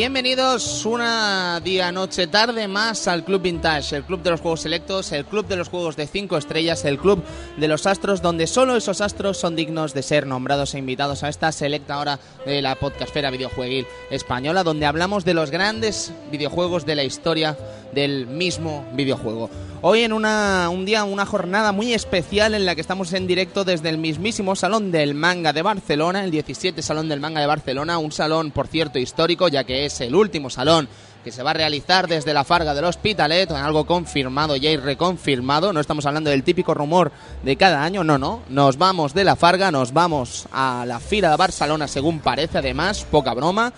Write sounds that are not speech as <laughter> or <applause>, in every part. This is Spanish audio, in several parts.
Bienvenidos una día, noche, tarde más al Club Vintage, el club de los juegos selectos, el club de los juegos de 5 estrellas, el club de los astros, donde solo esos astros son dignos de ser nombrados e invitados a esta selecta hora de la podcastfera videojueguil española, donde hablamos de los grandes videojuegos de la historia del mismo videojuego. Hoy en una, un día, una jornada muy especial en la que estamos en directo desde el mismísimo Salón del Manga de Barcelona, el 17 Salón del Manga de Barcelona, un salón, por cierto, histórico, ya que es el último salón que se va a realizar desde la Farga del Hospitalet, algo confirmado ya y reconfirmado, no estamos hablando del típico rumor de cada año, no, no, nos vamos de la Farga, nos vamos a la Fira de Barcelona según parece, además, poca broma,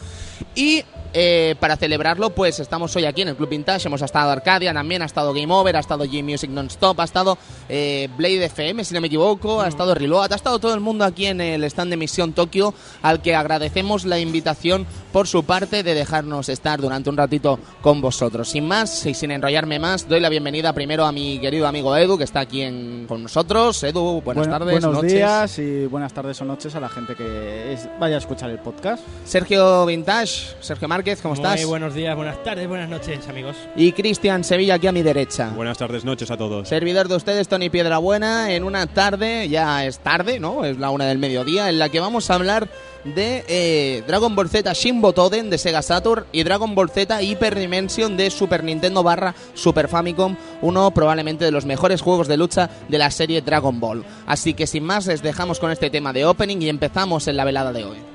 y eh, para celebrarlo, pues estamos hoy aquí en el Club Vintage. Hemos estado Arcadia también, ha estado Game Over, ha estado G-Music Non-Stop, ha estado eh, Blade FM, si no me equivoco, ha estado Reload, ha estado todo el mundo aquí en el stand de Misión Tokio, al que agradecemos la invitación por su parte de dejarnos estar durante un ratito con vosotros. Sin más y sin enrollarme más, doy la bienvenida primero a mi querido amigo Edu, que está aquí en- con nosotros. Edu, buenas Bueno- tardes, buenos noches. días y buenas tardes o noches a la gente que es- vaya a escuchar el podcast. Sergio Vintage, Sergio Márquez, ¿cómo estás? Muy buenos días, buenas tardes, buenas noches, amigos. Y Cristian Sevilla aquí a mi derecha. Buenas tardes, noches a todos. Servidor de ustedes, Tony Piedrabuena, en una tarde, ya es tarde, ¿no? Es la una del mediodía, en la que vamos a hablar de eh, Dragon Ball Z Shinbo Toden de Sega Saturn y Dragon Ball Z Hyper Dimension de Super Nintendo barra Super Famicom, uno probablemente de los mejores juegos de lucha de la serie Dragon Ball. Así que sin más, les dejamos con este tema de opening y empezamos en la velada de hoy.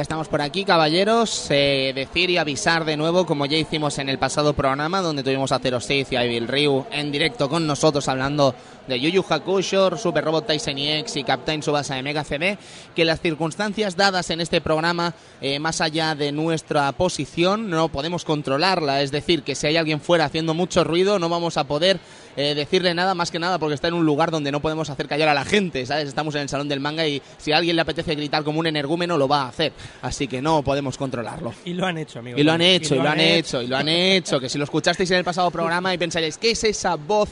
Estamos por aquí, caballeros. Eh, decir y avisar de nuevo, como ya hicimos en el pasado programa, donde tuvimos a 06 y a Evil Ryu en directo con nosotros hablando de Yu Yu Hakusho, Super Robot Tyson EX y Captain Subasa de Mega CD, que las circunstancias dadas en este programa, eh, más allá de nuestra posición, no podemos controlarla. Es decir, que si hay alguien fuera haciendo mucho ruido, no vamos a poder eh, decirle nada más que nada porque está en un lugar donde no podemos hacer callar a la gente, ¿sabes? Estamos en el salón del manga y si a alguien le apetece gritar como un energúmeno lo va a hacer, así que no podemos controlarlo. Y lo han hecho, amigos. Y lo han hecho, y lo han hecho, y lo han hecho, que si lo escuchasteis en el pasado programa y pensaréis, ¿qué es esa voz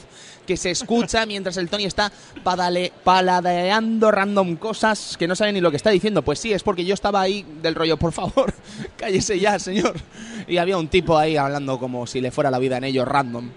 que se escucha mientras el Tony está padale- paladeando random cosas que no sabe ni lo que está diciendo? Pues sí, es porque yo estaba ahí del rollo, por favor, <laughs> cállese ya, señor. Y había un tipo ahí hablando como si le fuera la vida en ello random.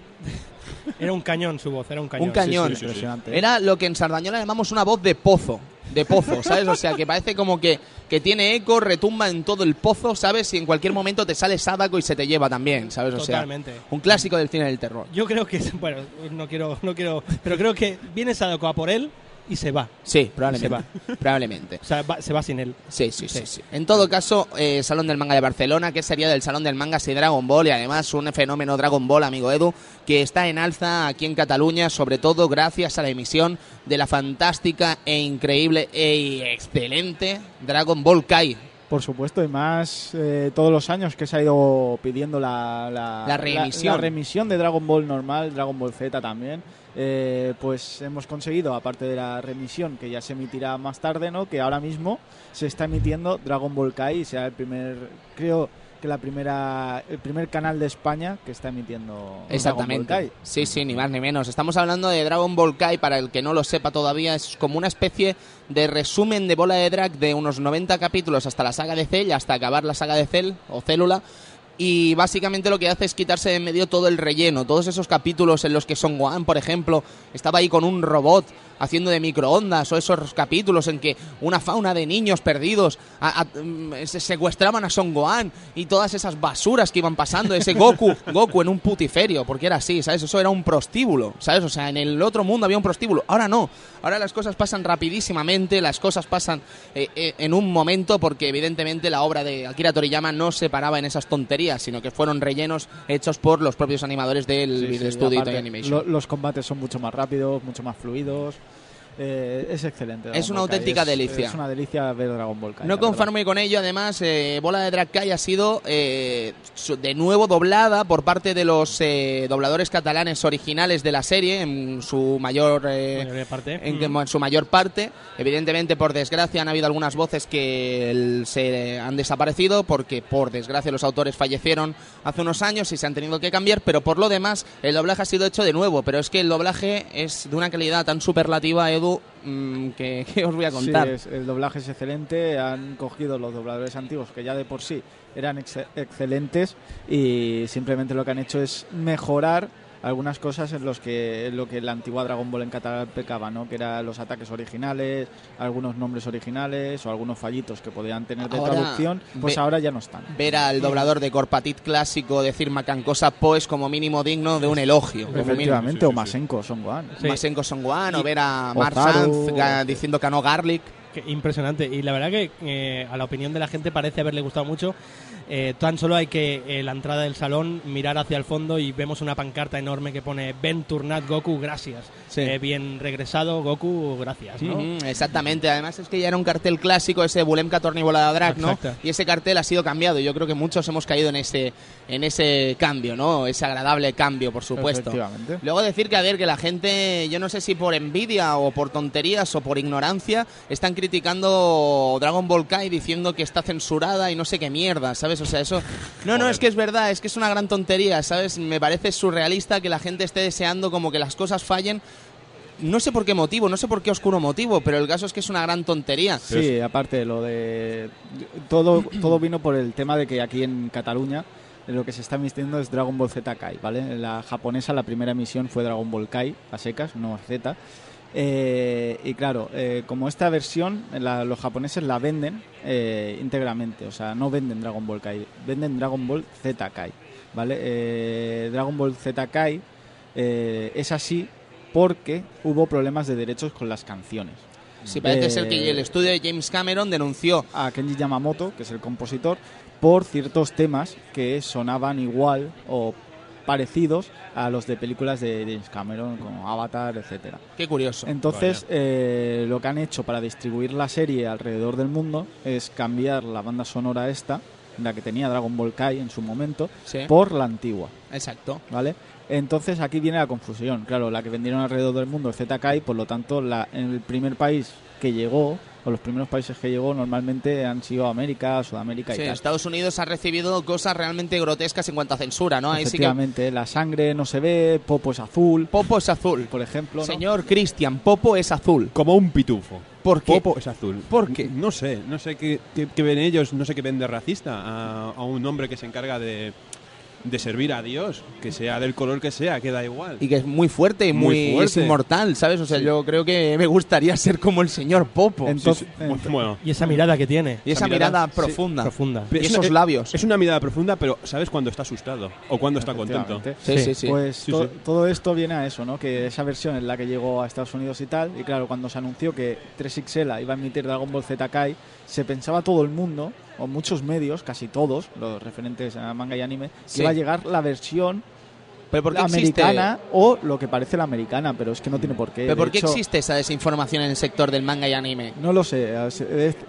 Era un cañón su voz, era un cañón. Un cañón. sí, sí, sí. Impresionante. Era lo que en Sardañola llamamos una voz de pozo. De pozo, ¿sabes? O sea, que parece como que, que tiene eco, retumba en todo el pozo, ¿sabes? Y en cualquier momento te sale Sadako y se te lleva también, ¿sabes? O sea, Totalmente. un clásico del cine del terror. Yo creo que, bueno, no quiero, no quiero, pero creo que viene Sadako a por él y se va. Sí, probablemente. Se <laughs> Probablemente. O sea, va- se va sin él. Sí, sí, sí, Sí. sí. En todo caso, eh, Salón del Manga de Barcelona, que sería del Salón del Manga sin Dragon Ball y además un fenómeno Dragon Ball, amigo Edu, que está en alza aquí en Cataluña, sobre todo gracias a la emisión de la fantástica e increíble e excelente Dragon Ball Kai. Por supuesto, y más eh, todos los años que se ha ido pidiendo la, la, La reemisión. la remisión de Dragon Ball normal, Dragon Ball Z también. Eh, pues hemos conseguido, aparte de la remisión que ya se emitirá más tarde, ¿no? que ahora mismo se está emitiendo Dragon Ball Kai y será el primer, creo que la primera, el primer canal de España que está emitiendo Dragon Ball Exactamente. Kai. Sí, sí, ni más ni menos. Estamos hablando de Dragon Ball Kai, para el que no lo sepa todavía, es como una especie de resumen de bola de drag de unos 90 capítulos hasta la saga de Cell, hasta acabar la saga de Cell o Célula, y básicamente lo que hace es quitarse de en medio todo el relleno, todos esos capítulos en los que Son Gohan, por ejemplo, estaba ahí con un robot haciendo de microondas o esos capítulos en que una fauna de niños perdidos a- a- mm, se secuestraban a Son Gohan y todas esas basuras que iban pasando, ese Goku, <laughs> Goku en un putiferio, porque era así, ¿sabes? Eso era un prostíbulo, ¿sabes? O sea, en el otro mundo había un prostíbulo, ahora no, ahora las cosas pasan rapidísimamente, las cosas pasan eh, eh, en un momento porque evidentemente la obra de Akira Toriyama no se paraba en esas tonterías, sino que fueron rellenos hechos por los propios animadores del Sí, Video sí, Studio aparte, Toy Animation. lo- los combates son mucho más rápidos, mucho más fluidos. Eh, es excelente. Dragon Es una Ball auténtica Es- delicia. Es una delicia ver Dragon Ball Kai. No verdad. conforme con ello, además, eh, Bola de Drag Kai ha sido eh, de nuevo doblada por parte de los eh, dobladores catalanes originales de la serie, en su mayor, eh, parte. en, Mm. en su mayor parte. Evidentemente, por desgracia, han habido algunas voces que el- se han desaparecido porque, por desgracia, los autores fallecieron hace unos años y se han tenido que cambiar, pero por lo demás, el doblaje ha sido hecho de nuevo. Pero es que el doblaje es de una calidad tan superlativa, Edu, mm, que, <laughs> que os voy a contar. Sí, es- el doblaje es excelente. Han cogido los dobladores antiguos que ya de por sí eran ex- excelentes y simplemente lo que han hecho es mejorar algunas cosas en los que en lo que la antigua Dragon Ball en catalán pecaba, ¿no? Que eran los ataques originales, algunos nombres originales o algunos fallitos que podían tener de Ahora, traducción, pues ve- ahora ya no están. ver al doblador de Corpatit clásico decir Macancosa Po es como mínimo digno de un elogio. Efectivamente, Sí, o sí, sí. Masenko, Son. Sí. Masenko Songwan o Y- ver a o Mark. Sanz diciendo que no garlic. Qué impresionante. Y la verdad que eh, a la opinión de la gente parece haberle gustado mucho. Eh, tan solo hay que eh, la entrada del salón mirar hacia el fondo y vemos una pancarta enorme que pone Ben Turnat Goku, gracias. Sí. Eh, bien regresado Goku, gracias. ¿no? Exactamente, además es que ya era un cartel clásico ese Bulemka Tornibola Drag, ¿no? Exacto. Y ese cartel ha sido cambiado. y Yo creo que muchos hemos caído en ese en ese cambio, ¿no? Ese agradable cambio, por supuesto. Efectivamente. Luego decir que, a ver, que la gente, yo no sé si por envidia o por tonterías o por ignorancia, están criticando Dragon Ball Kai diciendo que está censurada y no sé qué mierda, ¿sabes? O sea, eso... No, no, es que es verdad, es que es una gran tontería, ¿sabes? Me parece surrealista que la gente esté deseando como que las cosas fallen. No sé por qué motivo, no sé por qué oscuro motivo, pero el caso es que es una gran tontería. Sí, aparte lo de todo todo vino por el tema de que aquí en Cataluña lo que se está emitiendo es Dragon Ball Z Kai, ¿vale? En la japonesa la primera emisión fue Dragon Ball Kai a secas, no Z. Eh, y claro, eh, como esta versión la- los japoneses la venden eh, íntegramente, o sea, no venden Dragon Ball Kai, venden Dragon Ball Z Kai, ¿vale? Eh, Dragon Ball Z Kai es así porque hubo problemas de derechos con las canciones. Sí, parece ser que el estudio de James Cameron denunció a Kenji Yamamoto, que es el compositor, por ciertos temas que sonaban igual o parecidos a los de películas de James Cameron, como Avatar, etcétera. Qué curioso. Entonces, eh, lo que han hecho para distribuir la serie alrededor del mundo es cambiar la banda sonora esta, la que tenía Dragon Ball Kai en su momento, Sí, por la antigua, exacto. ¿vale? Entonces aquí viene la confusión. Claro, la que vendieron alrededor del mundo es ZKai, por lo tanto, la, en el primer país que llegó, o los primeros países que llegó, normalmente han sido América, Sudamérica Sí, y tal. Estados Unidos ha recibido cosas realmente grotescas en cuanto a censura, ¿no? Ahí sí que... Efectivamente, la sangre no se ve, Popo es azul, Popo es azul. por ejemplo. ¿no? Señor Cristian, Popo es azul. Como un pitufo. ¿Por qué? Popo es azul. ¿Por qué? No sé, no sé qué, qué- qué ven ellos, no sé qué ven de racista a, a un hombre que se encarga de, de servir a Dios, que sea del color que sea, que da igual. Y que es muy fuerte y muy, Muy es fuerte. inmortal, ¿sabes? O sea, yo creo que me gustaría ser como el señor Popo. Entonces, Sí, sí. Bueno, Y esa mirada que tiene, y esa esa mirada, mirada sí, profunda. profunda. Y es esos una- labios. Es una mirada profunda, pero ¿sabes cuando está asustado? O cuando está contento. Sí, sí, Sí. sí. Pues Sí, to- sí. todo esto viene a eso, ¿no? Que esa versión es la que llegó a Estados Unidos y tal. Y claro, cuando se anunció que 3XL iba a emitir Dragon Ball Z Kai, se pensaba todo el mundo, o muchos medios, casi todos, los referentes a manga y anime, que Sí. iba a llegar la versión ¿Pero por qué americana existe, o lo que parece la americana, pero es que no tiene por qué. ¿pero por qué hecho, existe esa desinformación en el sector del manga y anime? No lo sé.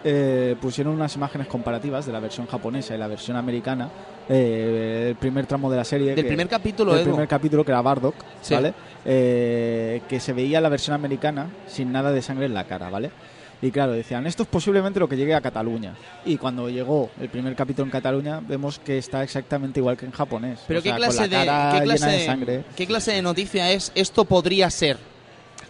eh, pusieron unas imágenes comparativas de la versión japonesa y la versión americana. eh, el primer tramo de la serie. Del que- primer capítulo, del Edu. primer capítulo que era Bardock, Sí. ¿vale? Eh, que se veía la versión americana sin nada de sangre en la cara, ¿vale? Y claro, decían, esto es posiblemente lo que llegue a Cataluña. Y cuando llegó el primer capítulo en Cataluña, vemos que está exactamente igual que en japonés. Pero O qué sea, clase con la de cara qué llena de sangre. qué clase de noticia es esto podría ser.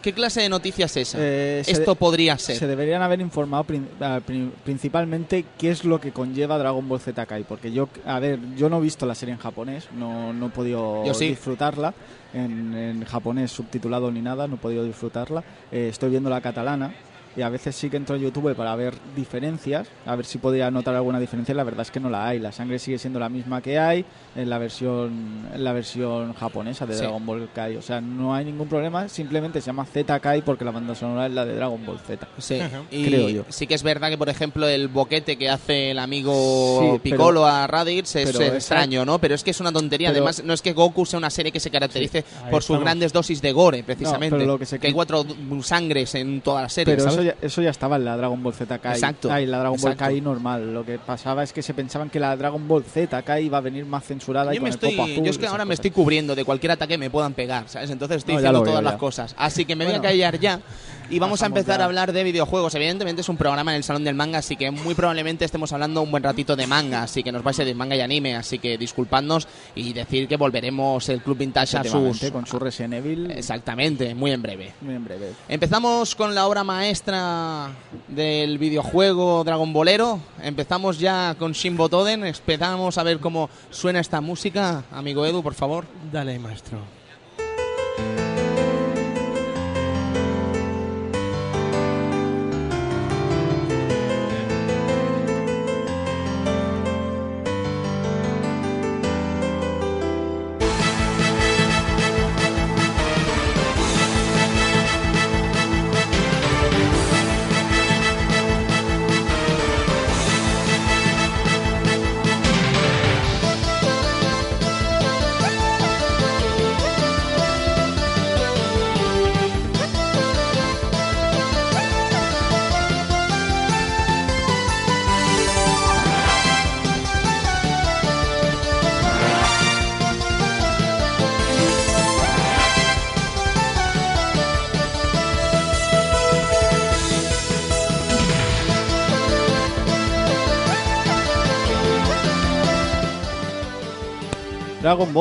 ¿Qué clase de noticia es esa? Eh, Esto de- podría ser. Se deberían haber informado prin- prin- principalmente qué es lo que conlleva Dragon Ball Z Kai, porque yo, a ver, yo no he visto la serie en japonés, no, no he podido sí. disfrutarla en, en japonés subtitulado ni nada, no he podido disfrutarla. Eh, estoy viendo la catalana y a veces sí que entro en YouTube para ver diferencias, a ver si podría notar alguna diferencia. La verdad es que no la hay, la sangre sigue siendo la misma que hay en la versión en la versión japonesa de Sí. Dragon Ball Kai, o sea, no hay ningún problema, simplemente se llama Z Kai porque la banda sonora es la de Dragon Ball Z. Sí, y Creo yo. sí que es verdad que, por ejemplo, el boquete que hace el amigo Sí, pero- Piccolo a Raditz es pero esa- extraño, ¿no? Pero es que es una tontería. Pero- Además, no es que Goku sea una serie que se caracterice Ahí por sus estamos. grandes dosis de gore, precisamente. pero lo que se hay cri- cuatro sangres en toda la serie, Pero ¿sabes? Eso ya, eso ya estaba en la Dragon Ball Z Kai. Exacto, Ah, y la Dragon Ball. Kai normal. Lo que pasaba es que se pensaban que la Dragon Ball Z Kai iba a venir más censurada y Yo, con me el estoy, popo azul yo es y que ahora me estoy cubriendo de cualquier ataque que me puedan pegar, ¿sabes? Entonces estoy No, diciendo veo, todas ya. las cosas. Así que me voy a callar ya <laughs> y vamos a empezar ya. a hablar de videojuegos. Evidentemente es un programa en el Salón del Manga, así que muy probablemente estemos hablando un buen ratito de manga, así que nos vais a de manga y anime, así que disculpadnos y decir que volveremos el Club Vintage a sus... Con su Resident Evil. Exactamente, muy en breve. Muy en breve. Empezamos con la obra maestra del videojuego Dragon Bolero. Empezamos ya con Shinbo Toden. Empezamos a ver cómo suena esta música. Amigo Edu, por favor. Dale, maestro.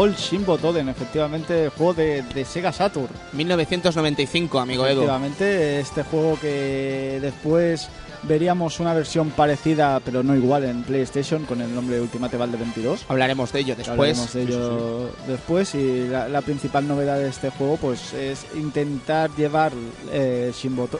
Ball efectivamente, juego de, de Sega Saturn. 1995, amigo Edu. Efectivamente, este juego que después veríamos una versión parecida, pero no igual, en PlayStation con el nombre Ultimate Valde 22. Hablaremos de ello después. Hablaremos de ello después y la, la principal novedad de este juego pues es intentar llevar eh,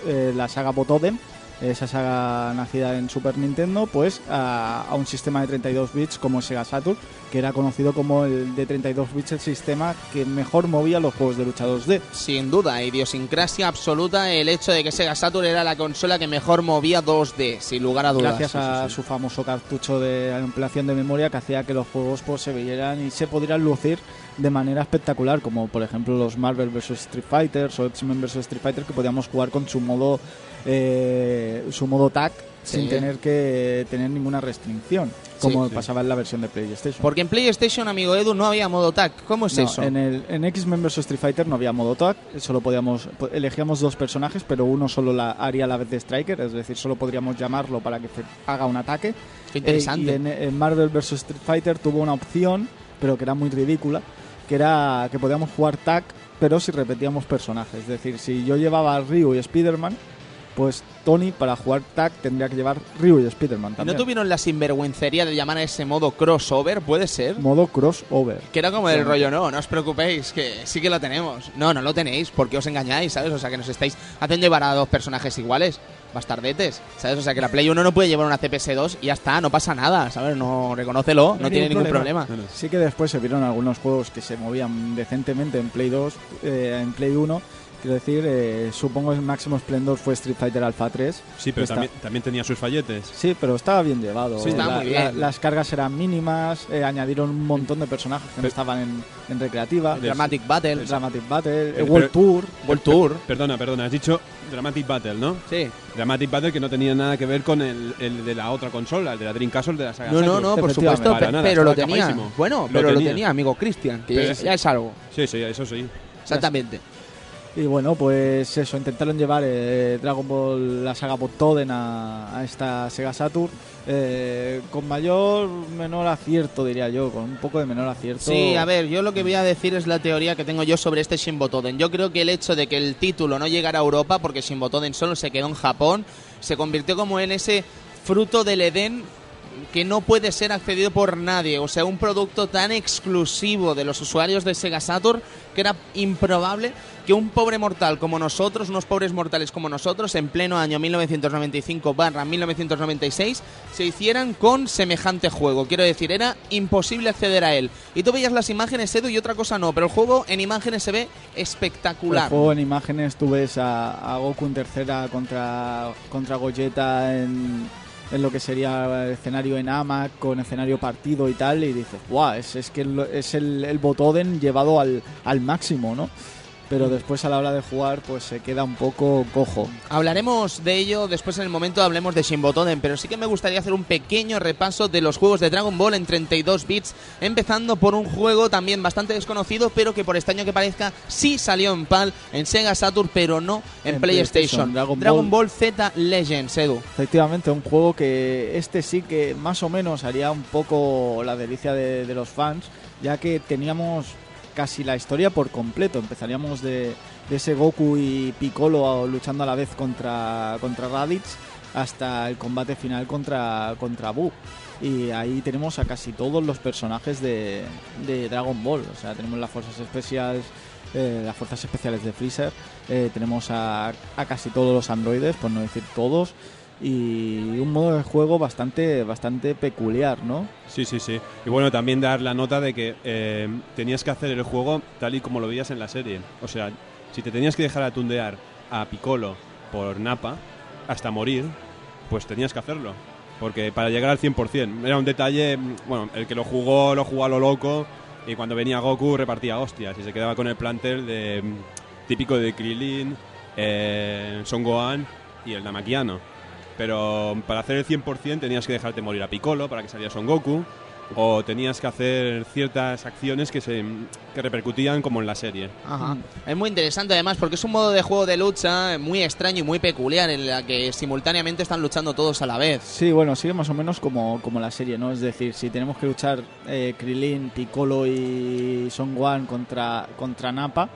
eh, la saga Botoden esa saga nacida en Super Nintendo pues a, a un sistema de 32 bits como Sega Saturn que era conocido como el de 32 bits el sistema que mejor movía los juegos de lucha 2D Sin duda, idiosincrasia absoluta el hecho de que Sega Saturn era la consola que mejor movía 2D, sin lugar a dudas. gracias a su famoso cartucho de ampliación de memoria que hacía que los juegos pues, se vieran y se pudieran lucir de manera espectacular, como por ejemplo los Marvel vs Street Fighter o X-Men vs Street Fighter que podíamos jugar con su modo eh, su modo tag Sí. sin tener que tener ninguna restricción, como sí. pasaba en la versión de PlayStation. Porque en PlayStation, amigo Edu, no había modo tag. ¿Cómo es No, eso? En, el, en X-Men vs Street Fighter no había modo tag, solo podíamos po- elegíamos dos personajes, pero uno solo la haría la vez de Striker, es decir, solo podríamos llamarlo para que haga un ataque. Qué Eh, interesante. y en, en Marvel vs Street Fighter tuvo una opción, pero que era muy ridícula, que era que podíamos jugar tag, pero si repetíamos personajes. Es decir, si yo llevaba a Ryu y Spider-Man, pues Tony para jugar tag tendría que llevar Ryu y Spider-Man ¿Y ¿No también. tuvieron la sinvergüencería de llamar a ese modo crossover? ¿Puede ser? Modo crossover. Que era como el Sí. rollo, no, no os preocupéis, que sí que lo tenemos. No, no lo tenéis, porque os engañáis, ¿sabes? O sea, que nos estáis haciendo llevar a dos personajes iguales, bastardetes, ¿sabes? O sea, que la Play 1 no puede llevar una CPS2 y ya está, no pasa nada, ¿sabes? No, reconócelo, no, hay tiene ningún problema. No, no. Sí que después se vieron algunos juegos que se movían decentemente en Play 2, eh, en Play 1. Quiero decir, eh, supongo que el máximo esplendor fue Street Fighter Alpha 3. Sí, pero Está- también, también tenía sus falletes. Sí, pero estaba bien llevado. Sí, estaba La- muy bien. la- las cargas eran mínimas, eh, añadieron un montón de personajes que no estaban en, en recreativa. Dramatic Battle, El Dramatic Battle, el Pero- World Tour. <laughs> World Tour. Perdona, perdona, has dicho Dramatic Battle, ¿no? Sí. Dramatic Battle que no tenía nada que ver con el, el de la otra consola, el de la Dreamcast o el de la Saga No, no, Saturn. no, por supuesto, Para nada, pero lo tenía. Bueno, pero lo tenía. tenía, amigo Cristian, que Pero ya, sí. ya es algo. Sí, sí, eso sí. Exactamente. Y bueno, pues eso, intentaron llevar eh, Dragon Ball, la saga Botoden a, esta Sega Saturn. Eh, con mayor, menor acierto, diría yo, con un poco de menor acierto. Sí, a ver, yo lo que voy a decir es la teoría que tengo yo sobre este Shinbotoden. Yo creo que el hecho de que el título no llegara a Europa, porque Shinbotoden solo se quedó en Japón, se convirtió como en ese fruto del Edén que no puede ser accedido por nadie. O sea, un producto tan exclusivo de los usuarios de Sega Saturn que era improbable que un pobre mortal como nosotros, unos pobres mortales como nosotros, en pleno año 1995 barra 1996, se hicieran con semejante juego. Quiero decir, era imposible acceder a él. Y tú veías las imágenes, Edu, y otra cosa no, pero el juego en imágenes se ve espectacular. El juego en imágenes tú ves a, a Goku en tercera contra, contra Gogeta en, en lo que sería el escenario en AMAC con escenario partido y tal, y dices, guau, es, es que es el, el Botoden llevado al, al máximo, ¿no? Pero después a la hora de jugar, pues se queda un poco cojo. Hablaremos de ello después en el momento hablemos de Shinbotoden, pero sí que me gustaría hacer un pequeño repaso de los juegos de Dragon Ball en 32 bits, empezando por un juego también bastante desconocido, pero que por extraño que parezca sí salió en PAL en Sega Saturn, pero no en, En PlayStation. PlayStation, Dragon Dragon Ball. Ball Z Legends, Edu. Efectivamente, un juego que este sí que más o menos haría un poco la delicia de, de los fans, ya que teníamos casi la historia por completo. Empezaríamos de, ese Goku y Piccolo luchando a la vez contra, contra Raditz hasta el combate final contra, contra Buu. Y ahí tenemos a casi todos los personajes de, de Dragon Ball. O sea, tenemos las fuerzas especiales, eh, las fuerzas especiales de Freezer, eh, tenemos a, a casi todos los androides, por no decir todos, y un modo de juego bastante, bastante peculiar, ¿no? Sí, sí, sí. Y bueno, también dar la nota de que eh, tenías que hacer el juego tal y como lo veías en la serie. O sea, si te tenías que dejar atundear a Piccolo por Napa hasta morir, pues tenías que hacerlo. Porque para llegar al 100%, era un detalle, mm, bueno, el que lo jugó, lo jugó a lo loco, y cuando venía Goku repartía hostias y se quedaba con el plantel de, mm, típico de Krilin, eh, Son Gohan y el Namakiano. Pero para hacer el 100% tenías que dejarte morir a Piccolo para que saliera Son Goku. O tenías que hacer ciertas acciones que, se, que repercutían como en la serie. Ajá. Es muy interesante además porque es un modo de juego de lucha muy extraño y muy peculiar en la que simultáneamente están luchando todos a la vez. Sí, bueno, sigue más o menos como, como la serie, ¿no? Es decir, si tenemos que luchar eh, Krilin, Piccolo y Son Gohan contra, contra Nappa,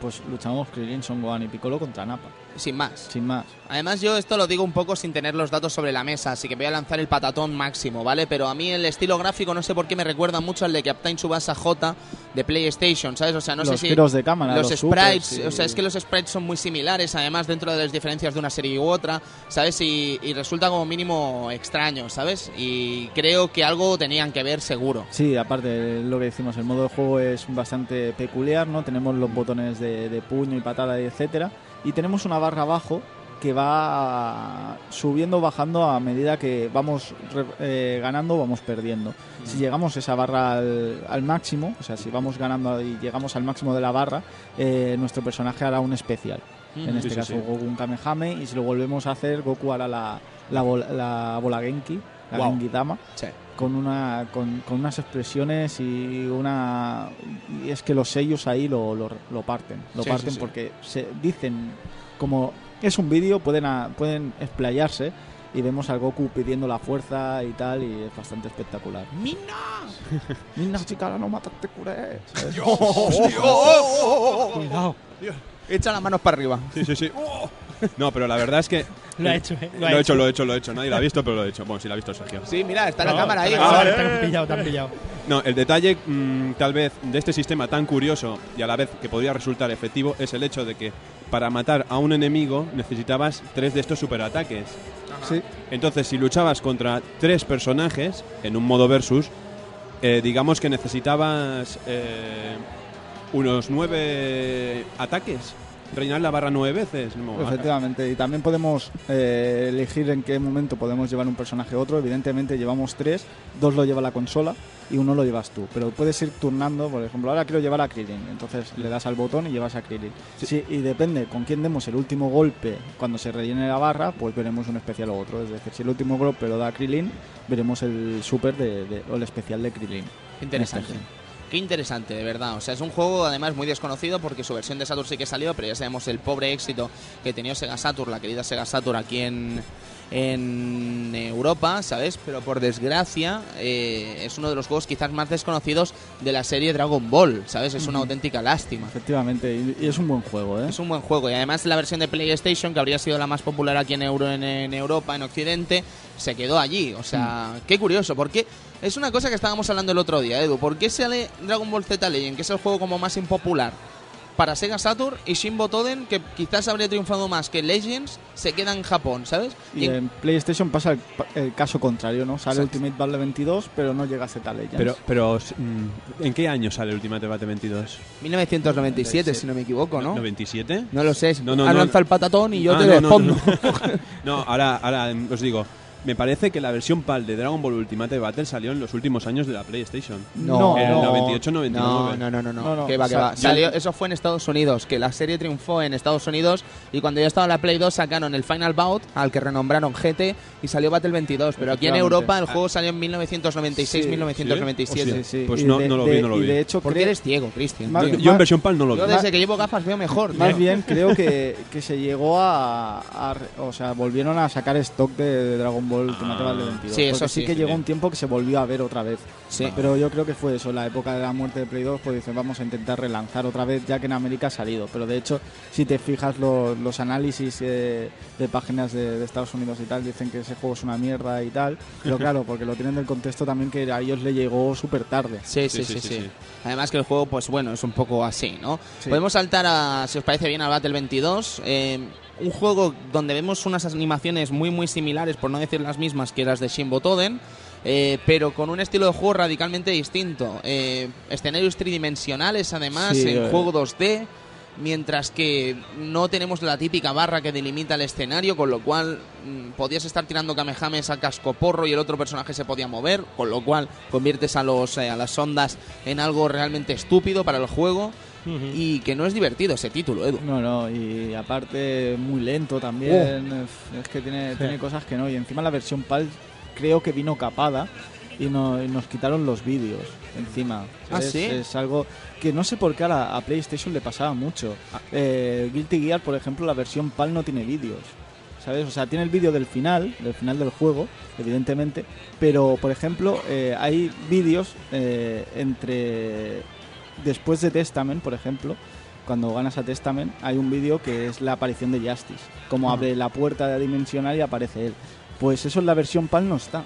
pues luchamos Krilin, Son Gohan y Piccolo contra Nappa, Sin más. sin más. Además yo esto lo digo un poco sin tener los datos sobre la mesa, así que voy a lanzar el patatón máximo, ¿vale? Pero a mí el estilo gráfico no sé por qué me recuerda mucho al de Captain Subasa J de PlayStation, ¿sabes? O sea, no los sé si giros de cámara, los, los, sprites, supers o sea, es que los sprites son muy similares, además dentro de las diferencias de una serie u otra, ¿sabes? Y, y resulta como mínimo extraño, ¿sabes? Y creo que algo tenían que ver seguro. Sí, aparte lo que decimos, el modo de juego es bastante peculiar, ¿no? Tenemos los botones de, de puño y patada y etcétera, y tenemos una barra abajo que va subiendo o bajando a medida que vamos eh, ganando o vamos perdiendo. Si llegamos esa barra al, al máximo, o sea, si vamos ganando y llegamos al máximo de la barra, eh, nuestro personaje hará un especial. En este Sí, caso, sí. Goku un Kamehame, y si lo volvemos a hacer, Goku hará la, la, bol- la bola Genki, la Guau. Genki Dama Sí. Con una con, con unas expresiones y una y es que los sellos ahí lo, lo, lo parten lo Sí, parten sí, sí. porque se dicen como es un vídeo pueden a- pueden explayarse y vemos al Goku pidiendo la fuerza y tal y es bastante espectacular <laughs> ¡Mina! Minna chica no mataste curé ¿sabes? <laughs> Cuidado. Echa las manos para arriba. Sí, sí, sí. No, pero la verdad es que... Lo ha hecho, ¿eh? Lo, he hecho, lo he hecho, lo he hecho. Nadie lo ha visto, pero lo he hecho. Bueno, sí lo ha visto Sergio. Sí, mira, está la No, cámara ahí. han pillado, te han pillado. No, el detalle mm, tal vez de este sistema tan curioso y a la vez que podría resultar efectivo es el hecho de que para matar a un enemigo necesitabas tres de estos superataques. sí Entonces, si luchabas contra tres personajes en un modo versus, eh, digamos que necesitabas eh, unos nueve ataques. Reinar la barra nueve veces. No, Efectivamente, y también podemos eh, elegir en qué momento podemos llevar un personaje a otro. Evidentemente llevamos tres, dos lo lleva la consola y uno lo llevas tú. Pero puedes ir turnando, por ejemplo, ahora quiero llevar a Krillin, entonces le das al botón y llevas a Krillin. Sí, y depende con quién demos el último golpe cuando se rellene la barra, pues veremos un especial o otro. Es decir, si el último golpe lo da Krillin, veremos el super de, de- o el especial de Krillin. Interesante. Qué interesante, de verdad. O sea, es un juego además muy desconocido porque su versión de Saturn sí que salió, pero ya sabemos el pobre éxito que tenía Sega Saturn, la querida Sega Saturn aquí en, en Europa, ¿sabes? Pero por desgracia eh, es uno de los juegos quizás más desconocidos de la serie Dragon Ball, ¿sabes? Es una auténtica lástima. Efectivamente, y, es un buen juego, ¿eh? Es un buen juego y además la versión de PlayStation, que habría sido la más popular aquí en, Euro, en, en Europa, en Occidente, se quedó allí. O sea, qué curioso, porque es una cosa que estábamos hablando el otro día, Edu. ¿Por qué sale Dragon Ball Z Legend, que es el juego como más impopular? Para Sega Saturn y Shin Toden, que quizás habría triunfado más que Legends, se queda en Japón, ¿sabes? Y en- en PlayStation pasa el, el caso contrario, ¿no? Sale Exacto. Ultimate Battle 22, pero no llega a Z Legends. Pero, pero mm, ¿en qué año sale Ultimate Debate 22? 1997, si no me equivoco, ¿no? ¿97? No lo sé. No, no, Has no. lanzado el patatón y yo Ah, te no, no, respondo. no. <laughs> No, ahora, ahora mm, os digo. Me parece que la versión PAL de Dragon Ball Ultimate Battle salió en los últimos años de la PlayStation. No, En el no. 98, 99. No, no, no, no, no. No, no, Que va, que o sea, va. yo- Salió, eso fue en Estados Unidos, que la serie triunfó en Estados Unidos y cuando ya estaba en la Play 2 sacaron el Final Bout, al que renombraron GT, y salió Battle 22. Pero aquí en. Europa el juego salió en 1996, Sí, 1997. Sí, sí. Pues y no- de- no lo vi, no lo y vi. de hecho, Porque eres ciego, Cristian. Yo en versión PAL no lo vi. Yo desde que llevo gafas veo mejor. Más tío. bien creo que, <laughs> que se llegó a, a O sea, volvieron a sacar stock de, de Dragon Ball Ultimate Ah. Battle 22. Sí, eso sí sí, que sí. llegó un tiempo que se volvió a ver otra vez. Sí. Pero yo creo que fue eso, la época de la muerte de Play 2, pues dicen, vamos a intentar relanzar otra vez, ya que en América ha salido. Pero de hecho, si te fijas lo- los análisis eh, de páginas de, de Estados Unidos y tal, dicen que ese juego es una mierda y tal. Pero <laughs> claro, porque lo tienen del contexto también que a ellos le llegó súper tarde. Sí sí sí, sí, Además que el juego, pues bueno, es un poco así, ¿no? Sí. Podemos saltar a, si os parece bien, al Battle 22. eh, un juego donde vemos unas animaciones muy muy similares, por no decir las mismas que las de Shin Toden, eh, pero con un estilo de juego radicalmente distinto. Eh, escenarios tridimensionales, además, Sí, en eh. juego 2D. Mientras que no tenemos la típica barra que delimita el escenario, con lo cual mm, podías estar tirando kamehames a cascoporro y el otro personaje se podía mover, con lo cual conviertes a, los, eh, a las ondas en algo realmente estúpido para el juego Y que no es divertido ese título, Edu. No, no, y aparte muy lento también. Es- Es que tiene, tiene cosas que no. Y encima la versión PAL creo que vino capada y, no- y nos quitaron los vídeos encima. ¿Ah, es, sí? es algo que no sé por qué a, la- a PlayStation le pasaba mucho. Eh, Guilty Gear, por ejemplo, la versión PAL no tiene vídeos. ¿Sabes? O sea, tiene el vídeo del final, del final del juego, evidentemente, pero, por ejemplo, eh, hay vídeos eh, entre... Después de Testament, por ejemplo, cuando ganas a Testament, hay un vídeo que es la aparición de Justice. Como abre la puerta dimensional y aparece él. Pues eso en la versión PAL no está.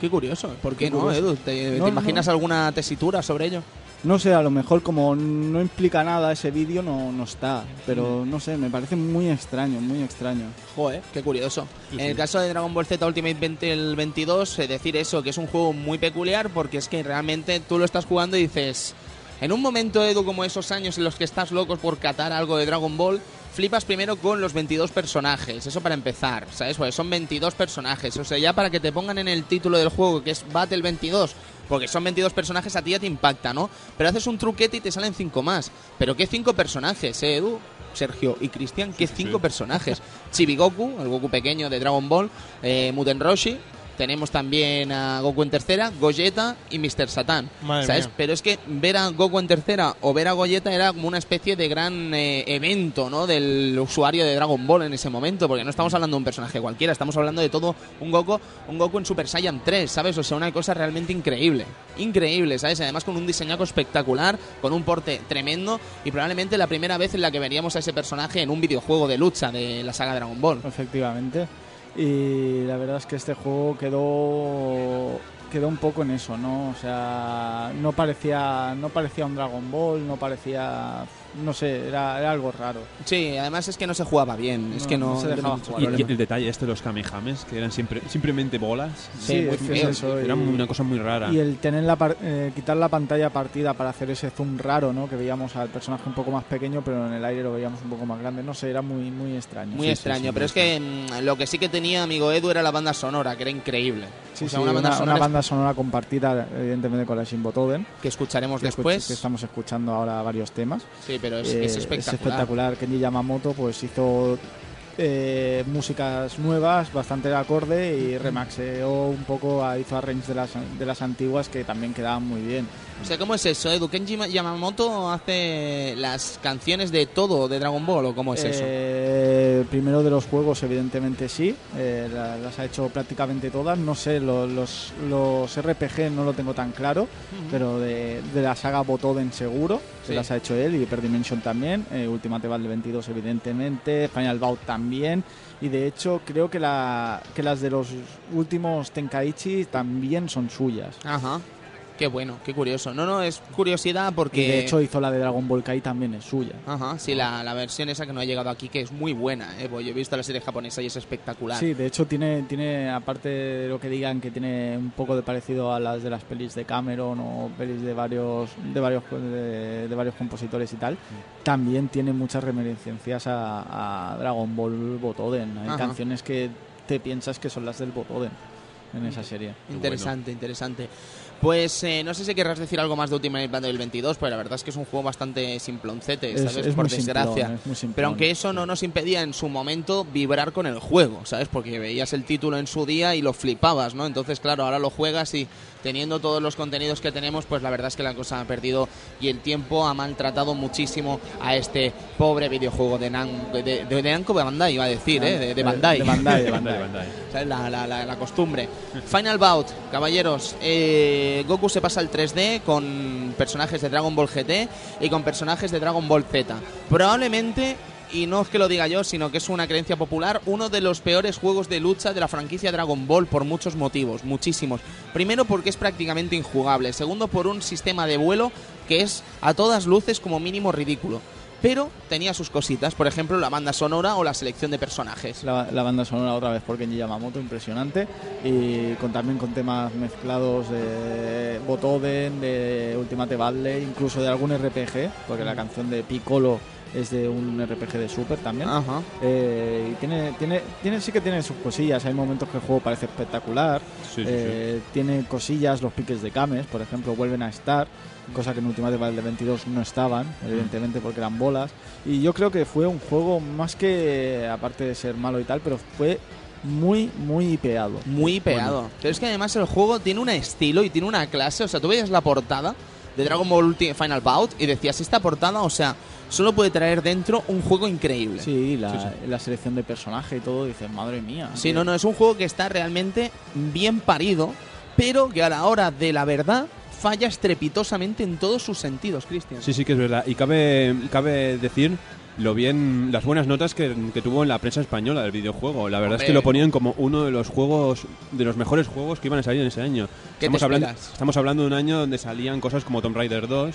Qué curioso, ¿por qué, Qué no. Edu? ¿Te, imaginas no. alguna tesitura sobre ello? No sé, a lo mejor como no implica nada ese vídeo no, no está. Pero no sé, me parece muy extraño, muy extraño. Joder, qué curioso. Sí, en el caso de Dragon Ball Z Ultimate 20 el 22, eh, decir eso, que es un juego muy peculiar porque es que realmente tú lo estás jugando y dices, en un momento, Edu, como esos años en los que estás locos por catar algo de Dragon Ball, flipas primero con los 22 personajes, eso para empezar, ¿sabes? Son 22 personajes, o sea, ya para que te pongan en el título del juego que es Battle 22, porque son 22 personajes, a ti ya te impacta, ¿no? Pero haces un truquete y te salen 5 más. ¿Pero qué 5 personajes, eh, Edu? Sergio y Cristian, ¿qué 5 personajes? Chibi Goku, el Goku pequeño de Dragon Ball, eh, Muten Roshi, tenemos también a Goku en tercera, Gogeta y Mr. Satan. Madre ¿Sabes? mía. Pero es que ver a Goku en tercera o ver a Gogeta era como una especie de gran eh, evento, ¿no? Del usuario de Dragon Ball en ese momento, porque no estamos hablando de un personaje cualquiera, estamos hablando de todo un Goku, un Goku en Super Saiyan 3, ¿sabes? O sea, una cosa realmente increíble. Increíble, ¿sabes? Además con un diseñaco espectacular, con un porte tremendo y probablemente la primera vez en la que veríamos a ese personaje en un videojuego de lucha de la saga Dragon Ball. Efectivamente. Y la verdad es que este juego quedó quedó un poco en eso, ¿no? O sea, no parecía no parecía un Dragon Ball, no parecía no sé, era, era algo raro. Sí, además es que no se jugaba bien, es No, que no, no se dejaba jugar. Y, el detalle este de los kamehames, que eran siempre, simplemente bolas. Sí, muy Era y- una cosa muy rara. Y el tener la par- eh, quitar la pantalla partida para hacer ese zoom raro, ¿no? Que veíamos al personaje un poco más pequeño, pero en el aire lo veíamos un poco más grande. No sé, era muy muy extraño. Muy Sí, extraño, sí, pero sí. es que mm, lo que sí que tenía amigo Edu era la banda sonora, que era increíble. Sí, o sea, sí, una una, banda sonora una banda sonora compartida, evidentemente, con la Shinbo Toden. que escucharemos que, escuch- después. que estamos escuchando ahora varios temas. Sí, pero es, Eh, es espectacular. espectacular. Kenji Yamamoto pues hizo eh, músicas nuevas, bastante acorde y remaxeó un poco, a- hizo arrange de las, de las antiguas que también quedaban muy bien. O sea, ¿cómo es eso, Edu? ¿Kenji Yamamoto hace las canciones de todo de Dragon Ball o cómo es eso? Eh, Eh, primero de los juegos, evidentemente sí, eh, la- las ha hecho prácticamente todas. No sé, lo- los, los RPG no lo tengo tan claro, pero de, de la saga Botoden seguro, Sí. que las ha hecho él y Hyper Dimension también. Eh, Ultimate Battle 22, evidentemente. Final Bout también. Y de hecho, creo que, la, que las de los últimos Tenkaichi también son suyas. Ajá. Qué bueno, qué curioso. No, no, es curiosidad porque... Y de hecho, hizo la de Dragon Ball Kai también es suya. Ajá, sí, la, la versión esa que no ha llegado aquí, que es muy buena, ¿eh? Pues yo he visto la serie japonesa y es espectacular. Sí, de hecho tiene, tiene, aparte de lo que digan que tiene un poco de parecido a las de las pelis de Cameron o pelis de varios de varios de, de varios compositores y tal, también tiene muchas reminiscencias a, a Dragon Ball Botoden. Hay Ajá. canciones que te piensas que son las del Botoden en esa serie. Interesante, interesante. Pues eh, no sé si querrás decir algo más de Ultimate Battle 22, pero la verdad es que es un juego bastante simploncete, Es- ¿sabes? es Por simplón, desgracia. es muy simplón, pero aunque eso no nos impedía en su momento vibrar con el juego, ¿sabes? Porque veías el título en su día y lo flipabas, ¿no? Entonces, claro, ahora lo juegas y teniendo todos los contenidos que tenemos, pues la verdad es que la cosa ha perdido y el tiempo ha maltratado muchísimo a este pobre videojuego de, Nan, de, de, de Namco Bandai, iba a decir, ¿eh? De, de Bandai. De Bandai, de Bandai, <laughs> Bandai. Bandai. ¿Sabes? La, la, la, la costumbre. Final Bout, caballeros. eh, Goku se pasa al 3D con personajes de Dragon Ball GT y con personajes de Dragon Ball Z. Probablemente, y no es que lo diga yo, sino que es una creencia popular, uno de los peores juegos de lucha de la franquicia Dragon Ball por muchos motivos, muchísimos. Primero porque es prácticamente injugable. Segundo por un sistema de vuelo que es a todas luces como mínimo ridículo. Pero tenía sus cositas, por ejemplo la banda sonora o la selección de personajes. La, la banda sonora otra vez por Kenji Yamamoto, impresionante. Y con, también con temas mezclados de Botoden, de Ultimate Battle, incluso de algún RPG, porque la canción de Piccolo es de un RPG de Super también. Ajá. Eh, y tiene, tiene, tiene, sí que tiene sus cosillas. Hay momentos que el juego parece espectacular. Sí, sí, Eh, Tiene cosillas, los piques de Kames, por ejemplo, vuelven a estar, cosa que en Ultimate Battle 22 no estaban, evidentemente porque eran bolas. Y yo creo que fue un juego más que, aparte de ser malo y tal, pero fue muy, muy hipeado. Muy peado. Pero es que además el juego tiene un estilo y tiene una clase. O sea, tú veías la portada de Dragon Ball Ultimate Final Bout y decías, esta portada, o sea, solo puede traer dentro un juego increíble. Sí, la, Sí, la selección de personaje y todo, dices, madre mía. Sí, que- no, no, es un juego que está realmente bien parido, pero que a la hora de la verdad falla estrepitosamente en todos sus sentidos, Cristian. Sí, sí que es verdad. Y cabe, cabe decir lo bien, las buenas notas que, que tuvo en la prensa española del videojuego. La verdad es que lo ponían como uno de los juegos, de los mejores juegos que iban a salir en ese año. ¿Qué estamos, te hablando, estamos hablando de un año donde salían cosas como Tomb Raider 2,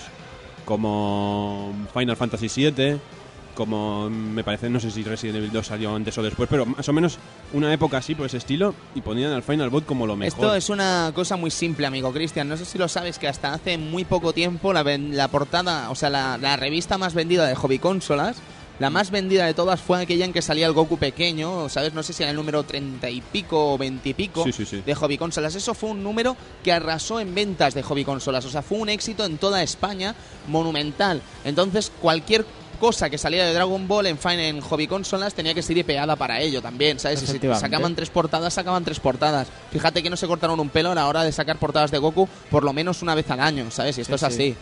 como Final Fantasy 7, como me parece, no sé si Resident Evil 2 salió antes o después, pero más o menos una época así por ese estilo y ponían al Final Bout como lo mejor. Esto es una cosa muy simple, amigo Cristian. No sé si lo sabes que hasta hace muy poco tiempo la, la portada, o sea, la revista más vendida de hobby consolas, la más vendida de todas fue aquella en que salía el Goku pequeño, ¿sabes? No sé si era el número 30 y pico o 20 y pico Sí, sí, sí. de hobby consolas. Eso fue un número que arrasó en ventas de hobby consolas. O sea, fue un éxito en toda España monumental. Entonces, cualquier cosa que salía de Dragon Ball en, fin- en hobby consolas tenía que ser IPeada para ello también, ¿sabes? Y si sacaban tres portadas, sacaban tres portadas. Fíjate que no se cortaron un pelo a la hora de sacar portadas de Goku por lo menos una vez al año, ¿sabes? Y esto Sí, es sí.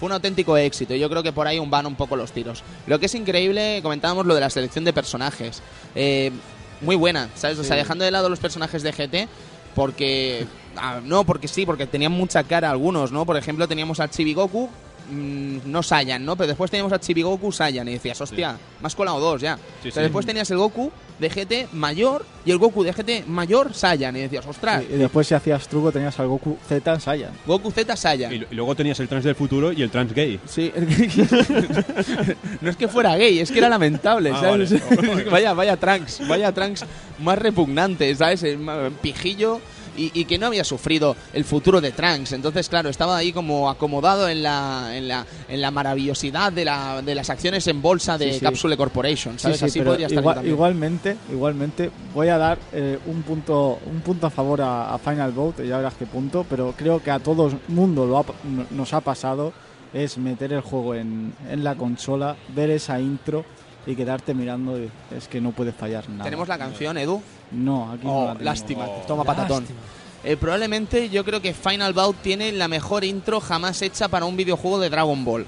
Fue un auténtico éxito. y Yo creo que por ahí un van un poco los tiros. Lo que es increíble, comentábamos lo de la selección de personajes. Eh, muy buena, ¿sabes? O sea, dejando de lado los personajes de GT, porque. ah, no, porque sí, porque tenían mucha cara algunos, ¿no? Por ejemplo, teníamos a Chibigoku, mm, no Saiyan, ¿no? Pero después teníamos a Chibigoku Saiyan y decías, hostia, más colado dos ya. Sí, Pero sí. después tenías el Goku de GT mayor y el Goku de GT mayor Saiyan y decías, ostras, Y después si hacías truco tenías al Goku Z Saiyan. Goku Z Saiyan. Y, y luego tenías el trans del futuro y el trans gay. Sí, <laughs> no es que fuera gay, es que era lamentable, Ah, ¿sabes? vale. <laughs> vaya, vaya trunks, vaya trunks más repugnante, ¿sabes? Pijillo y, y que no había sufrido el futuro de Trunks. Entonces, claro, estaba ahí como acomodado en la, en la, en la maravillosidad de, la, de las acciones en bolsa de Sí, sí. Capsule Corporation, ¿sabes? Sí, sí, Así podría estar igual- igualmente, igualmente voy a dar eh, un punto un punto a favor a, a Final Bout, ya verás qué punto, pero creo que a todo el mundo lo ha nos ha pasado es meter el juego en, en la consola, ver esa intro y quedarte mirando y es que no puede fallar nada. Tenemos la canción, Edu. No, aquí no Oh, la lástima, Oh. toma patatón. Lástima. Eh, probablemente yo creo que Final Bout tiene la mejor intro jamás hecha para un videojuego de Dragon Ball.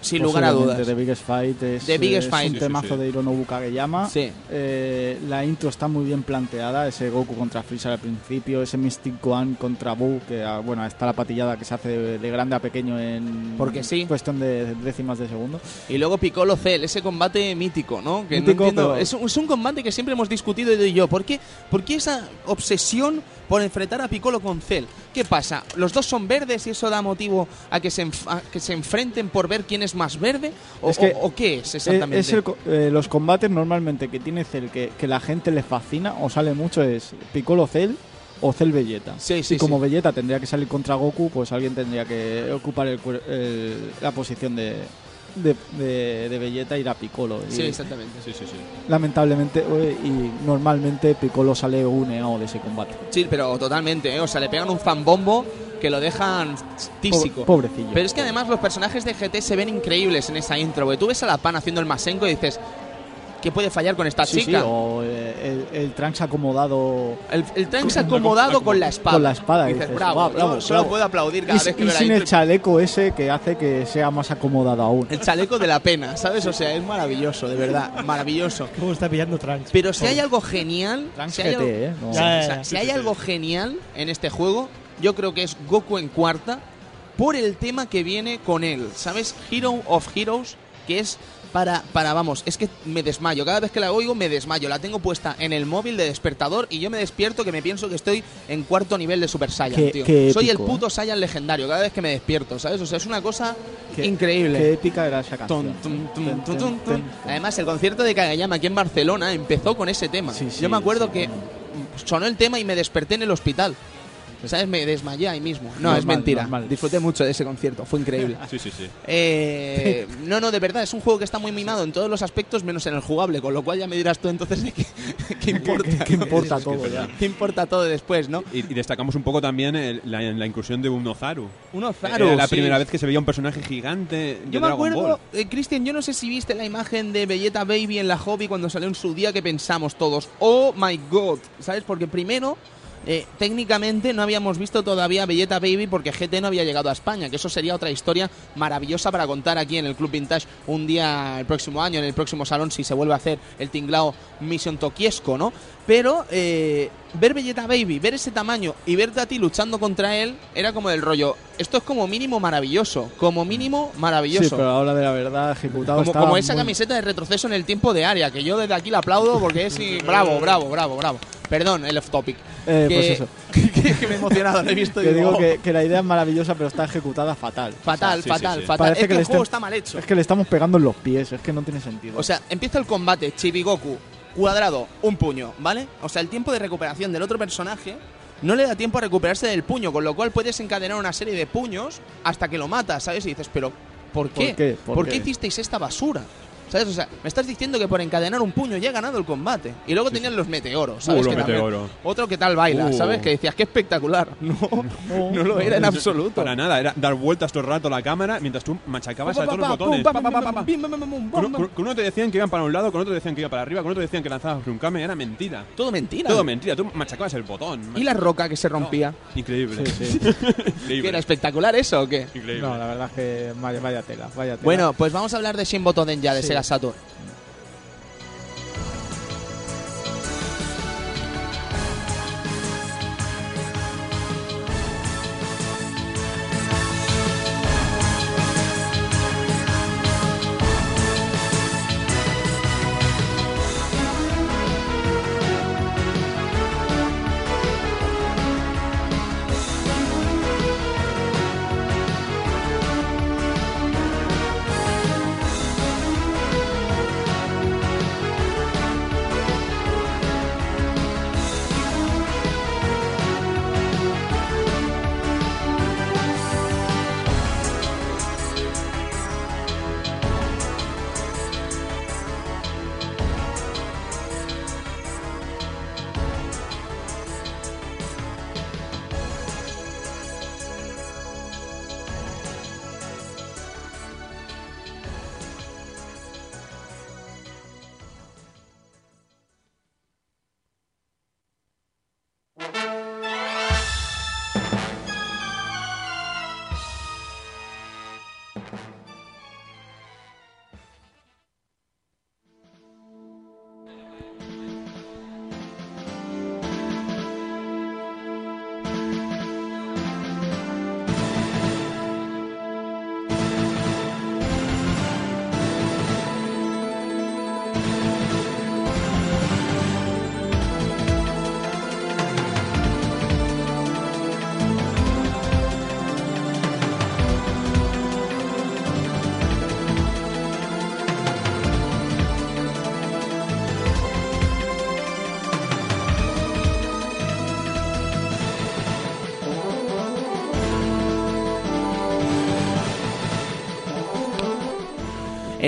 Sin lugar a dudas. The Biggest Fight es, The Biggest es Fight. un Sí, sí, temazo sí. de Hironobu Kageyama. Sí. Eh, la intro está muy bien planteada, ese Goku contra Freezer al principio, ese Mystic One contra Buu, que ah, bueno, está la patillada que se hace de, de grande a pequeño en Porque sí. cuestión de décimas de segundo. Y luego Piccolo Cell, ese combate mítico, ¿no? Que no Mítico, entiendo- pero- es, un, es un combate que siempre hemos discutido y yo. ¿Por qué, ¿Por qué esa obsesión por enfrentar a Piccolo con Cell? ¿Qué pasa? ¿Los dos son verdes y eso da motivo a que se, a que se enfrenten por ver quién es más verde? ¿O, Es que- o- o qué es exactamente? es el eh, los combates normalmente que tiene Cell que, que la gente le fascina o sale mucho es Piccolo Cell o Cell Vegeta. Sí, sí, y como sí. Vegeta tendría que salir contra Goku, pues alguien tendría que ocupar el- la posición de, de, de- e ir a Piccolo. Y Sí, exactamente. Sí, sí, sí. lamentablemente y normalmente Piccolo sale uneado de ese combate. Sí, pero totalmente, ¿eh? O sea, le pegan un zambombo que lo dejan tísico. Po- pobrecillo. Pero es que además los personajes de GT se ven increíbles en esa intro, porque tú ves a la pan haciendo el masenko y dices, ¿qué puede fallar con esta Sí, sí, chica? o eh, el, el Trunks acomodado El, el Trunks acomodado con la espada. Con la espada, Y dices, dices, bravo, "Guau, yo bravo, solo bravo". puedo aplaudir cada y, vez que y la sin el chaleco ese que hace que sea más acomodado aún. El chaleco de la pena, ¿sabes? O sea, es maravilloso, de verdad, maravilloso. <laughs> ¿Cómo está pillando Trunks? Pero si hay algo genial, Trunks si hay, GT, algo, ¿eh? No- Ya, ya, o sea, ya. si hay algo genial en este juego, yo creo que es Goku en cuarta por el tema que viene con él, ¿sabes? Hero of Heroes, que es para, para, vamos, es que me desmayo. Cada vez que la oigo me desmayo. La tengo puesta en el móvil de despertador y yo me despierto que me pienso que estoy en cuarto nivel de Super Saiyan, Qué- tío. qué Soy el puto Saiyan legendario cada vez que me despierto, ¿sabes? O sea, es una cosa Qué- increíble. Qué épica era esa canción. Tum, tum, tum, Además, el concierto de Kageyama aquí en Barcelona empezó con ese tema. Sí, sí, Yo me acuerdo sí, que sonó el tema y me desperté en el hospital. ¿Sabes? Me desmayé ahí mismo. No, Normal, es mentira. normal. Disfruté mucho de ese concierto, fue increíble. Sí, sí, sí. Eh, <laughs> no, no, de verdad, es un juego que está muy mimado en todos los aspectos, menos en el jugable, con lo cual ya me dirás tú entonces de qué, <laughs> qué importa. ¿Qué ¿no? importa Es todo ya? ¿Qué importa todo después, no? Y, y destacamos un poco también el- la, la incursión de un Ozaru. Un Ozaru, Era la sí. primera vez que se veía un personaje gigante de Yo me Dragon acuerdo, eh, Cristian, yo no sé si viste la imagen de Belleta Baby en la hobby cuando salió en su día que pensamos todos, oh my god, ¿sabes? Porque primero, eh, técnicamente no habíamos visto todavía Belleta Baby porque GT no había llegado a España, que eso sería otra historia maravillosa para contar aquí en el Club Vintage un día el próximo año, en el próximo salón, si se vuelve a hacer el tinglao Mission Tokiesco, ¿no? Pero eh, ver Belleta Baby, ver ese tamaño y verte a ti luchando contra él, era como del rollo, esto es como mínimo maravilloso, como mínimo maravilloso. Sí, pero ahora de la verdad ejecutado Como, como esa muy- camiseta de retroceso en el tiempo de área, que yo desde aquí la aplaudo porque es y- <laughs> bravo, bravo, bravo, bravo. Perdón, el off topic. Eh, que, pues eso. <laughs> que, que me he emocionado, lo he visto y Que digo, digo oh, que, que la idea es maravillosa, pero está ejecutada fatal. fatal, fatal, sí. fatal. Parece Es que el juego está mal hecho. Es que le estamos pegando en los pies, es que no tiene sentido. O sea, empieza el combate, Chibigoku, cuadrado, un puño, ¿vale? O sea, el tiempo de recuperación del otro personaje no le da tiempo a recuperarse del puño, con lo cual puedes encadenar una serie de puños hasta que lo matas, ¿sabes? Y dices, pero ¿por qué? qué? ¿Por qué qué? hicisteis esta basura? ¿Sabes? O sea, me estás diciendo que por encadenar un puño ya he ganado el combate. Y luego tenían los meteoros, ¿sabes? Uh, los Que meteoros. Otro que tal baila, Uh. ¿sabes? Que decías, qué espectacular. <laughs> No, no, lo era en absoluto. Para nada, era dar vueltas todo el rato a la cámara mientras tú machacabas a todos los botones. Con uno- te decían que iban para un lado, con otro te decían que iba para arriba, con otro decían que lanzabas un kame, era mentira. Todo mentira. Todo mentira, tú machacabas el botón. Y la roca que se rompía. Increíble. Sí, sí. <laughs> ¿Que Increíble. era espectacular eso o qué? Increíble. No, la verdad es que vaya, vaya tela, vaya tela. Bueno, pues vamos a hablar de Shin Botoden ya, de. Sega Saturn.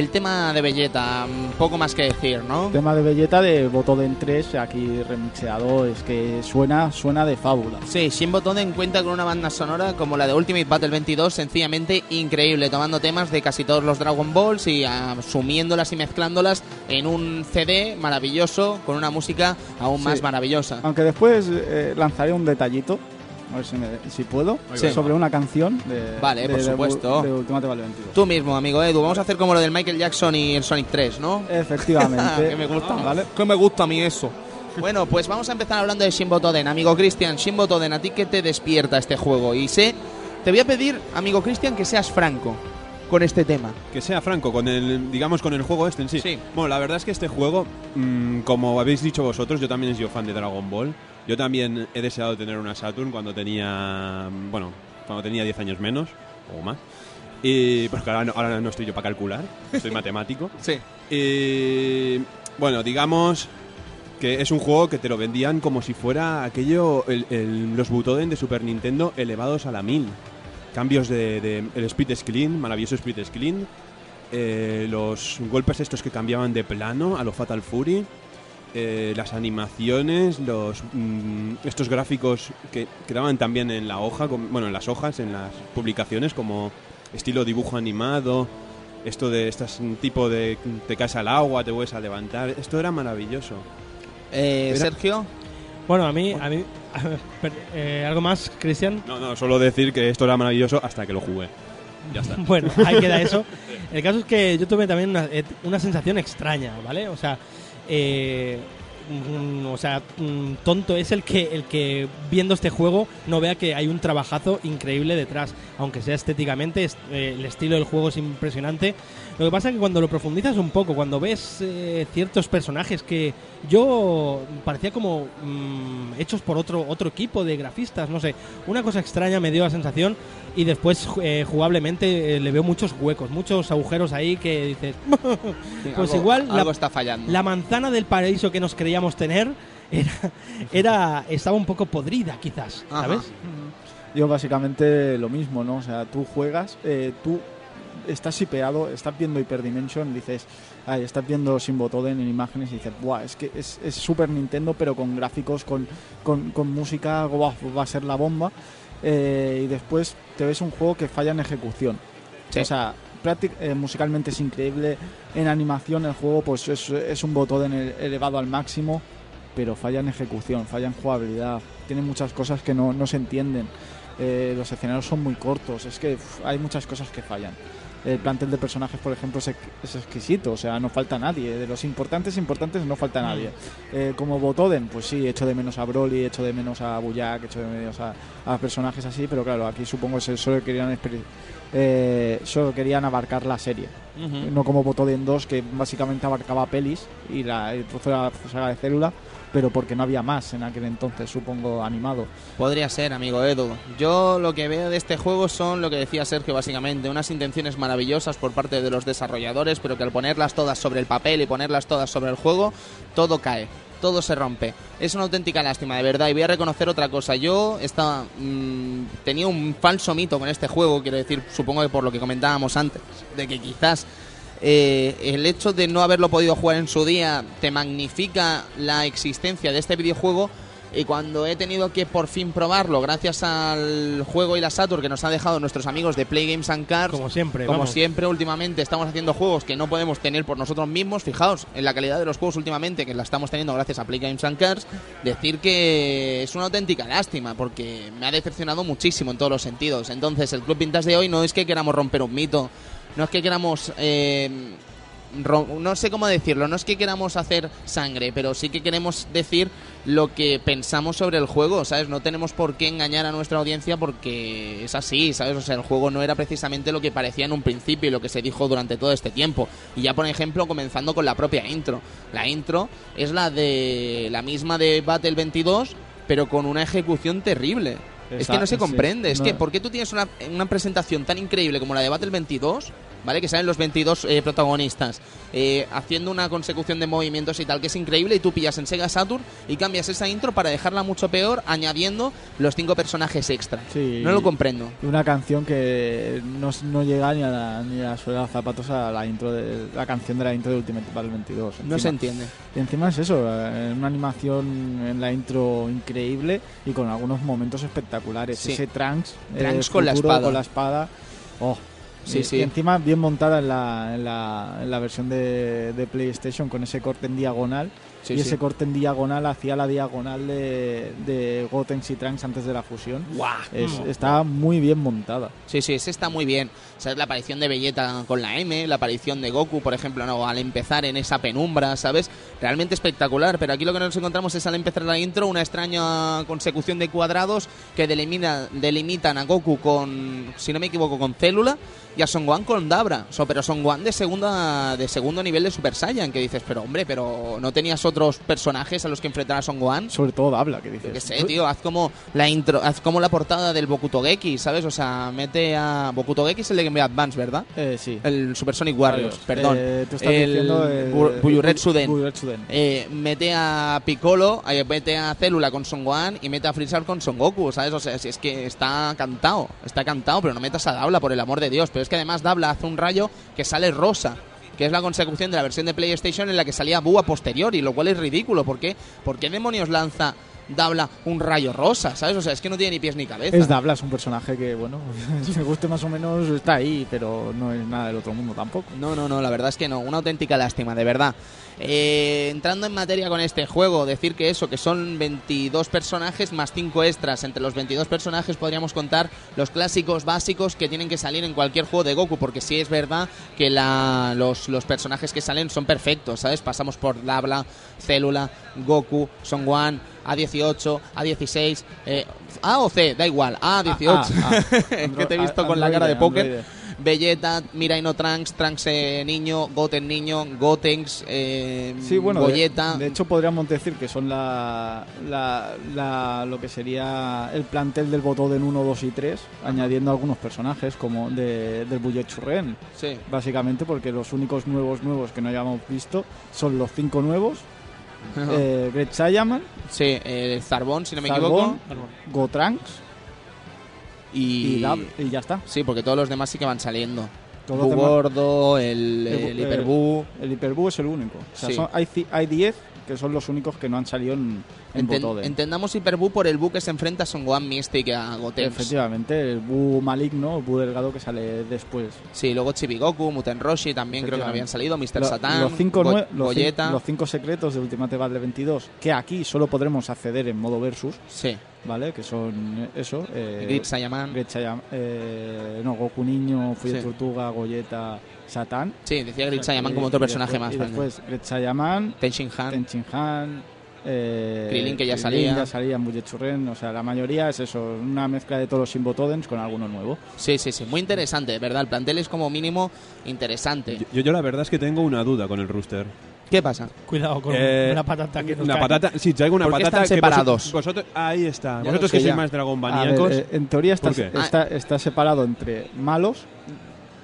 El tema de Belleta, poco más que decir, ¿no? Tema de Belleta de Botoden 3, aquí remixeado, es que suena, suena de fábula. Sí, Shin Botoden cuenta con una banda sonora como la de Ultimate Battle 22, sencillamente increíble, tomando temas de casi todos los Dragon Balls y asumiéndolas y mezclándolas en un CD maravilloso con una música aún más maravillosa. Aunque después eh, lanzaré un detallito, a ver si, me- si puedo, Sí. sobre una canción de, Vale, de- por de- supuesto. de Ultimate Battle 22. Tú mismo, amigo Edu, vamos a hacer como lo del Michael Jackson y el Sonic 3, ¿no? Efectivamente. <laughs> que me gusta, ¿vale? Que me gusta a mí eso. Bueno, pues vamos a empezar hablando de Shinbo Toden. Amigo Cristian, Shinbo Toden, ¿a ti qué te despierta este juego? Y sé, te voy a pedir, amigo Cristian, que seas franco con este tema. Que sea franco, con el, digamos, con el juego este en sí. Sí. Bueno, la verdad es que este juego, mm, como habéis dicho vosotros, yo también he sido fan de Dragon Ball. Yo también he deseado tener una Saturn cuando tenía, bueno, cuando tenía 10 años menos o más. Y porque ahora no, ahora no estoy yo para calcular, soy <laughs> matemático. Sí. Y bueno, digamos que es un juego que te lo vendían como si fuera aquello, el- el- los Butoden de Super Nintendo elevados a la 1000. Cambios de, de- el split screen, maravilloso split screen, eh, los golpes estos que cambiaban de plano a lo Fatal Fury, eh, las animaciones, los mm, estos gráficos que quedaban también en la hoja, com- bueno, en las hojas, en las publicaciones como estilo dibujo animado, esto de estas tipo de te caes al agua, te vuelves a levantar, esto era maravilloso. Eh, Era- Sergio, Bueno, a mí, a mí eh, algo más, Cristian. No, no, solo decir que esto era maravilloso hasta que lo jugué. Ya está. <laughs> Bueno, ahí queda eso. <laughs> El caso es que yo tuve también una, eh, una sensación extraña, ¿vale? O sea, eh, mm, o sea, mm, tonto es el que el que viendo este juego no vea que hay un trabajazo increíble detrás, aunque sea estéticamente es- eh, el estilo del juego es impresionante. Lo que pasa es que cuando lo profundizas un poco, cuando ves eh, ciertos personajes que yo parecía como mm, hechos por otro otro equipo de grafistas, no sé, una cosa extraña me dio la sensación y después eh, jugablemente eh, le veo muchos huecos, muchos agujeros ahí que dices, <laughs> Pues algo- igual la- algo está fallando. la manzana del paraíso que nos creíamos tener era, <laughs> era estaba un poco podrida quizás, Ajá. ¿sabes? Yo básicamente lo mismo, ¿no? O sea, tú juegas, eh, tú estás hipeado, estás viendo Hyperdimension, dices, ay, estás viendo Sin Botoden en imágenes y dices, buah, es que es, es Super Nintendo, pero con gráficos, con, con, con música, guau, va a ser la bomba. Eh, y después te ves un juego que falla en ejecución. Sí. O sea, eh, musicalmente es increíble, en animación el juego pues es, es un Botoden ele- elevado al máximo, pero falla en ejecución, falla en jugabilidad, tiene muchas cosas que no, no se entienden. Eh, los escenarios son muy cortos, es que hay muchas cosas que fallan. El plantel de personajes, por ejemplo, es, es exquisito, o sea, no falta nadie. De los importantes, importantes, no falta nadie. Eh, como Botoden, pues sí, echo de menos a Broly, echo de menos a Buyak, echo de menos a, a personajes así, pero claro, aquí supongo que solo querían, eh, solo querían abarcar la serie. No como Botoden 2, que básicamente abarcaba pelis y la, de la saga de célula, pero porque no había más en aquel entonces, supongo, animado. Podría ser, amigo Edu. Yo lo que veo de este juego son lo que decía Sergio, básicamente, unas intenciones maravillosas por parte de los desarrolladores, pero que al ponerlas todas sobre el papel y ponerlas todas sobre el juego, todo cae. Todo se rompe. Es una auténtica lástima, de verdad. Y voy a reconocer otra cosa. Yo estaba, mm, tenía un falso mito con este juego, quiero decir, supongo que por lo que comentábamos antes, de que quizás eh, el hecho de no haberlo podido jugar en su día te magnifica la existencia de este videojuego. Y cuando he tenido que por fin probarlo gracias al juego y la Saturn que nos han dejado nuestros amigos de Play Games and Cars Como siempre, como vamos. siempre últimamente estamos haciendo juegos que no podemos tener por nosotros mismos. Fijaos en la calidad de los juegos últimamente que la estamos teniendo gracias a Play Games and Cars decir que es una auténtica lástima porque me ha decepcionado muchísimo en todos los sentidos. Entonces el Club Vintage de hoy no es que queramos romper un mito no es que queramos eh, no sé cómo decirlo, no es que queramos hacer sangre, pero sí que queremos decir lo que pensamos sobre el juego, ¿sabes? No tenemos por qué engañar a nuestra audiencia porque es así, ¿sabes? O sea, el juego no era precisamente lo que parecía en un principio y lo que se dijo durante todo este tiempo. Y ya, por ejemplo, comenzando con la propia intro. La intro es la de la misma de Battle 22, pero con una ejecución terrible. Es que no se sí. comprende, es No. que ¿por qué tú tienes una, una presentación tan increíble como la de Battle 22 ¿vale? Que salen los 22 eh, protagonistas eh, haciendo una consecución de movimientos y tal, que es increíble, y tú pillas en Sega Saturn y cambias esa intro para dejarla mucho peor, añadiendo los cinco personajes extra. Sí. No lo comprendo. Y una canción que no, no llega ni a la, ni a la suela de zapatos a la intro de la canción de la intro de Ultimate Battle 22. No se entiende. Y encima es eso, eh, una animación en la intro increíble y con algunos momentos espectaculares. Sí. Ese Trunks, eh, Trunks con la espada. Con la espada. Oh. Sí, y, sí. y encima bien montada en la, en la, en la versión de, de PlayStation con ese corte en diagonal. Sí, y ese corte en diagonal hacía la diagonal de, de Gotenks y Trunks antes de la fusión. ¡Guau! Es- está muy bien montada. Sí, sí, ese está muy bien. ¿Sabes? La aparición de Vegeta con la M, la aparición de Goku, por ejemplo, no, al empezar en esa penumbra, ¿sabes? Realmente espectacular. Pero aquí lo que nos encontramos es al empezar la intro una extraña consecución de cuadrados que delimina- delimitan a Goku con, si no me equivoco, con célula y a Son Gohan con Dabra. So, pero Son Gohan de, segunda, de segundo nivel de Super Saiyan, que dices, pero hombre, pero ¿no tenías otros personajes a los que enfrentar a Son Gohan? Sobre todo Dabla, que dices. Yo qué sé, tío, haz como la intro, haz como la portada del Bokutogeki, ¿sabes? O sea, mete a Bokutogeki es el de Game Boy Advance, ¿verdad? Eh, sí. El Super Sonic Warriors, perdón. Eh, tú estás el Buyuretsuden. Buyuretsuden. Eh, mete a Piccolo, mete a Célula con Son Gohan y mete a Freezer con Son Goku, ¿sabes? O sea, si es que está cantado, está cantado, pero no metas a Dabla, por el amor de Dios. Pero es que además Dabla hace un rayo que sale rosa, que es la consecución de la versión de PlayStation en la que salía Buu a posteriori, lo cual es ridículo. ¿Por qué, ¿Por qué demonios lanza Dabla un rayo rosa, ¿sabes? O sea, es que no tiene ni pies ni cabeza. Es Dabla, es un personaje que, bueno, <laughs> si me guste más o menos, está ahí, pero no es nada del otro mundo tampoco. No, no, no, la verdad es que no, una auténtica lástima, de verdad. Eh, entrando en materia con este juego, decir que eso, que son 22 personajes más 5 extras. Entre los 22 personajes podríamos contar los clásicos básicos que tienen que salir en cualquier juego de Goku, porque sí es verdad que la, los, los personajes que salen son perfectos, ¿sabes? Pasamos por Dabla, Célula, Goku, Son Gohan, A18, A16, eh, A o C, da igual, A18. Ah, ah, ah. <laughs> que te he visto con la cara de póker. Vegeta, Miraino Trunks, Trunks eh, niño, Goten niño, Gotenks, eh, Sí, bueno, de- Goyeta. De, hecho podríamos decir que son la, la, la- lo que sería el plantel del Botoden 1, 2 y 3, añadiendo algunos personajes como de, del Buyetchurren, sí. básicamente porque los únicos nuevos nuevos que no hayamos visto son los cinco nuevos, eh, Great Saiyaman, sí, el Zarbón, si no me Zarbon, equivoco. Gotrunks Y, y, Dab- y ya está. Sí, porque todos los demás sí que van saliendo. Demás- Gordo, el, El el Hiperbú. El es el único. O sea, Sí. son- hay, ci- hay 10 que son los únicos que no han salido en, en Enten- entendamos Hiperbú por el Bu que se enfrenta a Son Gohan Mystic a Gotenks. Efectivamente, el Bu maligno, el Bu delgado que sale después. Sí, luego Chibigoku, Muten Roshi también creo que no habían salido, Mr. Lo- Satan, los, cinco Go- los, los cinco secretos de Ultimate Battle 22, que aquí solo podremos acceder en modo versus, Sí, ¿vale? Que son eso. Eh. Great Saiyaman, eh, no, Goku Niño, Fury Sí. Tortuga, Goyeta, Satán. Sí, decía Y- como otro y personaje después- más. Y después Great Saiyaman, Tenshin Han. Tenchin Han, eh, que ya Krillin salía. ya salía en Buyetchurren, o sea, la mayoría es eso, una mezcla de todos los Simbotodens con alguno nuevo. Sí, sí, sí, muy interesante, ¿verdad? El plantel es como mínimo interesante. Yo, yo la verdad es que tengo una duda con el rooster. ¿Qué pasa? Cuidado con Eh, una patata que nos Una cae. patata, sí, traigo una ¿Por qué patata están que vosotros- separados? Vosotros, ahí está. Ya vosotros que sois más A ver, dragonmaníacos. eh, en teoría está, ¿Por qué? está, está separado entre malos,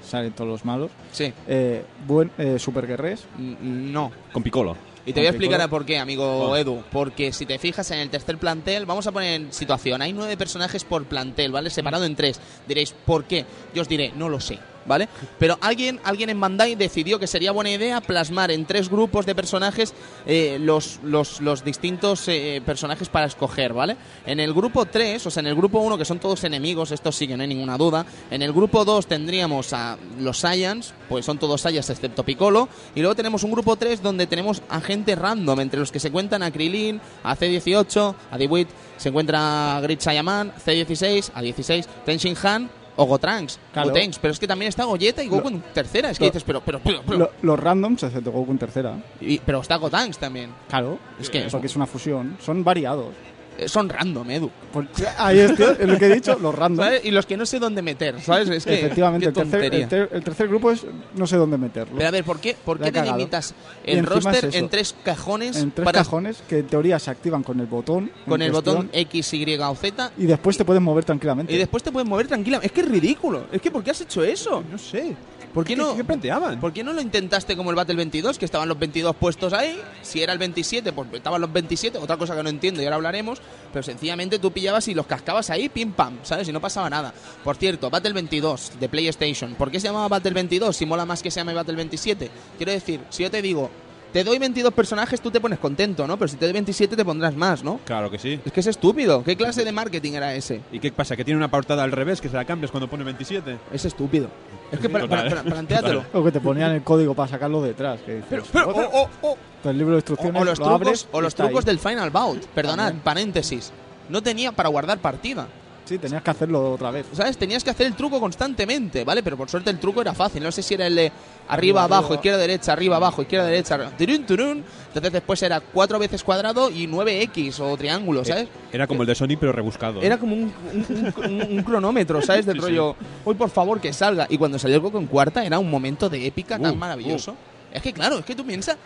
salen todos los malos, Sí, eh, buen, eh, superguerres, no. Con Piccolo. Y te voy a explicar a por qué, amigo Oh. Edu. Porque si te fijas en el tercer plantel, vamos a poner en situación. Hay nueve personajes por plantel, ¿vale? Separado en tres. Diréis, ¿por qué? Yo os diré, no lo sé, ¿vale? Pero alguien, alguien en Bandai decidió que sería buena idea plasmar en tres grupos de personajes eh, los, los, los distintos eh, personajes para escoger, ¿vale? En el grupo 3, o sea, en el grupo 1, que son todos enemigos, esto sí que no hay ninguna duda. En el grupo 2 tendríamos a los Saiyans, pues son todos Saiyans excepto Piccolo. Y luego tenemos un grupo 3 donde tenemos a gente random, entre los que se encuentran a Krilin, a C18, a Dewit, se encuentra Grid Saiyaman, C16, a 16, Tenshin Han o Gotrunks, Claro. Gotenks, pero es que también está Goyeta y Goku en tercera, es que lo- dices, pero, pero, pero, pero, Lo- los randoms, excepto Goku en tercera. y- pero está Gotenks también, Claro, Es que- porque es una fusión, son variados. Eh, son random, Edu, ahí es, tío, es lo que he dicho, los randoms. ¿sabes? Y los que no sé dónde meter, ¿sabes? Es que, Efectivamente, el tercer, tontería. el, ter- el tercer grupo es no sé dónde meterlo. Pero a ver, ¿por qué, por qué cagado. delimitas Y el roster es en tres cajones en tres para- cajones que en teoría se activan con el botón. con el cuestión, botón X, Y o Z Y después te puedes mover tranquilamente. y después te puedes mover tranquila? Es que es ridículo. Es que ¿por qué has hecho eso? No sé. ¿Por qué no? ¿Qué planteaban? ¿Por qué no lo intentaste como el Battle 22, que estaban los 22 puestos ahí? Si era el 27, pues estaban los 27, otra cosa que no entiendo y ahora hablaremos, pero sencillamente tú pillabas y los cascabas ahí, pim pam, ¿sabes? Y no pasaba nada. Por cierto, Battle 22 de PlayStation, ¿por qué se llamaba Battle 22 si mola más que se llame Battle 27? Quiero decir, si yo te digo, te doy 22 personajes, tú te pones contento, ¿no? Pero si te doy 27 te pondrás más, ¿no? Claro que sí. Es que es estúpido. ¿Qué clase de marketing era ese? ¿Y qué pasa? ¿Que tiene una portada al revés que se la cambias cuando pone 27? Es estúpido. Es que Sí, para, para- para-. <laughs> O que te ponían el código para sacarlo detrás. Que dices, Pero, pero, "Joder". o, o- o- Entonces, el libro de o- instrucciones o los lo trucos, abres o los trucos ahí. del Final Bout. Perdonad, También. paréntesis. No tenía para guardar partida. Sí, tenías que hacerlo otra vez. ¿Sabes? Tenías que hacer el truco constantemente, ¿vale? Pero por suerte el truco era fácil. No sé si era el de arriba, Arriba, abajo, arriba. izquierda, derecha, arriba, abajo, izquierda, derecha, turun, turun. Entonces después era cuatro veces cuadrado y 9x o triángulo, ¿sabes? Era como el de Sony, pero rebuscado. Era como un, un- un- un cronómetro, ¿sabes? Del Sí, rollo, hoy por favor que salga. Y cuando salió el Goku en cuarta era un momento de épica tan Uh, maravilloso. Es que claro, es que tú piensas,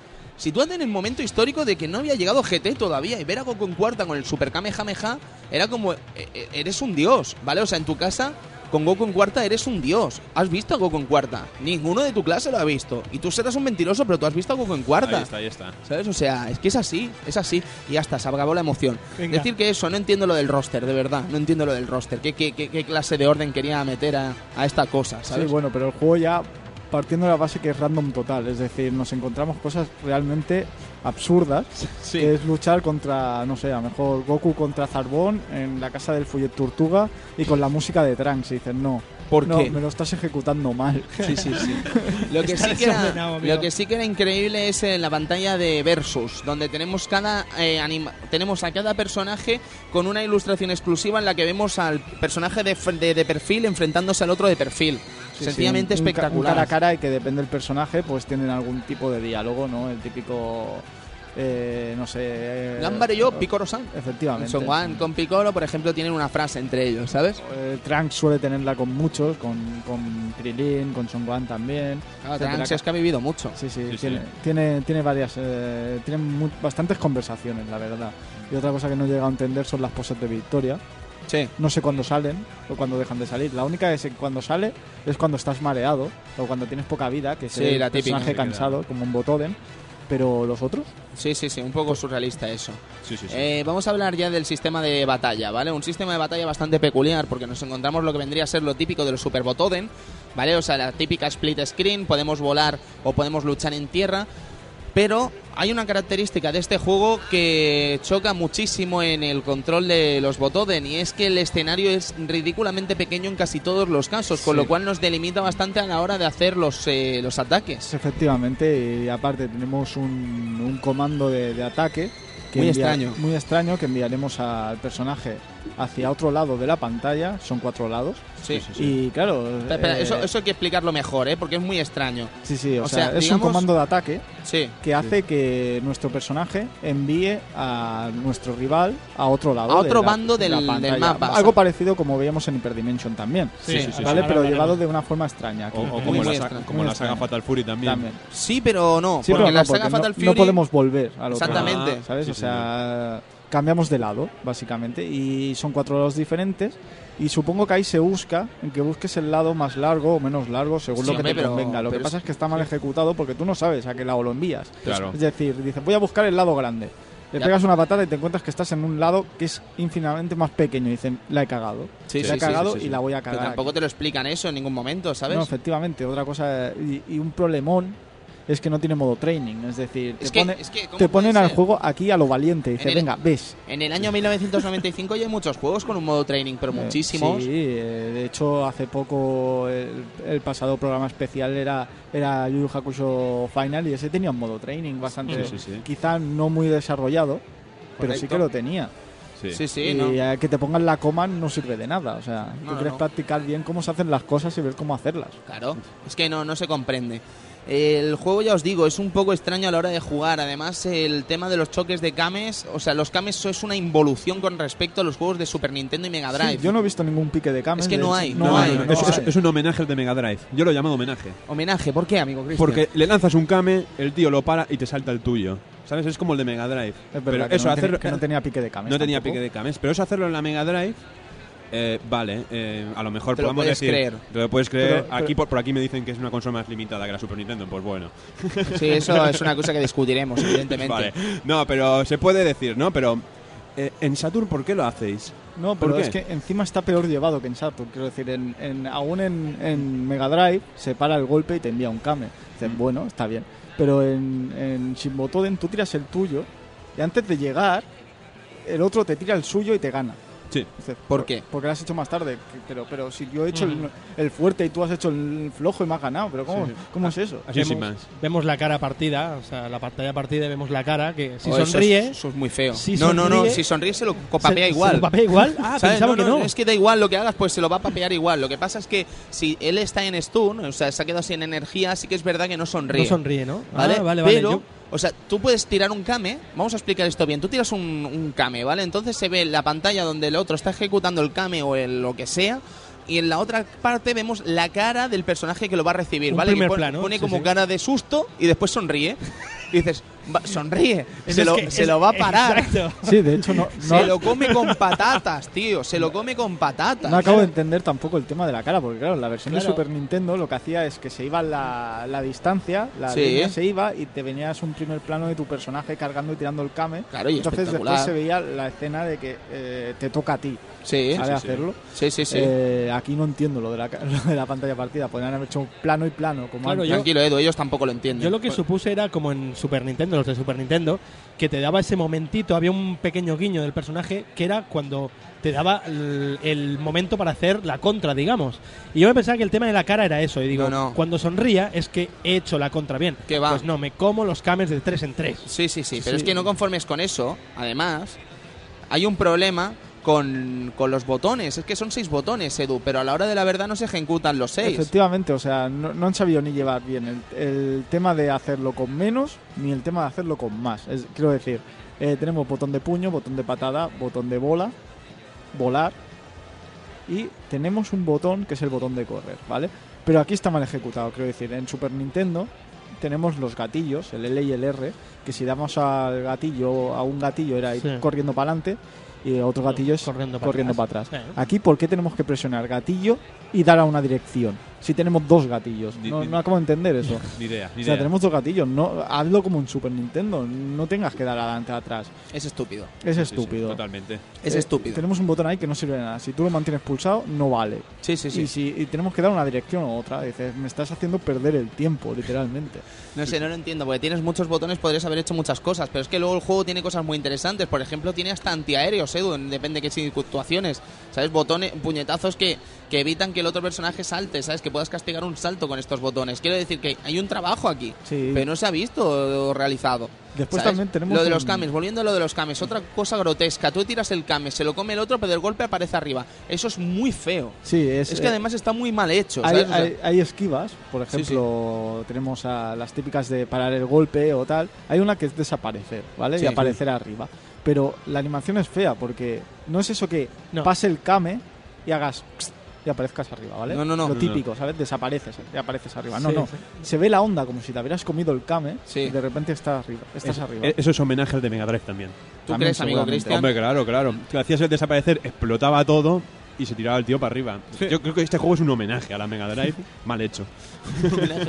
si tú andas en el momento histórico de que no había llegado GT todavía y ver a Goku en cuarta con el Super Kamehameha, era como, eh, eh, eres un dios, ¿vale? O sea, en tu casa, con Goku en cuarta eres un dios. ¿Has visto a Goku en cuarta? Ninguno de tu clase lo ha visto. Y tú serás un mentiroso, pero tú has visto a Goku en cuarta. Ahí está, ahí está. ¿Sabes? O sea, es que es así, es así. Y ya está, se acabó la emoción. Venga. Decir que eso, no entiendo lo del roster, de verdad. No entiendo lo del roster. ¿Qué, qué, qué- qué clase de orden quería meter a, a esta cosa, ¿sabes? Sí, bueno, pero el juego ya partiendo de la base que es random total, es decir, nos encontramos cosas realmente absurdas, <laughs> Sí. que es luchar contra, no sé, a lo mejor Goku contra Zarbón en la casa del Follet Tortuga y con la música de Trunks, y dices, no, ¿Por no, qué? me lo estás ejecutando mal. Sí, sí, sí. Lo que, sí que era, lo que sí que era increíble es en la pantalla de Versus, donde tenemos cada eh, anima- tenemos a cada personaje con una ilustración exclusiva en la que vemos al personaje de, de- de perfil enfrentándose al otro de perfil. Sí, Sencillamente sí, un- espectacular. Un cara a cara y que depende del personaje, pues tienen algún tipo de diálogo, ¿no? El típico, eh, no sé... eh, Gambare y yo, Picoro-san. Efectivamente. Son Juan con Piccolo, por ejemplo, tienen una frase entre ellos, ¿sabes? Eh, Trunks suele tenerla con muchos, con, con Krilin, con Son Gohan también. Claro. Trunks es que ha vivido mucho. Sí, sí, Sí, tiene, sí. Tiene, tiene varias, eh, tiene bastantes conversaciones, la verdad. Y otra cosa que no he llegado a entender son las poses de victoria. Sí. No sé cuándo salen o cuándo dejan de salir. La única es que cuando sale es cuando estás mareado o cuando tienes poca vida, que es Sí, el la típica. personaje queda. cansado, como un Botoden. Pero los otros, Sí, sí, sí, un poco surrealista eso. Sí, sí, sí. Eh, vamos a hablar ya del sistema de batalla, ¿vale? Un sistema de batalla bastante peculiar porque nos encontramos lo que vendría a ser lo típico de los Super Botoden, ¿vale? O sea, la típica split screen, podemos volar o podemos luchar en tierra, pero hay una característica de este juego que choca muchísimo en el control de los Botoden y es que el escenario es ridículamente pequeño en casi todos los casos, con Sí. lo cual nos delimita bastante a la hora de hacer los, eh, los ataques. efectivamente, y aparte tenemos un, un comando de, de ataque. Muy extraño. Muy extraño que enviaremos al personaje hacia otro lado de la pantalla. Son cuatro lados. Sí. Sí, sí. Y claro. Espera, espera, eh, eso, eso hay que explicarlo mejor, ¿eh? Porque es muy extraño. Sí, sí, o, o sea, sea, es digamos- un comando de ataque Sí. que hace que nuestro personaje envíe a nuestro rival a otro lado. A otro de la- bando de la del- del pantalla. mapa. Algo parecido como veíamos en Hyperdimension también. Sí, sí, sí, ¿Vale? Pero llevado de una forma extraña. O, o como, muy la, extraño, sa- como la saga. Fatal Fury también. También. Sí, pero no. Sí, porque pero en la no, saga porque no- Fatal no, Fury. podemos volver otro lado, Exactamente. ¿sabes? O sea, cambiamos de lado, básicamente. Y son cuatro lados diferentes. Y supongo que ahí se busca en que busques el lado más largo o menos largo según Sí, lo que te pero- convenga. Lo que pero pasa es- que está mal ejecutado porque tú no sabes a qué lado lo envías. Claro. Es decir, dices, voy a buscar el lado grande. Le Ya. pegas una patada y te encuentras que estás en un lado que es infinitamente más pequeño. Y dicen, la he cagado. Sí, la he sí, cagado sí, y la voy a Pero cagar. tampoco aquí". te lo explican eso en ningún momento, ¿sabes? No, efectivamente. Otra cosa, y, y un problemón es que no tiene modo training. Es decir, es te, que, pone- es que, ¿cómo te puede ponen al juego aquí a lo valiente. Dice, En el- venga, ves. En el año 1995 ya hay muchos juegos con un modo training, pero Eh, muchísimos. Sí, eh, de hecho hace poco el, el pasado programa especial era era Yu Yu Hakusho Final y ese tenía un modo training bastante, Sí, sí, sí. quizá no muy desarrollado, pero sí que lo tenía. Sí. Sí, sí, y ¿no? eh, que te pongan la coma no sirve de nada, o sea, No, tú quieres no. practicar bien cómo se hacen las cosas y ver cómo hacerlas. Claro, es que no, no se comprende. El juego, ya os digo, es un poco extraño a la hora de jugar. Además, el tema de los choques de Kames, o sea, los Kames es una involución con respecto a los juegos de Super Nintendo y Mega Drive. Sí, yo no he visto ningún pique de Kames. Es que no hay, No, hay, no, no es, es- hay. es un homenaje al de Mega Drive. Yo lo he llamado homenaje. Homenaje, ¿por qué, amigo Cristian? Porque le lanzas un Kame, el tío lo para y te salta el tuyo. ¿Sabes? Es como el de Mega Drive. Es verdad pero que, eso, no, hacerlo, tenía, que no tenía pique de Kames. no tenía pique de Kames. Pero eso hacerlo en la Mega Drive Eh, vale, eh, a lo mejor Te lo puedes decir. creer. Te lo puedes creer. Pero- aquí pero- por, por aquí me dicen que es una consola más limitada que la Super Nintendo. Pues bueno. <laughs> Sí, eso es una cosa que discutiremos, <laughs> evidentemente. Vale. No, pero se puede decir, ¿no? Pero eh, en Saturn, ¿por qué lo hacéis? No, ¿Por pero es que encima está peor llevado que en Saturn. Quiero decir, en, en- aún en, en Mega Drive se para el golpe y te envía un Kame. Dices, Mm. bueno, está bien. Pero en, en Shin Butoden tú tiras el tuyo y antes de llegar, el otro te tira el suyo y te gana. Sí. Dices, ¿Por qué? Porque lo has hecho más tarde. Pero, pero si yo he hecho el, el fuerte y tú has hecho el flojo y me has ganado. ¿Pero cómo, Sí, sí. ¿cómo es eso? Así vemos, más. vemos la cara partida, o sea, la pantalla partida y vemos la cara que si Oh, eso es- sonríe, Eso es, muy feo. Si no, no, no. Si sonríe se lo se- papea se igual. lo papea igual. <laughs> Ah, ¿Sabes? pensaba que no. Es que da igual lo que hagas, pues se lo va a papear igual. Lo que pasa es que si él está en stun, o sea, se ha quedado sin energía, sí que es verdad que no sonríe. No sonríe, ¿no? ¿Vale? Ah, vale, vale. Pero, Yo- o sea, tú puedes tirar un Kame. Vamos a explicar esto bien. Tú tiras un, un Kame, ¿vale? Entonces se ve la pantalla donde el otro está ejecutando el Kame o el, lo que sea. Y en la otra parte vemos la cara del personaje que lo va a recibir, Un ¿vale? primer que pon- plano, pone sí, como sí. cara de susto y después sonríe. Y <laughs> dices, "Va, sonríe. Se, es lo, que se es- lo va a parar. Exacto. Sí, de hecho no, no, Se lo come con patatas, tío. Se lo come con patatas. no acabo de entender tampoco el tema de la cara, porque claro, la versión de Claro. Super Nintendo lo que hacía es que se iba la, la distancia, la Sí. línea se iba y te venías un primer plano de tu personaje cargando y tirando el Kame. Claro, y Entonces espectacular. después se veía la escena de que eh, te toca a ti, Sí, ¿sabes? sí. hacerlo. sí, sí. sí. Eh, aquí no entiendo lo de, la, ca- <laughs> lo de la pantalla partida. Podrían haber hecho plano y plano, como Claro, antes. yo- Tranquilo, Edu, ellos tampoco lo entienden. Yo lo que supuse era como en Super Nintendo, los de Super Nintendo, que te daba ese momentito, había un pequeño guiño del personaje que era cuando te daba el, el momento para hacer la contra, digamos. Y yo me pensaba que el tema de la cara era eso, y digo, No, no. cuando sonría es que he hecho la contra bien. Que va. Pues no, me como los cames de 3 en 3. Sí, sí, sí, pero Sí. es que no conformes con eso, además, hay un problema con, con los botones. Es que son seis botones, Edu, pero a la hora de la verdad no se ejecutan los seis. Efectivamente, o sea, no, no han sabido ni llevar bien el, el tema de hacerlo con menos ni el tema de hacerlo con más. Es- quiero decir, eh, tenemos botón de puño, botón de patada, botón de bola, volar y tenemos un botón que es el botón de correr, ¿vale? Pero aquí está mal ejecutado, quiero decir, en Super Nintendo tenemos los gatillos, el L y el R, que si damos al gatillo, a un gatillo era ir Sí. corriendo para adelante y otro gatillo es Corriendo para corriendo atrás. para atrás. Aquí, ¿por qué tenemos que presionar gatillo y dar a una dirección? Si tenemos dos gatillos. No, no acabo de entender eso. <laughs> Ni idea, ni O sea, idea. tenemos dos gatillos. No, hazlo como en Super Nintendo. No tengas que dar adelante atrás. Es estúpido. Es Sí, sí, estúpido. totalmente. Es Eh, estúpido. Tenemos un botón ahí que no sirve de nada. Si tú lo mantienes pulsado, no vale. Sí, sí, sí. Y, si, y tenemos que dar una dirección u otra. Dices, me estás haciendo perder el tiempo, literalmente. <laughs> No sé, no lo entiendo, porque tienes muchos botones, podrías haber hecho muchas cosas, pero es que luego el juego tiene cosas muy interesantes. Por ejemplo, tiene hasta antiaéreos, Edu, en- depende de qué situaciones. ¿Sabes? Botones, puñetazos que, que evitan que el otro personaje salte, ¿sabes? Que puedas castigar un salto con estos botones. Quiero decir que hay un trabajo aquí, Sí. pero no se ha visto o realizado. Después ¿sabes? también tenemos Lo de los cames, volviendo a lo de los cames, otra cosa grotesca. Tú tiras el came, se lo come el otro, pero el golpe aparece arriba. Eso es muy feo. Sí, es, Es que eh, además está muy mal hecho, Hay, ¿sabes? O sea, hay- hay esquivas, por Sí, ejemplo, tenemos a las típicas de parar el golpe o tal. Hay una que es desaparecer, ¿vale? Sí. y aparecer arriba. Pero la animación es fea porque no es eso que No. pase el kame y hagas y aparezcas arriba, ¿vale? No, no, no. Lo típico, ¿sabes? Desapareces y apareces arriba. No, Sí, no. sí. Se ve la onda como si te hubieras comido el kame Sí. y de repente estás arriba. Estás Es- arriba. eh, Eso es homenaje al de Mega Drive también. ¿Tú también crees, amigo seguramente. Cristian? Hombre, claro, claro. Que hacías el desaparecer, explotaba todo y se tiraba el tío para arriba. Yo creo que este juego es un homenaje a la Mega Drive <laughs> mal hecho.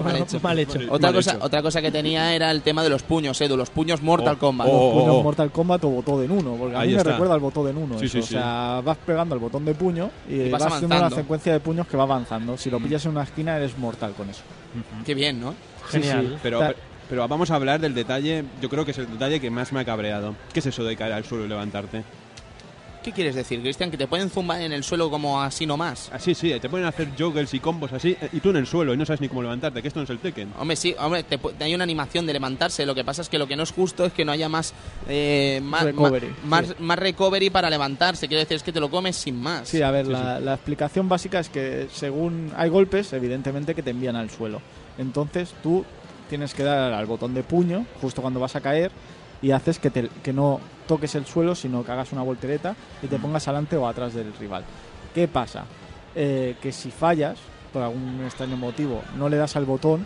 Mal hecho. Mal hecho. Otra Mal cosa, hecho. otra cosa que tenía era el tema de los puños, Edu, los puños Mortal Oh, Kombat. oh, Los puños oh. Mortal Kombat o botón en uno, porque a Ahí mí me está. recuerda al botón en uno. Sí, eso. sí, sí. O sea, vas pegando al botón de puño y, Y vas vas, haciendo una secuencia de puños que va avanzando. Si lo pillas en una esquina, eres mortal con eso. Qué bien, ¿no? Genial. sí. Pero, pero vamos a hablar del detalle, yo creo que es el detalle que más me ha cabreado. ¿Qué es eso de caer al suelo y levantarte? ¿Qué quieres decir, Cristian? ¿Que te pueden zumbar en el suelo como así nomás? Así, sí, te a hacer joggles y combos así, eh, y tú en el suelo y no sabes ni cómo levantarte, que esto no es el Tekken. Hombre, sí, hombre, te pu- hay una animación de levantarse. Lo que pasa es que lo que no es justo es que no haya más eh, más, Recovery, ma- más, sí. más recovery para levantarse. Quiero decir, es que te lo comes sin más. Sí, a ver, Sí, la, la explicación básica es que según hay golpes, evidentemente que te envían al suelo. Entonces tú tienes que dar al botón de puño justo cuando vas a caer y haces que, te- que no toques el suelo, sino que hagas una voltereta y te pongas adelante o atrás del rival. ¿Qué pasa? Eh, que si fallas, por algún extraño motivo, no le das al botón,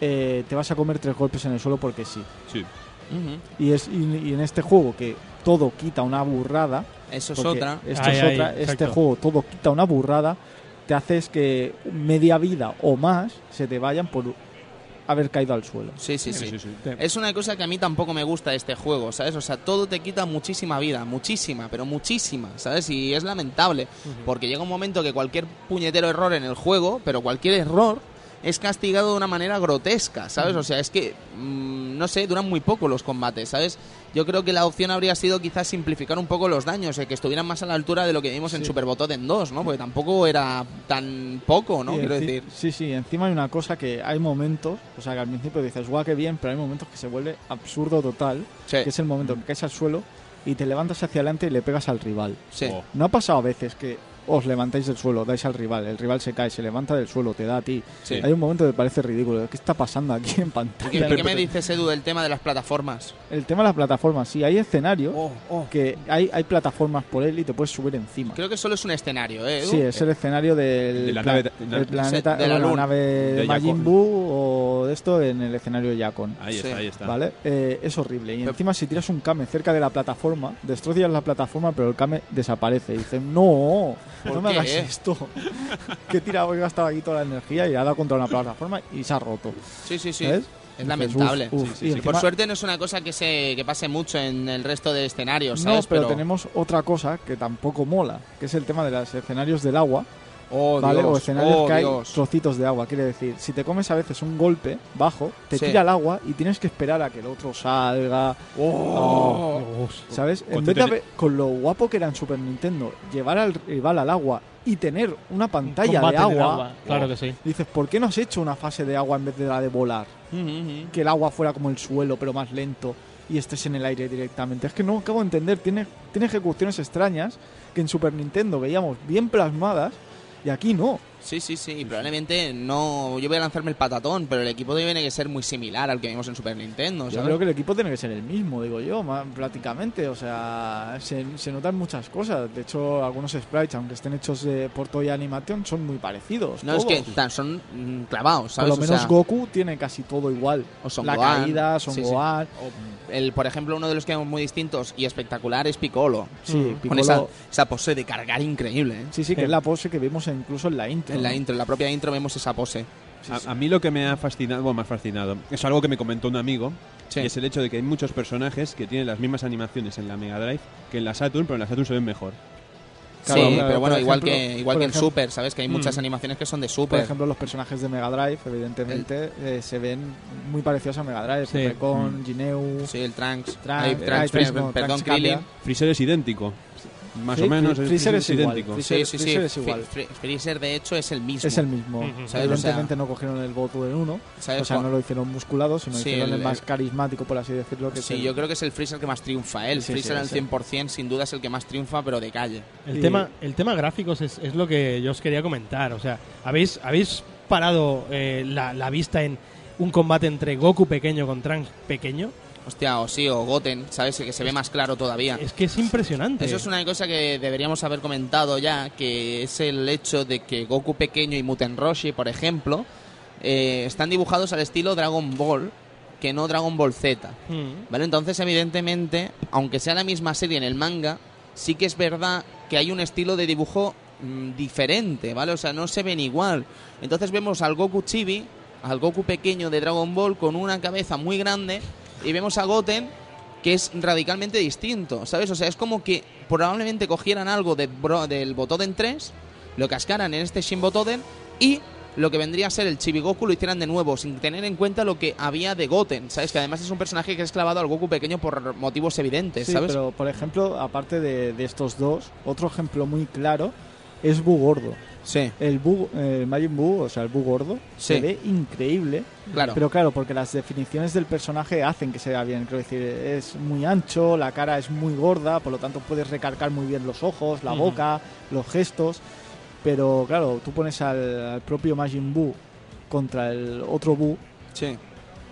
eh, te vas a comer tres golpes en el suelo porque sí. Sí. Y, es, y, y en este juego que todo quita una burrada, Eso es otra. Esto Ahí, es ahí, otra. Este juego todo quita una burrada. Te haces que media vida o más se te vayan por haber caído al suelo. Sí, sí, sí. Sí, sí, sí. Es una cosa que a mí tampoco me gusta de este juego, ¿sabes? O sea, todo te quita muchísima vida, muchísima, pero muchísima, ¿sabes? Y es lamentable, porque llega un momento que cualquier puñetero error en el juego, pero cualquier error es castigado de una manera grotesca, ¿sabes? O sea, es que, mm, no sé, duran muy poco los combates, ¿sabes? Yo creo que la opción habría sido quizás simplificar un poco los daños, eh, que estuvieran más a la altura de lo que vimos en Sí. Super Botoden 2, ¿no? Porque tampoco era tan poco, ¿no? Quiero decir. Sí, sí, encima hay una cosa que hay momentos, o sea que al principio dices, guau, qué bien, pero hay momentos que se vuelve absurdo total, Sí, que es el momento en que caes al suelo y te levantas hacia adelante y le pegas al rival. sí. Oh. ¿No ha pasado a veces que os levantáis del suelo, dais al rival, el rival se cae, se levanta del suelo, te da a ti? sí. Hay un momento que parece ridículo. ¿Qué está pasando aquí en pantalla? ¿Qué, qué me dices, Edu, del tema de las plataformas? El tema de las plataformas, sí, hay escenarios Oh, oh. que hay, hay plataformas por él y te puedes subir encima. Creo que solo es un escenario, ¿eh? Edu? Sí, es el escenario del De la pla- nave de- del planeta de la nave De Majin. Buu o de esto en el escenario Yakon. Ahí Sí. está, ahí está. ¿Vale? Eh, es horrible. Y encima si tiras un Kame cerca de la plataforma, destrozas la plataforma, pero el Kame desaparece. Y dices, no, ¿Por no me hagas esto. que he tirado, he gastado aquí toda la energía y ha dado contra una plataforma y se ha roto. Sí, sí, sí. ¿Sabes? Es lamentable. uf, uf. Sí, sí, Y sí. Por suerte no es una cosa que se que pase mucho en el resto de escenarios, No, ¿sabes? pero, tenemos otra cosa que tampoco mola, que es el tema de los escenarios del agua, Oh, ¿vale? Dios, o escenarios oh, que hay Dios. trocitos de agua. Quiere decir, si te comes a veces un golpe bajo, te Sí. tira al agua y tienes que esperar a que el otro salga. Oh. ¿Sabes? En Con vez de con lo guapo que era en Super Nintendo, llevar al rival al agua y tener una pantalla Combate de en el agua, Claro que sí. dices, ¿por qué no has hecho una fase de agua en vez de la de volar? Ujú, ujú. Que el agua fuera como el suelo, pero más lento y estés en el aire directamente. Es que no acabo de entender, tiene, tiene ejecuciones extrañas que en Super Nintendo veíamos bien plasmadas y aquí no. Sí, sí, sí. Probablemente no. Yo voy a lanzarme el patatón, pero el equipo tiene que ser muy similar al que vimos en Super Nintendo. Yo creo que el equipo tiene que ser el mismo, digo yo, ma- prácticamente. O sea, se, se notan muchas cosas. De hecho, algunos sprites, aunque estén hechos de por Toy Animation, son muy parecidos. No, es que tan- son mm, clavados, Por ¿sabes? lo O menos sea, Goku tiene casi todo igual. o Son La Gohan. caída, Son Sí, sí. Gohan. O el, por ejemplo, uno de los que vemos muy distintos y espectacular es Piccolo. Sí, Mm. Con Piccolo- esa, esa pose de cargar increíble, ¿eh? Sí, sí, que es la pose que vimos incluso en la intro. En la intro, en la propia intro vemos esa pose. Sí, sí. A, a mí lo que me ha fascinado, bueno, me ha fascinado, es algo que me comentó un amigo, Sí. y es el hecho de que hay muchos personajes que tienen las mismas animaciones en la Mega Drive que en la Saturn, pero en la Saturn se ven mejor. Claro, sí, claro, pero bueno, por igual ejemplo- que igual por que en ejemplo- Super, ¿sabes? Que hay muchas Mm. animaciones que son de Por Super. ejemplo, los personajes de Mega Drive, evidentemente, eh, se ven muy parecidos a Mega Drive. Sí. Con Gineu. Sí, el Trunks. Trunks, eh, Trunks, Trunks perdón. Krillin. Freezer es idéntico, más o menos, Fre- Freezer es igual. idéntico. Freezer- Sí, sí, sí. Freezer es igual. Fre- Fre- Freezer, de hecho, es el mismo. Es el mismo. Ujú. ¿Sabes? O sea, Evidentemente no cogieron el voto en uno. ¿sabes? O sea, no lo hicieron musculado, sino Sí, hicieron el, el- más carismático, por así decirlo. Que Sí, el- yo creo que es el Freezer que más triunfa. ¿eh? El Sí, Freezer sí, al sí. 100% sin duda es el que más triunfa, pero de calle. El, Y- tema, el tema gráficos es, es lo que yo os quería comentar. O sea, ¿habéis, habéis parado eh, la, la vista en un combate entre Goku pequeño con Trunks pequeño? Hostia, o sí, o Goten, ¿sabes? Que se ve más claro todavía. Es que es impresionante. Eso es una cosa que deberíamos haber comentado ya, que es el hecho de que Goku pequeño y Muten Roshi, por ejemplo, eh, están dibujados al estilo Dragon Ball, que no Dragon Ball Z. Mm. ¿Vale? Entonces, evidentemente, aunque sea la misma serie en el manga, sí que es verdad que hay un estilo de dibujo mm, diferente, ¿vale? O sea, no se ven igual. Entonces vemos al Goku Chibi, al Goku pequeño de Dragon Ball con una cabeza muy grande y vemos a Goten que es radicalmente distinto, ¿sabes? O sea, es como que probablemente cogieran algo de Bro- del Botoden 3, lo cascaran en este Shin Botoden y lo que vendría a ser el Chibi Goku lo hicieran de nuevo, sin tener en cuenta lo que había de Goten, ¿sabes? Que además es un personaje que es clavado al Goku pequeño por motivos evidentes, Sí, ¿sabes? pero por ejemplo, aparte de, de estos dos, otro ejemplo muy claro es Bu Gordo. Sí, El Bu, el Majin Buu, o sea, el Bu Gordo, Sí. se ve increíble. claro. Pero claro, porque las definiciones del personaje hacen que se vea bien. Quiero decir, es muy ancho, la cara es muy gorda, por lo tanto puedes recargar muy bien los ojos, la boca, los gestos. Pero claro, tú pones al, al propio Majin Buu contra el otro Bu sí.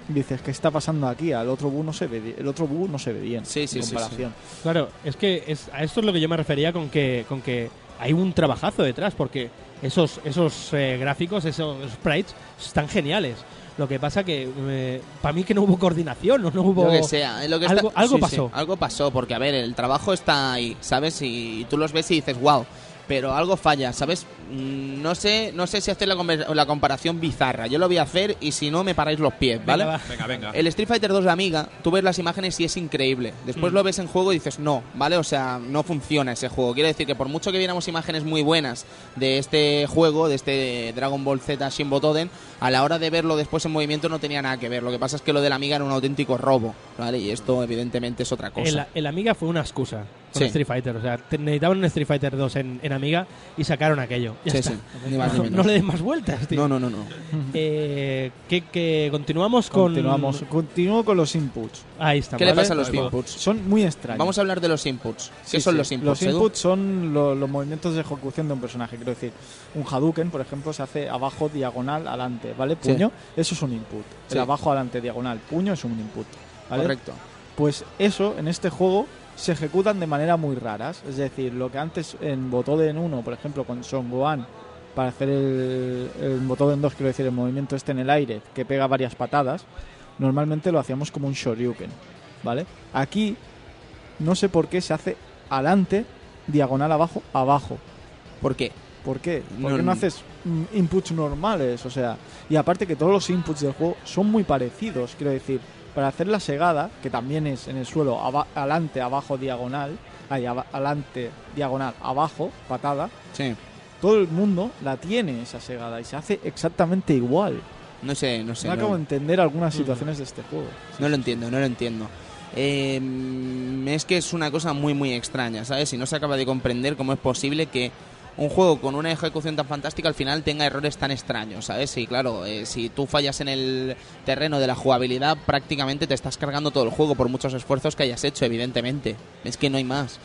y dices, ¿qué está pasando aquí? Al otro Bu no se ve, el otro Bu no se ve bien. Sí, sí, en sí, comparación. Claro, es que es, a esto es lo que yo me refería con que, con que hay un trabajazo detrás, porque esos, esos eh, gráficos, esos sprites, están geniales. Lo que pasa que eh, para mí que no hubo coordinación, no, no hubo... Lo que sea, eh, lo que está- algo, algo sí, sí, pasó. algo pasó, porque a ver, el trabajo está ahí, ¿sabes? Y tú los ves y dices, wow, pero algo falla, ¿sabes? Mm, No sé, no sé si hacer la, conver- la comparación bizarra. Yo lo voy a hacer y si no me paráis los pies, ¿vale? Venga, va. Venga, venga. El Street Fighter 2 de Amiga, tú ves las imágenes y es increíble. Después Mm. lo ves en juego y dices, no, ¿vale? O sea, no funciona ese juego. Quiere decir que por mucho que viéramos imágenes muy buenas de este juego, de este Dragon Ball Z Shin Butoden, a la hora de verlo después en movimiento no tenía nada que ver. Lo que pasa es que lo de la Amiga era un auténtico robo, ¿vale? Y esto evidentemente es otra cosa. El, el Amiga fue una excusa con Sí. Street Fighter. O sea, te- necesitaban un Street Fighter 2 en, en Amiga y sacaron aquello. Ya Sí, está. sí, ni más ni No, menos. no le den más vueltas, tío. No, no, no, no. Eh, que, que continuamos con. Continuamos. Continúo con los inputs. Ahí está. ¿Qué le pasa a los inputs? Son muy extraños. Vamos a hablar de los inputs. ¿Qué Sí, son sí. los inputs? Los Edu? inputs son lo- los movimientos de ejecución de un personaje. Quiero decir, un Hadouken, por ejemplo, se hace abajo, diagonal, adelante, ¿vale? Sí. Puño, eso es un input. Sí. El abajo, adelante, diagonal, puño es un input. ¿vale? Correcto. Pues eso, en este juego, se ejecutan de manera muy raras. Es decir, lo que antes en Botoden 1, por ejemplo, con Son Gohan, para hacer el, el Botoden 2, quiero decir, el movimiento este en el aire, que pega varias patadas, normalmente lo hacíamos como un Shoryuken, ¿vale? Aquí, no sé por qué se hace adelante, diagonal abajo, abajo. ¿Por qué? ¿Por qué? No, ¿Por qué no no. haces mm, inputs normales? O sea, y aparte que todos los inputs del juego son muy parecidos, quiero decir, para hacer la segada, que también es en el suelo, aba- adelante, abajo, diagonal, ahí, aba- adelante, diagonal, abajo, patada, Sí. todo el mundo la tiene esa segada y se hace exactamente igual. No sé, no sé. no acabo de entender algunas Mm. situaciones de este juego. No lo entiendo, no lo entiendo. Eh, es que es una cosa muy, muy extraña, ¿sabes? Y no se acaba de comprender cómo es posible que un juego con una ejecución tan fantástica al final tenga errores tan extraños, ¿sabes? Y claro, eh, si tú fallas en el terreno de la jugabilidad, prácticamente te estás cargando todo el juego por muchos esfuerzos que hayas hecho, evidentemente. Es que no hay más.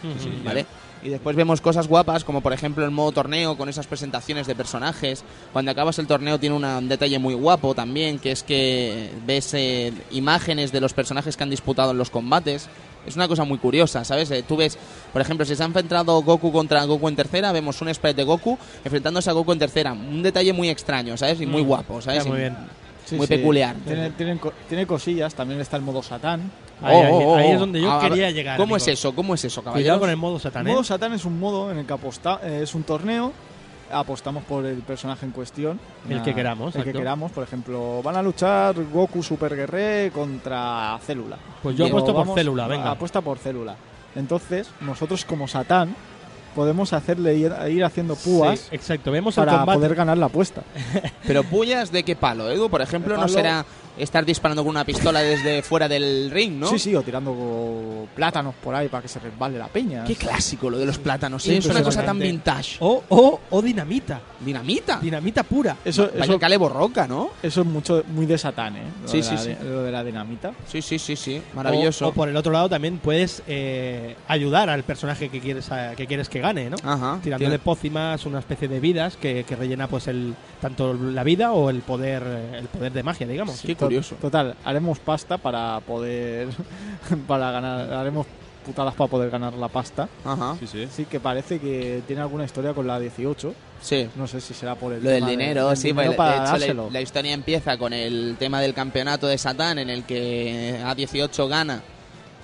¿vale? Y después vemos cosas guapas, como por ejemplo el modo torneo, con esas presentaciones de personajes. Cuando acabas el torneo tiene una- un detalle muy guapo también, que es que ves eh, imágenes de los personajes que han disputado en los combates. Es una cosa muy curiosa, ¿sabes? Eh, tú ves, por ejemplo, si se ha enfrentado Goku contra Goku en tercera, vemos un sprite de Goku enfrentándose a Goku en tercera. Un detalle muy extraño, ¿sabes? Y muy Mm. guapo, ¿sabes? Está muy bien. Sí, Muy sí. peculiar. Tiene, tiene tiene cosillas, también está el modo Satán. Ahí, Oh, ahí- oh, oh, ahí oh. es donde yo A ver, quería llegar. ¿Cómo es eso? ¿Cómo es eso, Cuidado caballeros? con el modo Satán, El ¿eh? modo Satán es un modo en el que aposta, eh, es un torneo, apostamos por el personaje en cuestión. El que queramos, El que queramos, por ejemplo, van a luchar Goku Super Guerrero contra Célula. Pues yo apuesto por Célula, venga. Apuesta por Célula. Entonces, nosotros como Satán podemos hacerle ir, ir haciendo púas Sí, exacto, vemos para poder ganar la apuesta. <laughs> Pero pullas de qué palo, Edu, por ejemplo, no será estar disparando con una pistola desde fuera del ring, ¿no? Sí, sí, o tirando plátanos por ahí para que se resbale la peña. Qué clásico lo de los plátanos, Sí, ¿eh? es una cosa tan vintage. O, o, o dinamita. Dinamita. Dinamita pura. Eso, Vaya eso, cale borroca, ¿no? eso es mucho, muy de Satán, ¿eh? Lo Sí, de sí, la, sí. Lo de la dinamita. Sí, sí, sí, sí. Maravilloso. O, o por el otro lado también puedes eh, ayudar al personaje que quieres a- que quieres que gane, ¿no? Ajá. Tirándole Tiene- pócimas, una especie de vidas que, que rellena pues el tanto la vida o el poder eh, el poder de magia, digamos. To- curioso. Total, haremos pasta para poder. <laughs> para ganar. Haremos putadas para poder ganar la pasta. Ajá. Sí, sí. Sí, que parece que tiene alguna historia con la 18. Sí. No sé si será por el Lo del tema dinero, del sí, dinero pues, para de hecho la, la historia empieza con el tema del campeonato de Satán en el que A18 gana.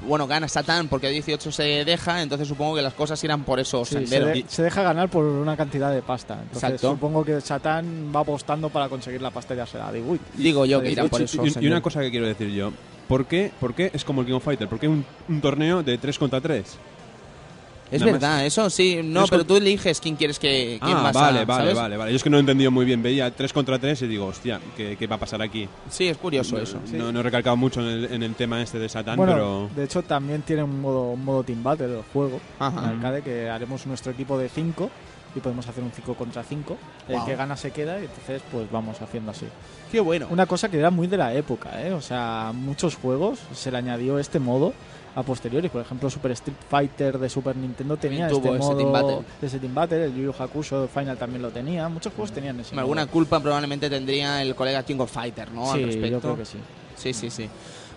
Bueno, gana Satán porque A18 se deja, entonces supongo que las cosas irán por esos Sí, se, senderos. de- se deja ganar por una cantidad de pasta. Entonces Exacto. supongo que Satán va apostando para conseguir la pasta y dársela a Dewey. Digo yo que irán por Y- esos y, y una cosa que quiero decir yo. ¿Por qué, por qué es como el King of Fighter? ¿Por qué un, un torneo de 3 contra 3? Es Nada verdad, eso sí. No, pero tú eliges quién quieres que. Quién Ah, vas a- vale, vale, ¿sabes? vale, vale. Yo es que no he entendido muy bien. Veía 3 contra 3 y digo, hostia, ¿qué, qué va a pasar aquí? Sí, es curioso no, eso. No, no he recalcado mucho en el, en el tema este de Satán, bueno, pero... de hecho también tiene un modo, un modo Team Battle el juego. Ajá. en arcade que haremos nuestro equipo de 5 y podemos hacer un 5 contra 5. El que gana se queda y entonces pues vamos haciendo así. Qué bueno. Una cosa que era muy de la época, ¿eh? O sea, muchos juegos se le añadió este modo a posteriori. Por ejemplo, Super Street Fighter de Super Nintendo tenía este ese modo Team Battle. ese Team Battle. El Yu Yu Hakusho Final también lo tenía. Muchos juegos tenían ese Alguna modo. culpa probablemente tendría el colega King of Fighter, ¿no? Al Sí, respecto. yo creo que sí. Sí, sí, sí.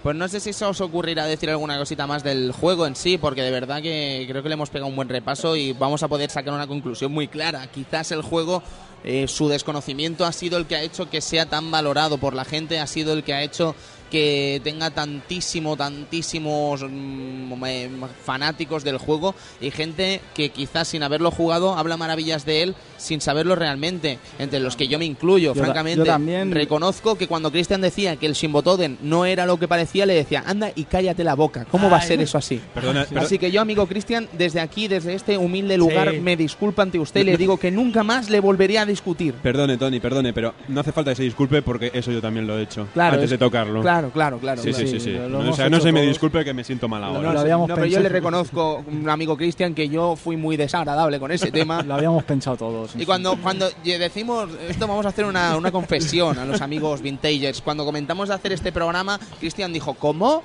Pues no sé si se os ocurrirá decir alguna cosita más del juego en sí, porque de verdad que creo que le hemos pegado un buen repaso y vamos a poder sacar una conclusión muy clara. Quizás el juego, eh, su desconocimiento ha sido el que ha hecho que sea tan valorado por la gente, ha sido el que ha hecho que tenga tantísimo, tantísimos mm, eh, fanáticos del juego y gente que quizás sin haberlo jugado habla maravillas de él sin saberlo realmente, entre los que yo me incluyo, Yo francamente. yo también- Reconozco que cuando Cristian decía que el Shimbotoden no era lo que parecía, le decía, anda y cállate la boca, ¿cómo va a Ay. ser eso así? Perdona, pero- Así que yo, amigo Cristian, desde aquí, desde este humilde lugar, Sí. me disculpo ante usted y le digo que nunca más le volvería a discutir. Perdone, Tony, perdone, pero no hace falta que se disculpe porque eso yo también lo he hecho. Claro, antes es- de tocarlo. Claro, claro, claro. Sí, claro. sí, sí, No, o sea, no se me disculpe que me siento mal ahora. No, habíamos no, pero yo le reconozco, un amigo Cristian, que yo fui muy desagradable con ese tema. <laughs> Lo habíamos pensado todos. Y cuando, cuando decimos, esto vamos a hacer una, una confesión a los amigos vintagers, cuando comentamos de hacer este programa, Cristian dijo, ¿cómo?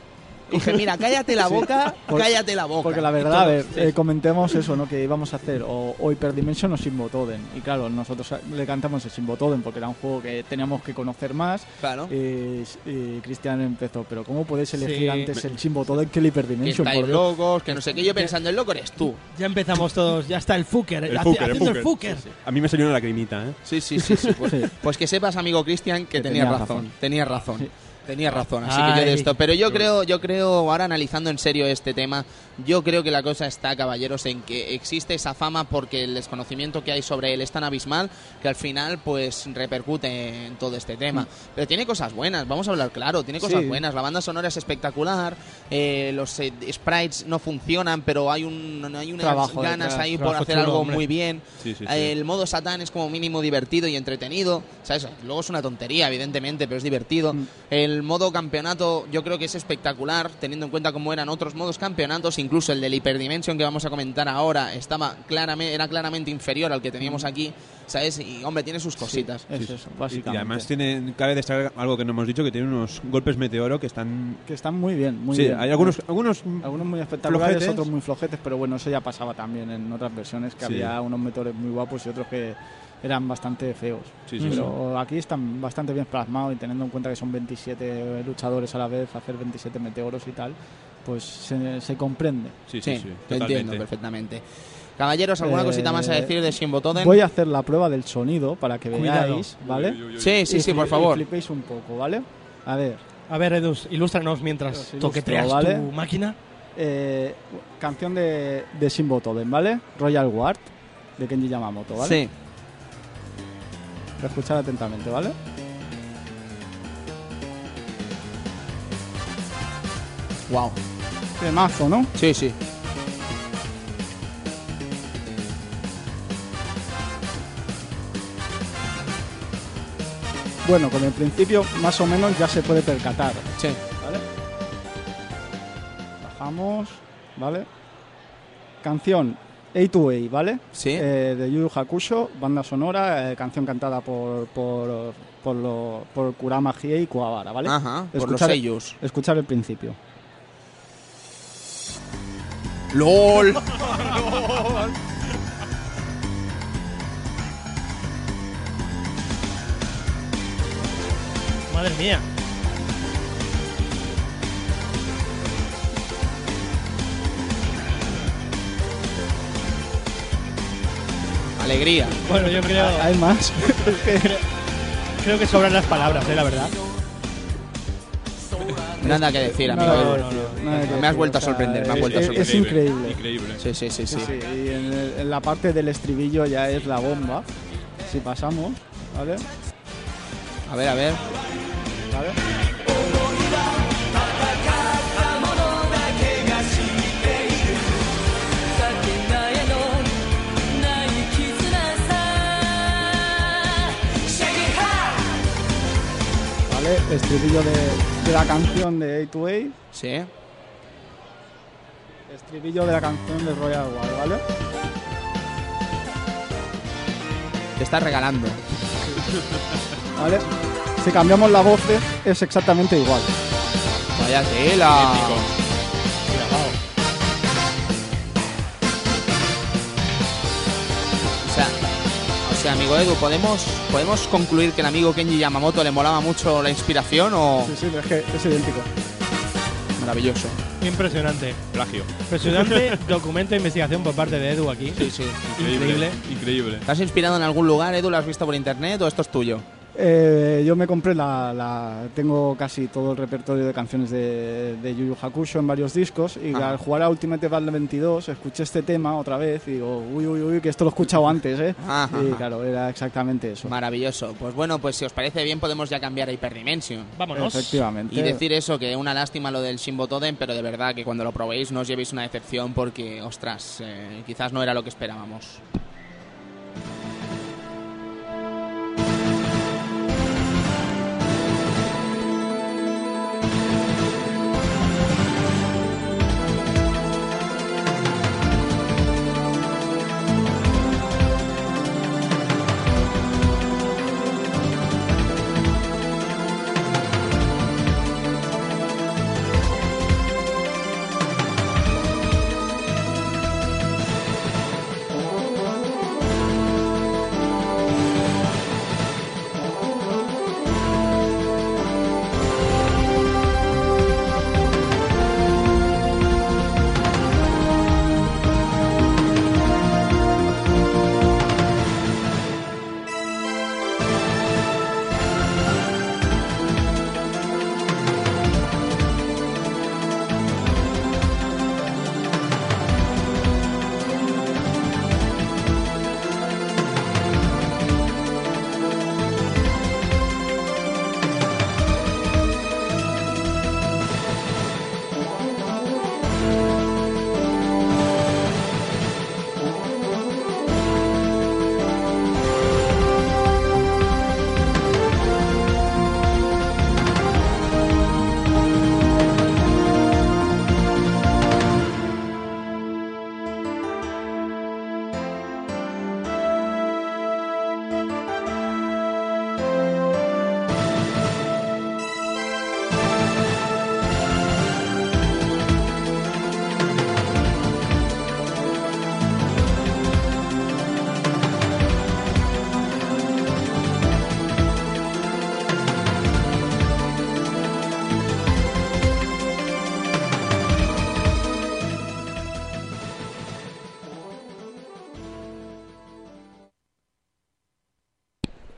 Dije, mira, cállate la boca, Por- cállate la boca. Porque la verdad, a todo- ver, eh, comentemos eso, ¿no? Que íbamos a hacer o, o Hyperdimension o Simbotoden. Y claro, nosotros le cantamos el Simbotoden porque era un juego que teníamos que conocer más. Claro. Y, y Cristian empezó, pero ¿cómo puedes elegir Sí. antes el Simbotoden que el Que Hyperdimension? estáis Por Dios. locos, que no sé qué. Yo pensando, el loco eres tú. Ya empezamos todos, ya está el fucker, El haciendo el fucker. A mí me salió una lagrimita, ¿eh? Sí, sí, sí. sí. Pues, <laughs> Sí. pues que sepas, amigo Cristian, que, Que tenías tenía razón. razón. Tenías razón. Sí. Tenías razón, así que yo de Ay. esto. Pero yo creo, yo creo, ahora analizando en serio este tema, yo creo que la cosa está, caballeros, en que existe esa fama porque el desconocimiento que hay sobre él es tan abismal que al final, pues, repercute en todo este tema. Pero tiene cosas buenas, vamos a hablar claro, tiene cosas Sí. buenas. La banda sonora es espectacular, eh, los eh, sprites no funcionan, pero hay, un, hay unas Trabajo ganas ahí por hacer chulo, algo hombre. muy bien. Sí, sí, El modo Satán es como mínimo divertido y entretenido. ¿sabes? Luego es una tontería, evidentemente, pero es divertido. Mm. El modo campeonato yo creo que es espectacular, teniendo en cuenta cómo eran otros modos campeonatos. Incluso el del Hyperdimension que vamos a comentar ahora estaba claramente, era claramente inferior al que teníamos aquí. ¿Sabes? Y hombre, tiene sus cositas. Es eso, Y básicamente. además tiene, cabe destacar algo que no hemos dicho, que tiene unos golpes meteoro que están... Que están muy bien, muy sí, bien. hay algunos... algunos Algunos muy espectaculares, flojetes. otros muy flojetes, pero bueno, eso ya pasaba también en otras versiones, que Sí. había unos metores muy guapos y otros que eran bastante feos. Sí, sí, pero aquí están bastante bien plasmados y teniendo en cuenta que son 27 luchadores a la vez, hacer 27 meteoros y tal, pues se, se comprende. Sí, sí, Sí, te entiendo perfectamente. Caballeros, ¿alguna Eh, cosita más a decir de Shimbotoden? Voy a hacer la prueba del sonido para que Cuidado. veáis, ¿vale? Uy, uy, uy. Sí, sí, Y sí, por y favor. flipéis un poco, ¿vale? A ver, A ver, Edus, ilústranos mientras ilustro, toqueteas ¿vale? tu máquina. eh, canción de, de Simbotoden, ¿vale? Royal Guard, de Kenji Yamamoto, ¿vale? Sí. Escuchad atentamente, ¿vale? Wow. Temazo, ¿no? Sí, sí. Bueno, con el principio más o menos ya se puede percatar, Sí. ¿vale? Bajamos, ¿vale? Canción A2A, ¿vale? Sí. Eh, de Yu Hakusho, banda sonora, eh, canción cantada por, por, por, lo- por Kurama Hie y Kuwabara, ¿vale? Ajá, por los Escuchar- sellos. Escuchar el principio. LOL. <laughs> Madre mía. Alegría. Bueno, yo creo, ¿Hay más? creo que sobran las palabras, eh, la verdad. Nada que decir, amigo. No, no, Me has vuelto a sorprender, me has es- vuelto a sorprender. Es increíble. Increíble. Sí, sí, sí, sí. Sí, y en, el- en la parte del estribillo ya es la bomba. Si pasamos, ¿vale? A ver, a ver. ¿Vale? ¿Vale? Estribillo de, de la canción de A2A. Sí. Estribillo de la canción de Royal War, ¿vale? Te estás regalando. <laughs> ¿Vale? Si cambiamos la voz es exactamente igual. Vaya tela. Sea, amigo Edu, ¿podemos, ¿podemos concluir que el amigo Kenji Yamamoto le molaba mucho la inspiración o...? Sí, sí, es que es idéntico. Maravilloso. Impresionante. Plagio. Impresionante <laughs> documento de investigación por parte de Edu aquí. Sí, sí. Increíble. Increíble. ¿Te has inspirado en algún lugar, Edu? ¿Lo has visto por internet o esto es tuyo? Eh, yo me compré la, la- Tengo casi todo el repertorio de canciones de, de Yu Yu Hakusho en varios discos y Ajá. al jugar a Ultimate Battle 22 escuché este tema otra vez y digo, uy, uy, uy, que esto lo he escuchado antes, ¿eh? Ajá, y claro, era exactamente eso. Maravilloso. Pues bueno, pues si os parece bien podemos ya cambiar a Hyperdimension. Vámonos. Efectivamente. Y decir eso, que una lástima lo del Shinbo Totem, pero de verdad que cuando lo probéis no os llevéis una decepción porque, ostras, eh, quizás no era lo que esperábamos.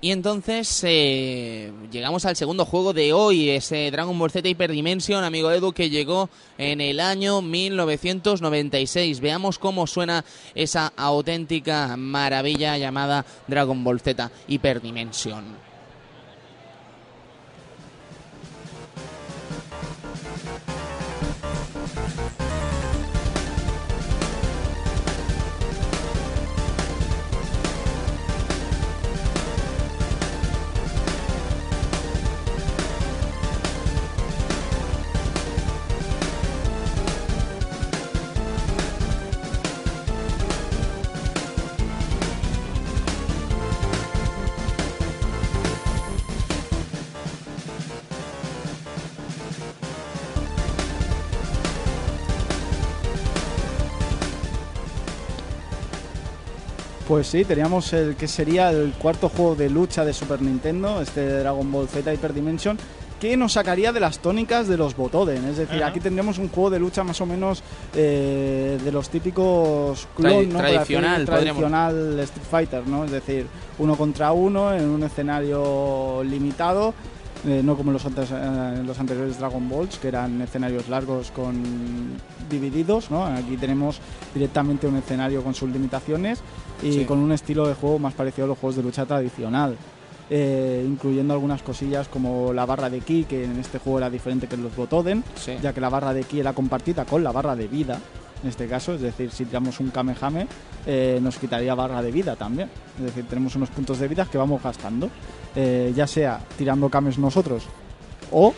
Y entonces eh, llegamos al segundo juego de hoy, ese Dragon Ball Z Hyperdimension, amigo Edu, que llegó en el año 1996. Veamos cómo suena esa auténtica maravilla llamada Dragon Ball Z Hyperdimension. Pues sí, teníamos el que sería el cuarto juego de lucha de Super Nintendo, este Dragon Ball Z Hyperdimension, que nos sacaría de las tónicas de los Botoden. Es decir, aquí tendríamos un juego de lucha más o menos eh, de los típicos clon, ¿no? Tradicional, podríamos- tradicional Street Fighter, ¿no? Es decir, uno contra uno en un escenario limitado. Eh, no como los, antes- eh, los anteriores Dragon Balls, que eran escenarios largos con divididos, ¿no? Aquí tenemos directamente un escenario con sus limitaciones y Sí. con un estilo de juego más parecido a los juegos de lucha tradicional. eh, incluyendo algunas cosillas como la barra de ki, que en este juego era diferente que en los Botoden, Sí. ya que la barra de ki era compartida con la barra de vida, en este caso, es decir, si tiramos un Kamehame, eh, nos quitaría barra de vida también. Es decir, tenemos unos puntos de vida que vamos gastando, eh, ya sea tirando Kames nosotros o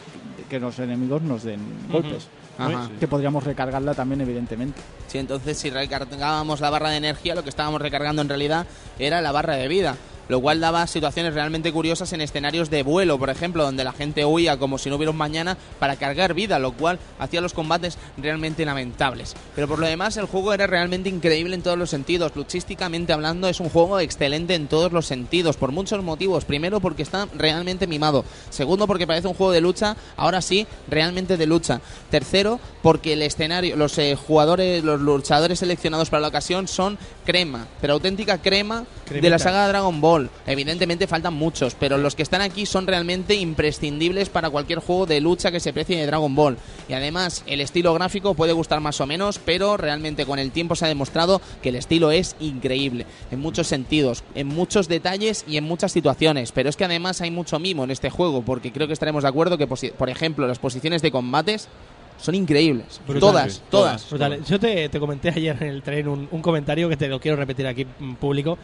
que los enemigos nos den golpes. Ajá. Que podríamos recargarla también, evidentemente. Sí, entonces si recargábamos la barra de energía, lo que estábamos recargando en realidad era la barra de vida. Lo cual daba situaciones realmente curiosas en escenarios de vuelo, por ejemplo, donde la gente huía como si no hubiera un mañana para cargar vida, lo cual hacía los combates realmente lamentables. Pero por lo demás, el juego era realmente increíble en todos los sentidos. Luchísticamente hablando, es un juego excelente en todos los sentidos, por muchos motivos. Primero, porque está realmente mimado. Segundo, porque parece un juego de lucha, ahora sí, realmente de lucha. Tercero, porque el escenario, los eh, jugadores, los luchadores seleccionados para la ocasión son crema, pero auténtica crema de la saga Dragon Ball. Evidentemente faltan muchos, pero los que están aquí son realmente imprescindibles para cualquier juego de lucha que se precie de Dragon Ball. Y además, el estilo gráfico puede gustar más o menos, pero realmente con el tiempo se ha demostrado que el estilo es increíble, en muchos sentidos, en muchos detalles y en muchas situaciones. Pero es que además hay mucho mimo en este juego, porque creo que estaremos de acuerdo que, por ejemplo, las posiciones de combates son increíbles. Todas, todas. Brutal. Yo te, te comenté ayer en el tren un, un comentario que te lo quiero repetir aquí en público.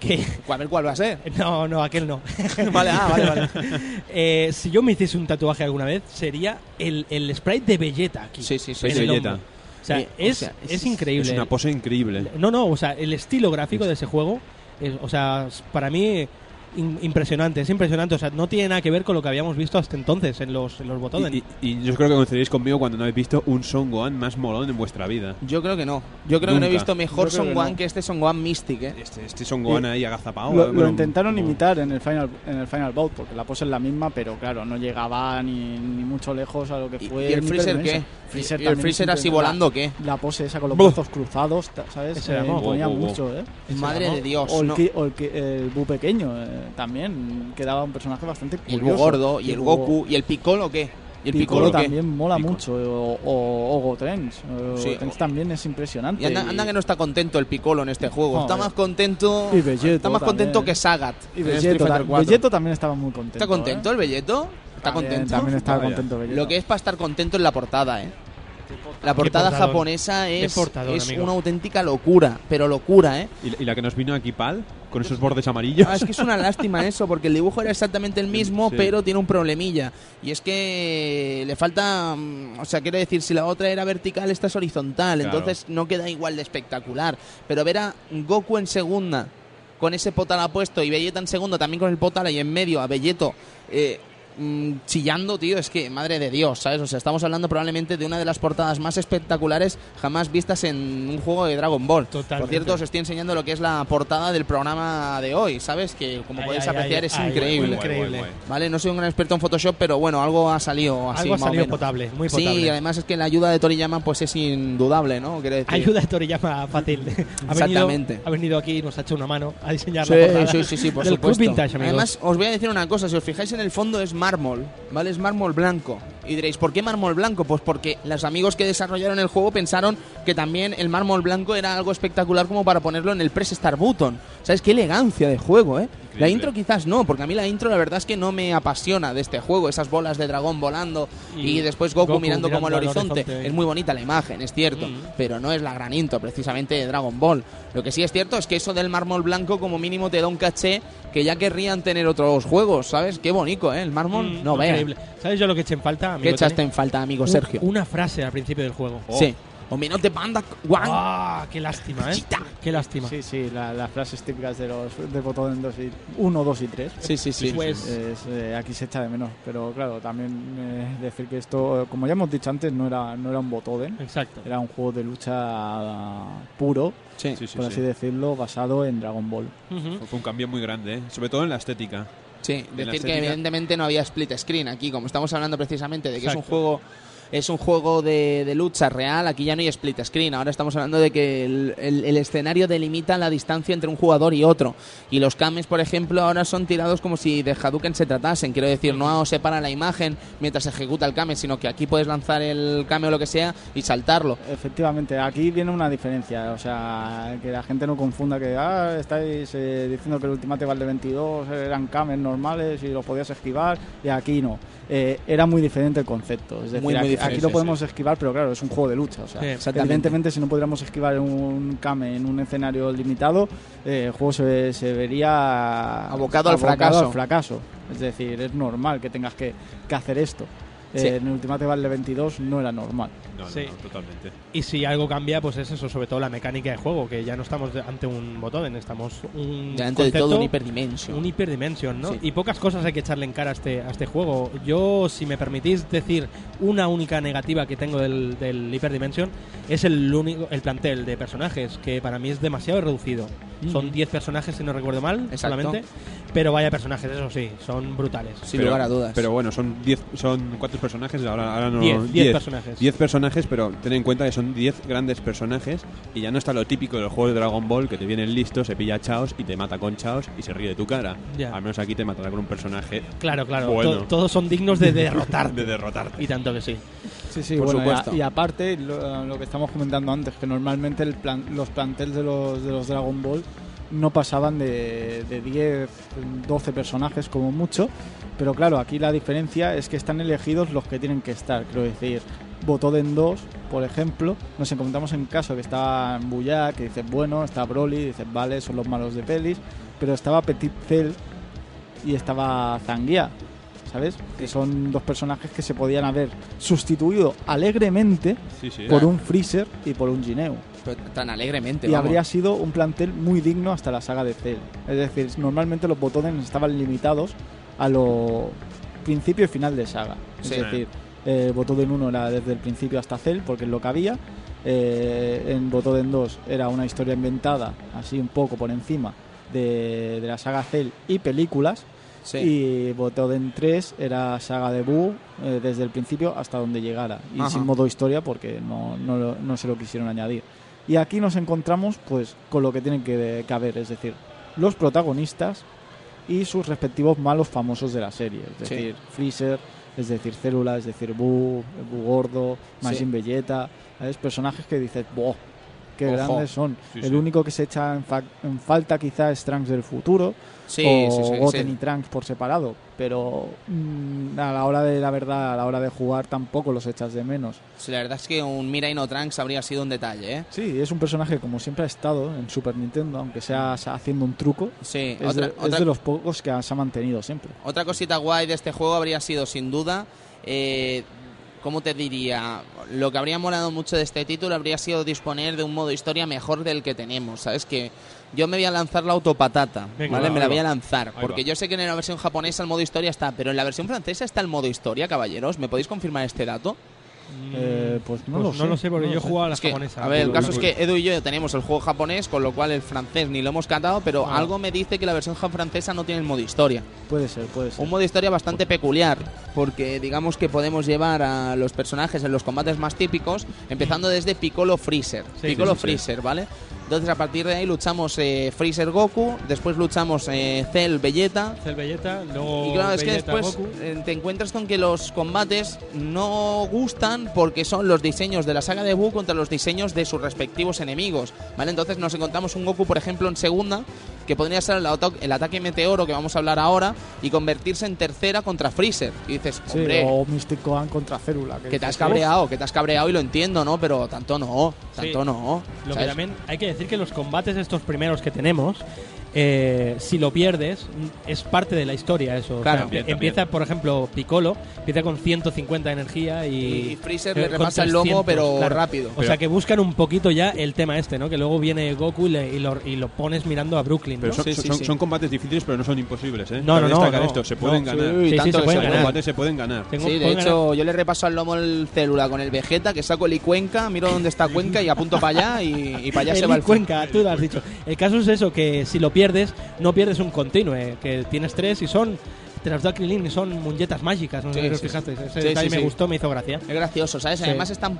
Que. A ver cuál va a ser. No, no, aquel no. <laughs> Vale, ah, vale, vale. <laughs> Eh, si yo me hiciese un tatuaje alguna vez, sería el, el sprite de Vegeta aquí. Sí, sí, Vegeta. hombro. O sea, o es, sea, es, es- increíble. Es una pose increíble. No, no, o sea, el estilo gráfico de ese juego, es- o sea, para mí impresionante, es impresionante. O sea, no tiene nada que ver con lo que habíamos visto hasta entonces en los, en los botones. Y, y- y yo creo que coincidiréis conmigo cuando no habéis visto un Son Gohan más molón en vuestra vida. Yo creo que no. Yo creo que no he Nunca. visto mejor Son que Gohan no. que este Son Gohan Mystic, ¿eh? Este, este Son Gohan ahí agazapado. Lo, eh, lo intentaron imitar en el final en el final bout porque la pose es la misma pero claro no llegaba ni, ni mucho lejos a lo que ¿Y- fue y el ni Freezer qué? Freezer ¿Y el Freezer así volando qué? la pose esa con los brazos cruzados sabes Ese Eh, buh. mucho eh Madre de Dios. o el, no. o el, el Bu pequeño eh, también quedaba un personaje bastante Y el curioso gordo, y el Goku, y el Piccolo qué? ¿Y el Piccolo Piccolo qué? también mola Piccolo. mucho o, o, o Sí, Gotenks o- también es impresionante Y anda, anda que no está contento el Piccolo en este juego. Está Joder. más contento. Y está más contento también. que Sagat. y Fighter ta- 4. Vegeto también estaba muy contento ¿Está contento ¿eh? el Belleto? ¿Está También- contento? También estaba contento Vegeto. Lo que es para estar contento en la portada, ¿eh? La portada japonesa es, es una auténtica locura, pero locura, ¿eh? ¿Y, la- que nos vino aquí Pal, con esos bordes amarillos. Ah, es que es una <laughs> lástima eso, porque el dibujo era exactamente el mismo, Sí. pero tiene un problemilla. Y es que le falta. mm, O sea, quiero decir, si la otra era vertical, esta es horizontal. Claro. Entonces no queda igual de espectacular. Pero ver a Goku en segunda, con ese potala puesto, y Vegeta en segundo también con el potala, y en medio a Belleto. Eh, mm, chillando, tío, es que madre de Dios, ¿sabes? O sea, estamos hablando probablemente de una de las portadas más espectaculares jamás vistas en un juego de Dragon Ball. Totalmente. Por cierto, os estoy enseñando lo que es la portada del programa de hoy, ¿sabes? Que como Ay, podéis ay, apreciar ay, es increíble. increíble. ¿Vale? No soy un gran experto en Photoshop, pero bueno, algo ha salido así Algo ha más salido potable, muy potable. Sí, además es que la ayuda de Toriyama pues es indudable, ¿no? Quiero decir. Ayuda de Toriyama fácil. <laughs> ha Exactamente. Venido, ha venido aquí y nos ha hecho una mano a diseñar Sí, la portada sí, sí, sí, por del supuesto. Vintage. Además, os voy a decir una cosa, si os fijáis en el fondo es mármol, ¿vale? Es mármol blanco. Y diréis, ¿por qué mármol blanco? Pues porque los amigos que desarrollaron el juego pensaron que también el mármol blanco era algo espectacular como para ponerlo en el Press Star Button. ¿Sabes qué elegancia de juego, eh? La intro quizás no, porque a mí la intro la verdad es que no me apasiona de este juego, esas bolas de dragón volando y, Y después Goku, Goku mirando como al horizonte. horizonte. Es muy bonita la imagen, es cierto, Mm. pero no es la gran intro precisamente de Dragon Ball. Lo que sí es cierto es que eso del mármol blanco como mínimo te da un caché que ya querrían tener otros juegos, ¿sabes? Qué bonito, ¿eh? El mármol, Mm, no increíble. ¿Sabes yo lo que eché en falta, amigo ¿Qué echaste en falta, amigo Sergio? Una frase al principio del juego. Sí. O Minote Panda One. ¡Ah! ¡Qué lástima, eh! ¡Qué lástima! Sí, sí, la- las frases típicas de los de botón 2 y 1, 2 y 3. Sí, sí, sí. Pues- Es, eh, aquí se echa de menos, pero claro, también eh, decir que esto, eh, como ya hemos dicho antes, no era, no era un botoden, Exacto. era un juego de lucha puro, Sí. Sí, sí, por sí. así decirlo, basado en Dragon Ball. Ujú. Fue un cambio muy grande, ¿eh? sobre todo en la estética. Sí, la decir que evidentemente no había split screen aquí, como estamos hablando precisamente de que es un Exacto. juego es un juego de, de lucha real, aquí ya no hay split screen, ahora estamos hablando de que el, el- el escenario delimita la distancia entre un jugador y otro, y los kames, por ejemplo, ahora son tirados como si de Hadouken se tratasen, quiero decir, no separa la imagen mientras se ejecuta el kame, sino que aquí puedes lanzar el kame o lo que sea y saltarlo. Efectivamente, aquí viene una diferencia, o sea, que la gente no confunda que ah, estáis eh, diciendo que el Ultimate Valde 22 eran cames normales y los podías esquivar, y aquí no. Eh, era muy diferente el concepto, es decir, Muy, muy aquí, aquí lo sí, podemos esquivar, pero claro, es un juego de lucha, o sea, evidentemente si no pudiéramos esquivar un kame en un escenario limitado, eh, el juego se, se vería Abocado al fracaso. al fracaso. Es decir, es normal que tengas que, que hacer esto. Eh. En el Ultimate Valde 22 no era normal. No, no, Sí. no, totalmente. Y si algo cambia, pues es eso, sobre todo la mecánica de juego, que ya no estamos ante un botón, estamos un Delante de concepto, todo un hyperdimension. un hyperdimension, ¿no? Sí. Y pocas cosas hay que echarle en cara a este, a este juego. Yo, si me permitís decir una única negativa que tengo del, del hyperdimension, es el único, el plantel de personajes, que para mí es demasiado reducido. Son 10 personajes, si no recuerdo mal, Exacto. solamente. Pero vaya personajes, eso sí, son brutales. Sin Pero- lugar a dudas. Pero bueno, son 10 son ¿cuántos personajes? Ahora, ahora no 10, 10 personajes. 10 personajes, pero ten en cuenta que son 10 grandes personajes y ya no está lo típico de los juegos de Dragon Ball que te vienen listos, se pilla a Chaos y te mata con Chaos y se ríe de tu cara. Ya. Al menos aquí te matará con un personaje Claro, claro. Bueno. to- todos son dignos de derrotar. <laughs> de derrotarte. y tanto que sí. Sí, sí, Por bueno, y a- supuesto. y, aparte, lo, lo que estamos comentando antes, que normalmente el plan, los planteles de los, de los Dragon Ball no pasaban de, de 10, 12 personajes como mucho, pero claro, aquí la diferencia es que están elegidos los que tienen que estar, quiero decir, Botoden 2, por ejemplo, nos encontramos en caso que está Buya, que dices, bueno, está Broly, dices, vale, son los malos de pelis, pero estaba Petit Cell y estaba Zangia, ¿sabes? Que son dos personajes que se podían haber sustituido alegremente Sí, sí. por un Freezer y por un Gineu. Pero tan alegremente. Y vamos. habría sido un plantel muy digno hasta la saga de Cell. Es decir, normalmente los botones estaban limitados a lo principio y final de saga. Es Sí. decir, eh, Botoden 1 era desde el principio hasta Cell, porque es lo que había. Eh, en Botoden 2 era una historia inventada, así un poco por encima de, de la saga Cell y películas. Sí. Y Botoden 3 era saga de Buu eh, desde el principio hasta donde llegara. Y Ajá. sin modo historia porque no, no, no se lo quisieron añadir. Y aquí nos encontramos pues con lo que tienen que, que haber, es decir, los protagonistas y sus respectivos malos famosos de la serie. Es Sí. decir, Freezer, es decir, Célula, es decir, Buu, Buu Gordo, Majin Vegeta. ¿sabes? Personajes que dices, ¡boh! ¡Qué Ojo. grandes son! Sí, el sí. único que se echa en, fa- en falta quizá es Trunks del futuro Sí, o Goten y Trunks por separado, pero mm, a la hora de la verdad, a la hora de jugar tampoco los echas de menos. La verdad es que un Mirai no Trunks habría sido un detalle, ¿eh? Sí, es un personaje como siempre ha estado en Super Nintendo, aunque sea haciendo un truco, Sí, es, otra, de, es otra- de los pocos que se ha mantenido siempre. otra cosita guay de este juego habría sido, sin duda, eh, ¿cómo te diría? Lo que habría molado mucho de este título habría sido disponer de un modo historia mejor del que tenemos, ¿sabes? Que yo me voy a lanzar la autopatata, Venga, ¿vale? va, me la voy a lanzar, porque yo sé que en la versión japonesa el modo historia está, pero en la versión francesa está el modo historia, caballeros. ¿Me podéis confirmar este dato? Eh, pues no lo sé. no lo sé porque no yo lo sé. he jugado a la Es que, japonesa. a ver, el caso es que Edu y yo tenemos el juego japonés, con lo cual el francés ni lo hemos catado, pero Ah. algo me dice que la versión francesa no tiene el modo historia. Puede ser, puede ser. Un modo historia bastante peculiar, porque digamos que podemos llevar a los personajes en los combates más típicos, empezando desde Piccolo Freezer. Sí, Piccolo sí, sí. Freezer, ¿vale? Entonces a partir de ahí luchamos eh, Freezer Goku, después luchamos eh, Cell Vegeta. Cell Vegeta, luego Y claro, es que después Goku. eh, te encuentras con que los combates no gustan porque son los diseños de la saga de Buu contra los diseños de sus respectivos enemigos, ¿vale? Entonces nos encontramos un Goku, por ejemplo, en segunda, que podría ser el, auto- el ataque meteoro que vamos a hablar ahora y convertirse en tercera contra Freezer. Y dices, Sí, hombre, o Mystic Gohan contra Célula. que te has cabreado, que te has cabreado y lo entiendo, ¿no? Pero tanto no, tanto Sí. no. Lo que ¿sabes? también hay que decir que los combates estos primeros que tenemos, eh, si lo pierdes, es parte de la historia eso. O Claro. sea, También, empieza, también. por ejemplo, Piccolo, empieza con 150 de energía y... Y Freezer eh, le repasa el lomo, 300, pero claro. rápido. O sea que buscan un poquito ya el tema este, ¿no? Que luego viene Goku y, le- y lo, y lo pones mirando a Brooklyn, son, Sí, sí, son- sí. son combates difíciles, pero no son imposibles, ¿eh? No, no, no, destacar no. esto, se pueden No, ganar. Sí, sí, tanto se pueden ganar. combates se pueden ganar. Tengo- Sí, de ganar- hecho, yo le repaso al lomo el célula con el Vegeta, que saco el Icuenca, miro dónde está Cuenca y apunto para allá y, y para allá se El va el Cuenca, tú lo has dicho. El caso es eso, que si lo pierdes, no pierdes un continue, que tienes tres y son... Te las da Krilin y son muñetas mágicas, no sé Sí, si os sí, fijasteis. Ese Sí, detalle me gustó, me hizo gracia. Es gracioso, ¿sabes? Además están...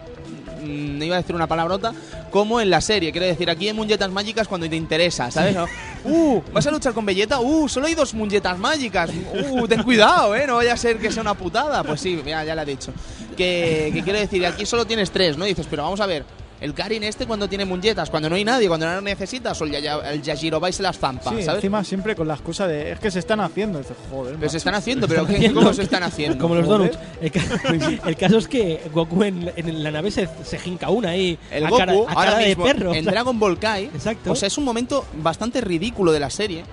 mm, iba a decir una palabrota, como en la serie. Quiero decir, aquí hay muñetas mágicas cuando te interesa, ¿sabes? ¿No? ¡Uh! ¿Vas a luchar con Vegeta? ¡Uh! Solo hay dos muñetas mágicas. ¡Uh! Ten cuidado, ¿eh? No vaya a ser que sea una putada. Pues sí, ya, ya la he dicho. Que, que quiero decir, aquí solo tienes tres, ¿no? Y dices, pero vamos a ver. El Karin este cuando tiene muñetas, cuando no hay nadie, cuando no las necesitas, o el, el Yajirobai se las zampa, Sí, ¿sabes? encima siempre con la excusa de es que se están haciendo. Dices, joder, Pero macho. se están haciendo, pero <laughs> ¿qué- haciendo. ¿cómo se están haciendo? Como los donuts. El, ca- <laughs> el caso es que Goku en, en la nave se, se jinca una ahí. El a Goku, cara, a ahora de mismo, perro. en Dragon Ball Kai, Exacto. o sea, es un momento bastante ridículo de la serie.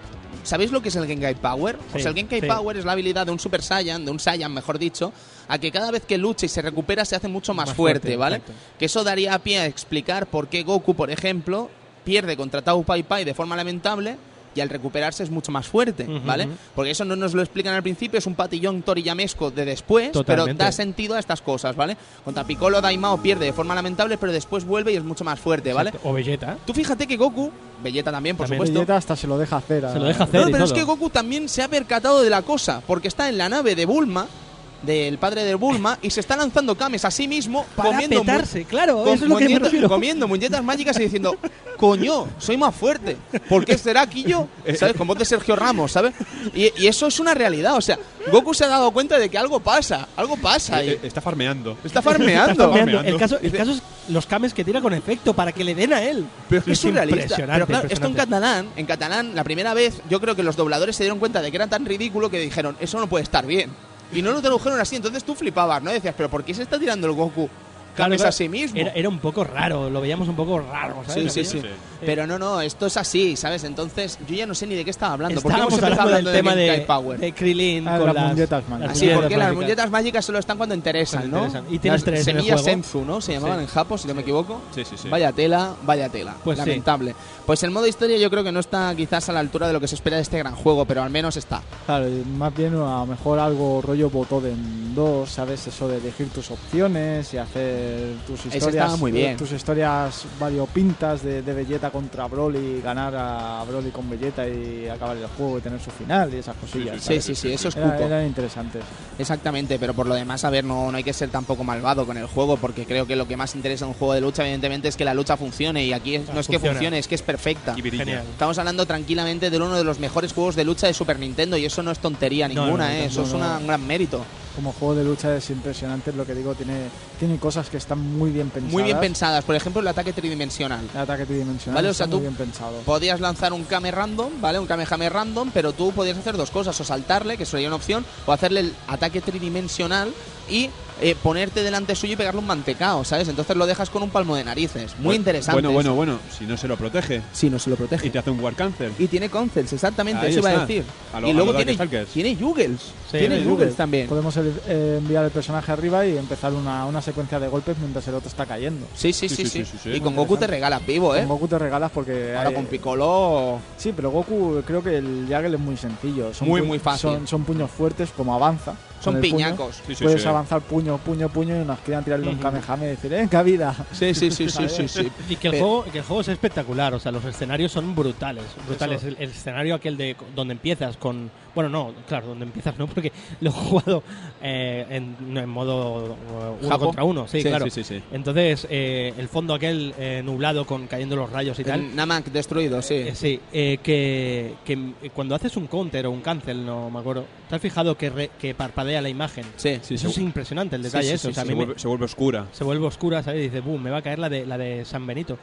¿Sabéis lo que es el Genkai Power? o Sí, sea, el Genkai sí. Power es la habilidad de un Super Saiyan, de un Saiyan, mejor dicho, a que cada vez que lucha y se recupera se hace mucho más, Más fuerte, fuerte, ¿vale? exacto. Que eso daría pie a explicar por qué Goku, por ejemplo, pierde contra Tao Pai Pai de forma lamentable y al recuperarse es mucho más fuerte, Ujú, ¿vale? ujú. Porque eso no nos lo explican al principio, es un patillón torillamesco de después, pero Totalmente. da sentido a estas cosas, ¿vale? Contra Piccolo Daimao pierde de forma lamentable, pero después vuelve y es mucho más fuerte, ¿vale? O Vegeta. Tú fíjate que Goku, Vegeta también, por También. supuesto. Vegeta hasta se lo deja hacer. a- Se lo deja hacer. No, pero es todo. que Goku también se ha percatado de la cosa, porque está en la nave de Bulma, del padre de Bulma, y se está lanzando kames a sí mismo, Para comiendo, petarse, claro, com- eso es lo que me comiendo muñecas mágicas y diciendo, coño, soy más fuerte. ¿Por qué será aquí yo? ¿Sabes? Con voz de Sergio Ramos, ¿sabes? Y, y eso es una realidad, o sea, Goku se ha dado cuenta de que algo pasa, algo pasa Eh, ahí. eh, Está farmeando. Está farmeando. Farmeando. El caso, el caso es los cames que tira con efecto para que le den a él. Pero es surrealista. Pero claro, esto en catalán, en catalán, la primera vez, yo creo que los dobladores se dieron cuenta de que era tan ridículo que dijeron, eso no puede estar bien. Y no lo tradujeron así, entonces tú flipabas, ¿no? Decías, pero ¿por qué se está tirando el Goku Claro, claro, a sí mismo? Era, era un poco raro, lo veíamos un poco raro, Sí, ¿sabes? sí, sí. Sí. Pero no, no, esto es así, ¿sabes? Entonces, yo ya no sé ni de qué estaba hablando. ¿Por qué Estábamos hemos empezado hablando del tema Genkai de, Power? de Krillin Ah, con las las muñetas mágicas. Así, porque las muñetas mágicas solo están cuando interesan, Cuando ¿no? interesan. ¿Y tienes Las tres en el semillas juego? Senzu, ¿no? Se llamaban Sí. en Japón, si no me equivoco. Sí, sí, sí. Vaya tela, vaya tela. Pues sí. Pues el modo historia yo creo que no está quizás a la altura de lo que se espera de este gran juego, pero al menos está. Claro, y más bien a lo mejor algo rollo Botoden 2, ¿sabes? Eso de elegir tus opciones y hacer tus historias. muy bien. Tus historias variopintas de, de Vegeta contra Broly, ganar a Broly con Vegeta y acabar el juego y tener su final y esas cosillas. Sí, sí, sí, eso es Era- cuco. eran interesantes. Exactamente, pero por lo demás, a ver, no, no hay que ser tampoco malvado con el juego, porque creo que lo que más interesa en un juego de lucha, evidentemente, es que la lucha funcione. Y aquí no es que Funciona. funcione, es que es perfecta. Y. Genial. Estamos hablando tranquilamente de uno de los mejores juegos de lucha de Super Nintendo, y eso no es tontería No, ninguna, no, ¿eh? no, eso no, es una- un gran mérito. Como juego de lucha es impresionante, es lo que digo, tiene, tiene cosas que están muy bien pensadas. Muy bien pensadas, por ejemplo, el ataque tridimensional. El ataque tridimensional Vale, o está sea, muy tú- bien pensado. Podías lanzar un Kame random, ¿vale? Un Kamehame random, pero tú podías hacer dos cosas, o saltarle, que sería una opción, o hacerle el ataque tridimensional y eh, ponerte delante suyo y pegarle un mantecao, ¿sabes? Entonces lo dejas con un palmo de narices. Muy interesante. Bueno, bueno, eso. bueno. Si no se lo protege Sí, no se lo protege. y te hace un War Cancer. Y tiene concepts, exactamente, Ahí eso iba a decir. A lo- y luego tiene, tiene Jugels. Sí, tiene tiene Jugels también. Podemos el- eh, enviar el personaje arriba y empezar una, una secuencia de golpes mientras el otro está cayendo. Sí, sí, sí, Sí, sí, sí, sí, sí. Y con Goku te regalas vivo, ¿eh? Con Goku te regalas porque... Ahora hay- con Piccolo... Sí, pero Goku creo que el Jaggle es muy sencillo. Son Muy, muy fácil. Son, son puños fuertes, como avanza. Son puño, piñacos. Sí, sí, puedes sí. avanzar puño, puño, puño y nos quieran tirarle un. Kamehame y decir, ¡eh, qué vida! Sí, sí, sí, sí, sí, sí. <laughs> Y que el, Pero- juego, que el juego es espectacular, o sea, los escenarios son brutales. brutales. El, el escenario aquel de donde empiezas con. Bueno, no, claro, donde empiezas no, porque <laughs> lo he jugado eh, en, modo uh, uno Japo. contra uno, sí, Sí, claro. Sí, sí, sí. Entonces, eh, el fondo aquel eh, nublado con cayendo los rayos y tal. Namak destruido, sí. Eh, sí, eh, que, que cuando haces un counter o un cancel, no me acuerdo, ¿te has fijado que, re- que parpadea la imagen? Sí, Sí, Eso es impresionante, el detalle sí, eso. sí, o sea, sí, se, me- vuelve, se vuelve oscura. se vuelve oscura, ¿sabes? Y dice, boom, me va a caer la de, la de San Benito.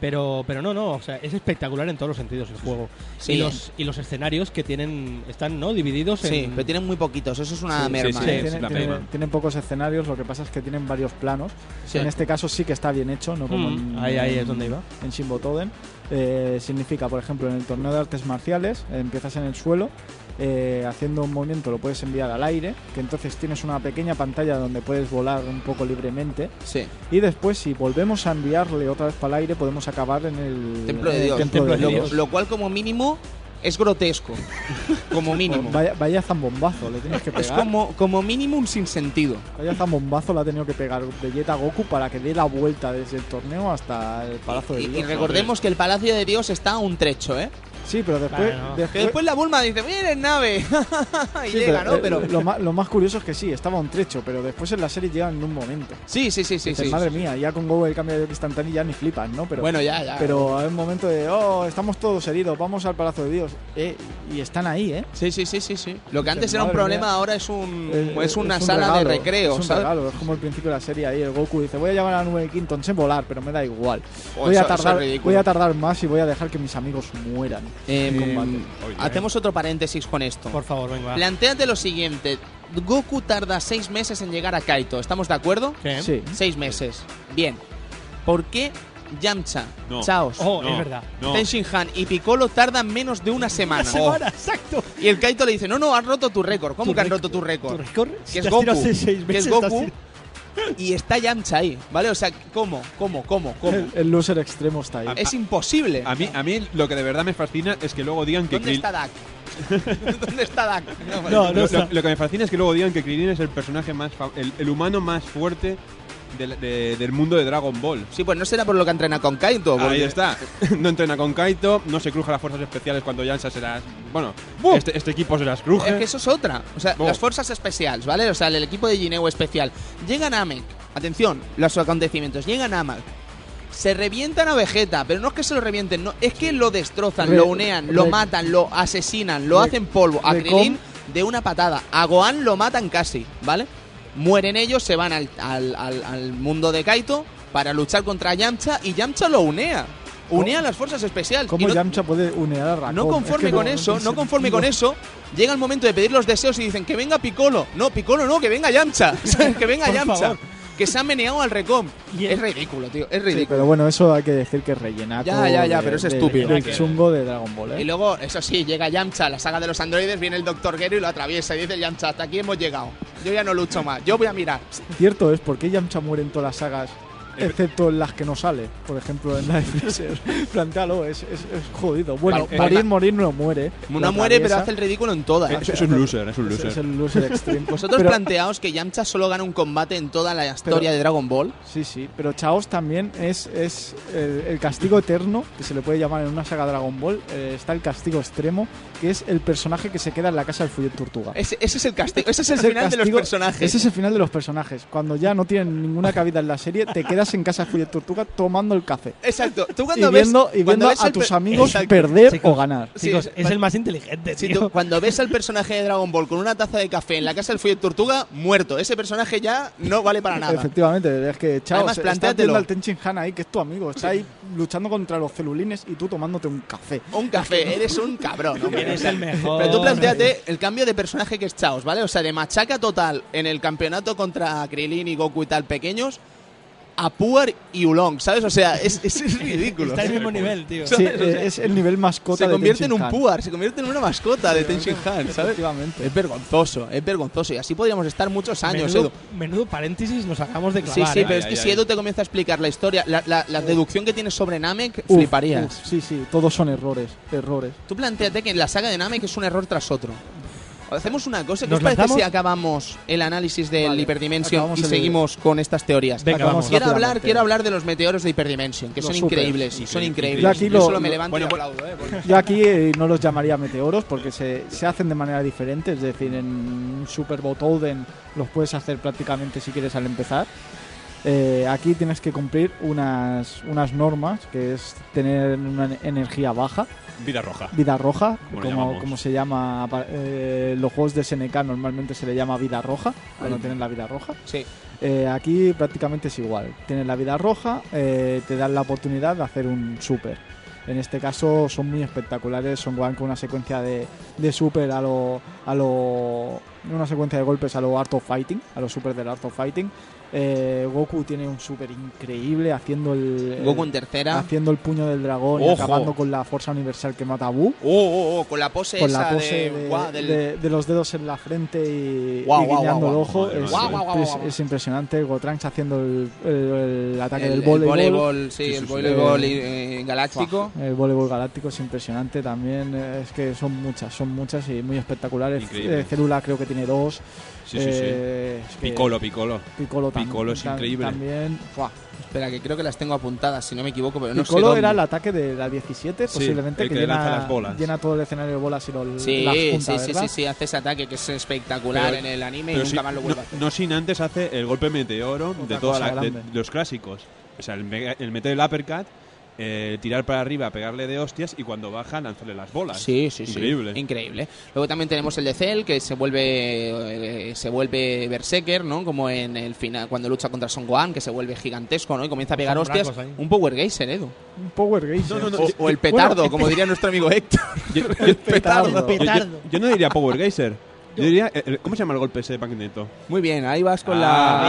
Pero, pero no, no, o sea, es espectacular en todos los sentidos el juego. Sí. Y, los, y los escenarios que tienen, están, ¿no? Divididos Sí, en... pero tienen muy poquitos, eso es una Sí, merma. sí, ¿eh? sí. tienen, la tienen- tienen pocos escenarios, lo que pasa es que tienen varios planos. Sí. En este caso sí que está bien hecho, no como Mm, en, ahí- ahí es donde iba. en Shinbo Toden. Eh, significa, por ejemplo, en el torneo de artes marciales, empiezas en el suelo, eh, haciendo un movimiento lo puedes enviar al aire, que entonces tienes una pequeña pantalla donde puedes volar un poco libremente. Sí. Y después, si volvemos a enviarle otra vez para el aire, podemos acabar en el Templo de. Templo Lo, Dios. lo cual, como mínimo, es grotesco. como mínimo. Vaya, vaya zambombazo le tienes que Es pegar. como, como mínimo un sinsentido. Vaya zambombazo le ha tenido que pegar Vegeta Goku para que dé la vuelta desde el torneo hasta el Palacio de Y, y Dios. recordemos que el Palacio de Dios está a un trecho, ¿eh? Sí, pero después... Bueno. Que después la Bulma dice, ¡Mira en nave! <laughs> y sí, llega, ¿no? eh, Pero... lo, más, lo más curioso es que sí, estaba un trecho, pero después en la serie llegan en un momento. Sí, sí, sí, sí. Dices, sí. Madre mía, ya con Goku el cambio de instantáneo ya ni flipas, ¿no? Pero, Bueno, ya, ya. pero hay un momento de, oh, estamos todos heridos, vamos al Palacio de Dios. Eh, y están ahí, ¿eh? Sí, sí, sí, sí, sí. Lo que antes era un problema, mía. ahora es un Eh, es una un sala regalo, de recreo, es un ¿sabes? regalo, es como el principio de la serie ahí. El Goku dice, voy a llamar a la nube de Quinton, sé volar, pero me da igual. Oh, voy, a eso- tardar, voy a tardar más y voy a dejar que mis amigos mueran. Eh, combate. Oye, hacemos otro paréntesis con esto. Por favor, venga. Plantéate lo siguiente. Goku tarda seis meses en llegar a Kaito. ¿Estamos de acuerdo? ¿Qué? Sí. Seis meses. Bien. ¿Por qué Yamcha, No. Chaos, Oh, No, es verdad. no. Han y Piccolo tardan menos de una semana. Semana, exacto. Y el Kaito le dice, no, no, has roto tu récord. ¿Cómo Tu que has roto tu récord? Tu récord, Que es Que Goku. Y está Yamcha ahí, ¿vale? O sea, ¿cómo? ¿Cómo? ¿Cómo? ¿Cómo? El, el loser extremo está ahí. Es imposible. A mí, a mí lo que de verdad me fascina es que luego digan que ¿Dónde Krillin- está Dak? <laughs> ¿Dónde está Dak? No. No, no lo, está. lo- lo que me fascina es que luego digan que Krillin es el personaje más fa- el, el humano más fuerte del, de- del mundo de Dragon Ball. Sí, pues no será por lo que entrena con Kaito. Ahí porque- está. <laughs> No entrena con Kaito, no se cruja las fuerzas especiales cuando Yamcha se las. Bueno, ¡Bum! este, este equipo se las cruje. Es que eso es otra. O sea, las fuerzas especiales, ¿vale? O sea, el equipo de Gineo especial. Llega Namek. Atención, los acontecimientos. Llega Namek. Se revientan a Vegeta, pero no es que se lo revienten, no, es que lo destrozan, Re- lo unean, lo matan, lo asesinan, lo Re- hacen polvo. A Krilin de una patada. A Gohan lo matan casi, ¿vale? Mueren ellos, se van al, al- al- al mundo de Kaito para luchar contra Yamcha y Yamcha lo unea. Unea a las fuerzas especiales. ¿Cómo no- Yamcha puede unear a Raccoon? no conforme Es que con eso, no conforme con eso, llega el momento de pedir los deseos y dicen que venga Piccolo. No, Piccolo no, que venga Yamcha. <laughs> Que venga Yamcha. favor. Que se ha meneado al recom. Y el- Es ridículo, tío. Es Sí, ridículo. pero bueno, eso hay que decir que es rellenaco. Ya, ya, ya, de- pero es de- estúpido. del chungo de Dragon Ball, ¿eh? Y luego, eso sí, llega Yamcha la saga de los androides, viene el Doctor Gero y lo atraviesa y dice Yamcha, hasta aquí hemos llegado. Yo ya no lucho más, yo voy a mirar. Cierto es, ¿por qué Yamcha muere en todas las sagas? Excepto en las que no sale. Por ejemplo, en la Freezer. <laughs> Plantéalo, es, es, es jodido. Bueno, morir, eh, morir no muere. No muere, pero hace el ridículo en todas. Es, es un loser, es un loser. es el loser extreme. <laughs> Vosotros Pero- planteaos que Yamcha solo gana un combate en toda la historia de Dragon Ball. Sí, sí, pero Chaos también es, es el, el castigo eterno, que se le puede llamar en una saga Dragon Ball. eh, está el castigo extremo, que es el personaje que se queda en la casa del Follet Tortuga. Ese, ese es el castigo, ese es el final de los personajes. Ese es el final de los personajes. Cuando ya no tienen ninguna cabida en la serie, te quedas en casa del Follet Tortuga tomando el café. Exacto. Tú Y cuando ves, viendo, y cuando viendo ves a tus amigos Exacto. perder Chicos, o ganar. Sí, Chicos, es- es el más inteligente, Sí, tío. tú, cuando ves al personaje de Dragon Ball con una taza de café en la casa del Follet Tortuga, muerto. Ese personaje ya no vale para nada. Efectivamente, es que Chaos Además, estás viendo al Tenchin Han ahí, que es tu amigo. Está ahí luchando contra los celulines y tú tomándote un café. Un café, eres un cabrón. Eres el mejor. Pero tú planteate el cambio de personaje que es Chaos, ¿vale? O sea, de machaca total en el campeonato contra Krilin y Goku y tal pequeños a Puar y Ulong, ¿sabes? O sea, es, es, es <laughs> ridículo. Está al mismo nivel, tío. Sí, es el nivel mascota Se de convierte en un Han. Puar, se convierte en una mascota de Tenshin Han, ¿sabes? Efectivamente. Es vergonzoso, es vergonzoso. Y así podríamos estar muchos años, menudo, Edu. menudo paréntesis nos acabamos de Sí, clavar. sí, ¿eh? pero es Ay, que ay, si. Edu te comienza a explicar la historia, la, la- la deducción que tienes sobre Namek, Uf, fliparías. uf, sí, sí, todos son errores. Errores. Tú planteate que en la saga de Namek es un error tras otro. Hacemos una cosa, ¿qué ¿Nos os parece lanzamos? si acabamos el análisis del Vale, Hyperdimension acabamos y el- seguimos con estas teorías? Venga, Acabamos vamos. Quiero hablar, rápidamente. quiero hablar de los meteoros de Hyperdimension, que Los son super. increíbles, son Increíble. increíbles. Yo aquí Yo lo- solo me lo- levanto bueno, y pues- aplaudo, ¿eh? porque- Yo aquí eh, no los llamaría meteoros porque se, se hacen de manera diferente. Es decir, en Super Botoden los puedes hacer prácticamente si quieres al empezar. Eh, aquí tienes que cumplir unas, unas normas, que es tener una en- energía baja, Vida roja. vida roja, Como como, se llama eh, los juegos de SNK normalmente se le llama vida roja, cuando Vale. tienen la vida roja. Sí. Eh, aquí prácticamente es igual. Tienes la vida roja, eh, te dan la oportunidad de hacer un super. En este caso son muy espectaculares, son con una secuencia de, de super a lo, a lo. Una secuencia de golpes a lo Art of Fighting, a lo super del Art of Fighting. Eh, Goku tiene un super increíble haciendo el. Goku en tercera. haciendo el puño del dragón y acabando con la fuerza universal que mata a Buu. Oh, oh, oh, con la pose Con esa la pose de, de, guau, del- de- de los dedos en la frente y, Guau, y guau, guiñando guau, el guau. ojo. Es, Guau, guau, guau, es- guau. es impresionante. Gotranks haciendo el, el- el ataque el, del el voleibol. voleibol, sí, el voleibol Eh, eh, galáctico. El voleibol galáctico es impresionante también. Es que son muchas, son muchas y muy espectaculares. Increíble. Eh, Célula creo que tiene dos. Sí, sí, sí. Eh, es que Piccolo, Piccolo. Piccolo, tam- Piccolo es tam- increíble. También. Buah. Espera, que creo que las tengo apuntadas, si no me equivoco, pero no sé Piccolo dónde. era el ataque de la 17, Sí, posiblemente, el que, que llena, lanza las bolas. llena todo el escenario de bolas y lo, Sí, las junta, sí, sí, sí, sí, hace ese ataque que es espectacular Pero- en el anime y nunca sí, más lo no, vuelve a hacer. no sin antes hace el golpe meteoro Otra de de los clásicos. O sea, el, el meter el uppercut, eh, tirar para arriba, pegarle de hostias y cuando baja lanzarle las bolas. Sí, sí, sí. Increíble. Increíble. Luego también tenemos el de Cell, que se vuelve eh, se vuelve Berserker, ¿no? Como en el final, cuando lucha contra Son Gohan, que se vuelve gigantesco, ¿no? Y comienza a pegar Son hostias. Un Power Geyser, Edu. Un Power Geyser. No, no, no, O, el petardo, bueno, como diría nuestro amigo Héctor. <laughs> Yo, yo- <laughs> Petardo. yo- yo- yo no diría Power Geyser. Yo diría, eh, eh, ¿cómo se llama el golpe ese de Magneto? Muy bien, ahí vas con Ah,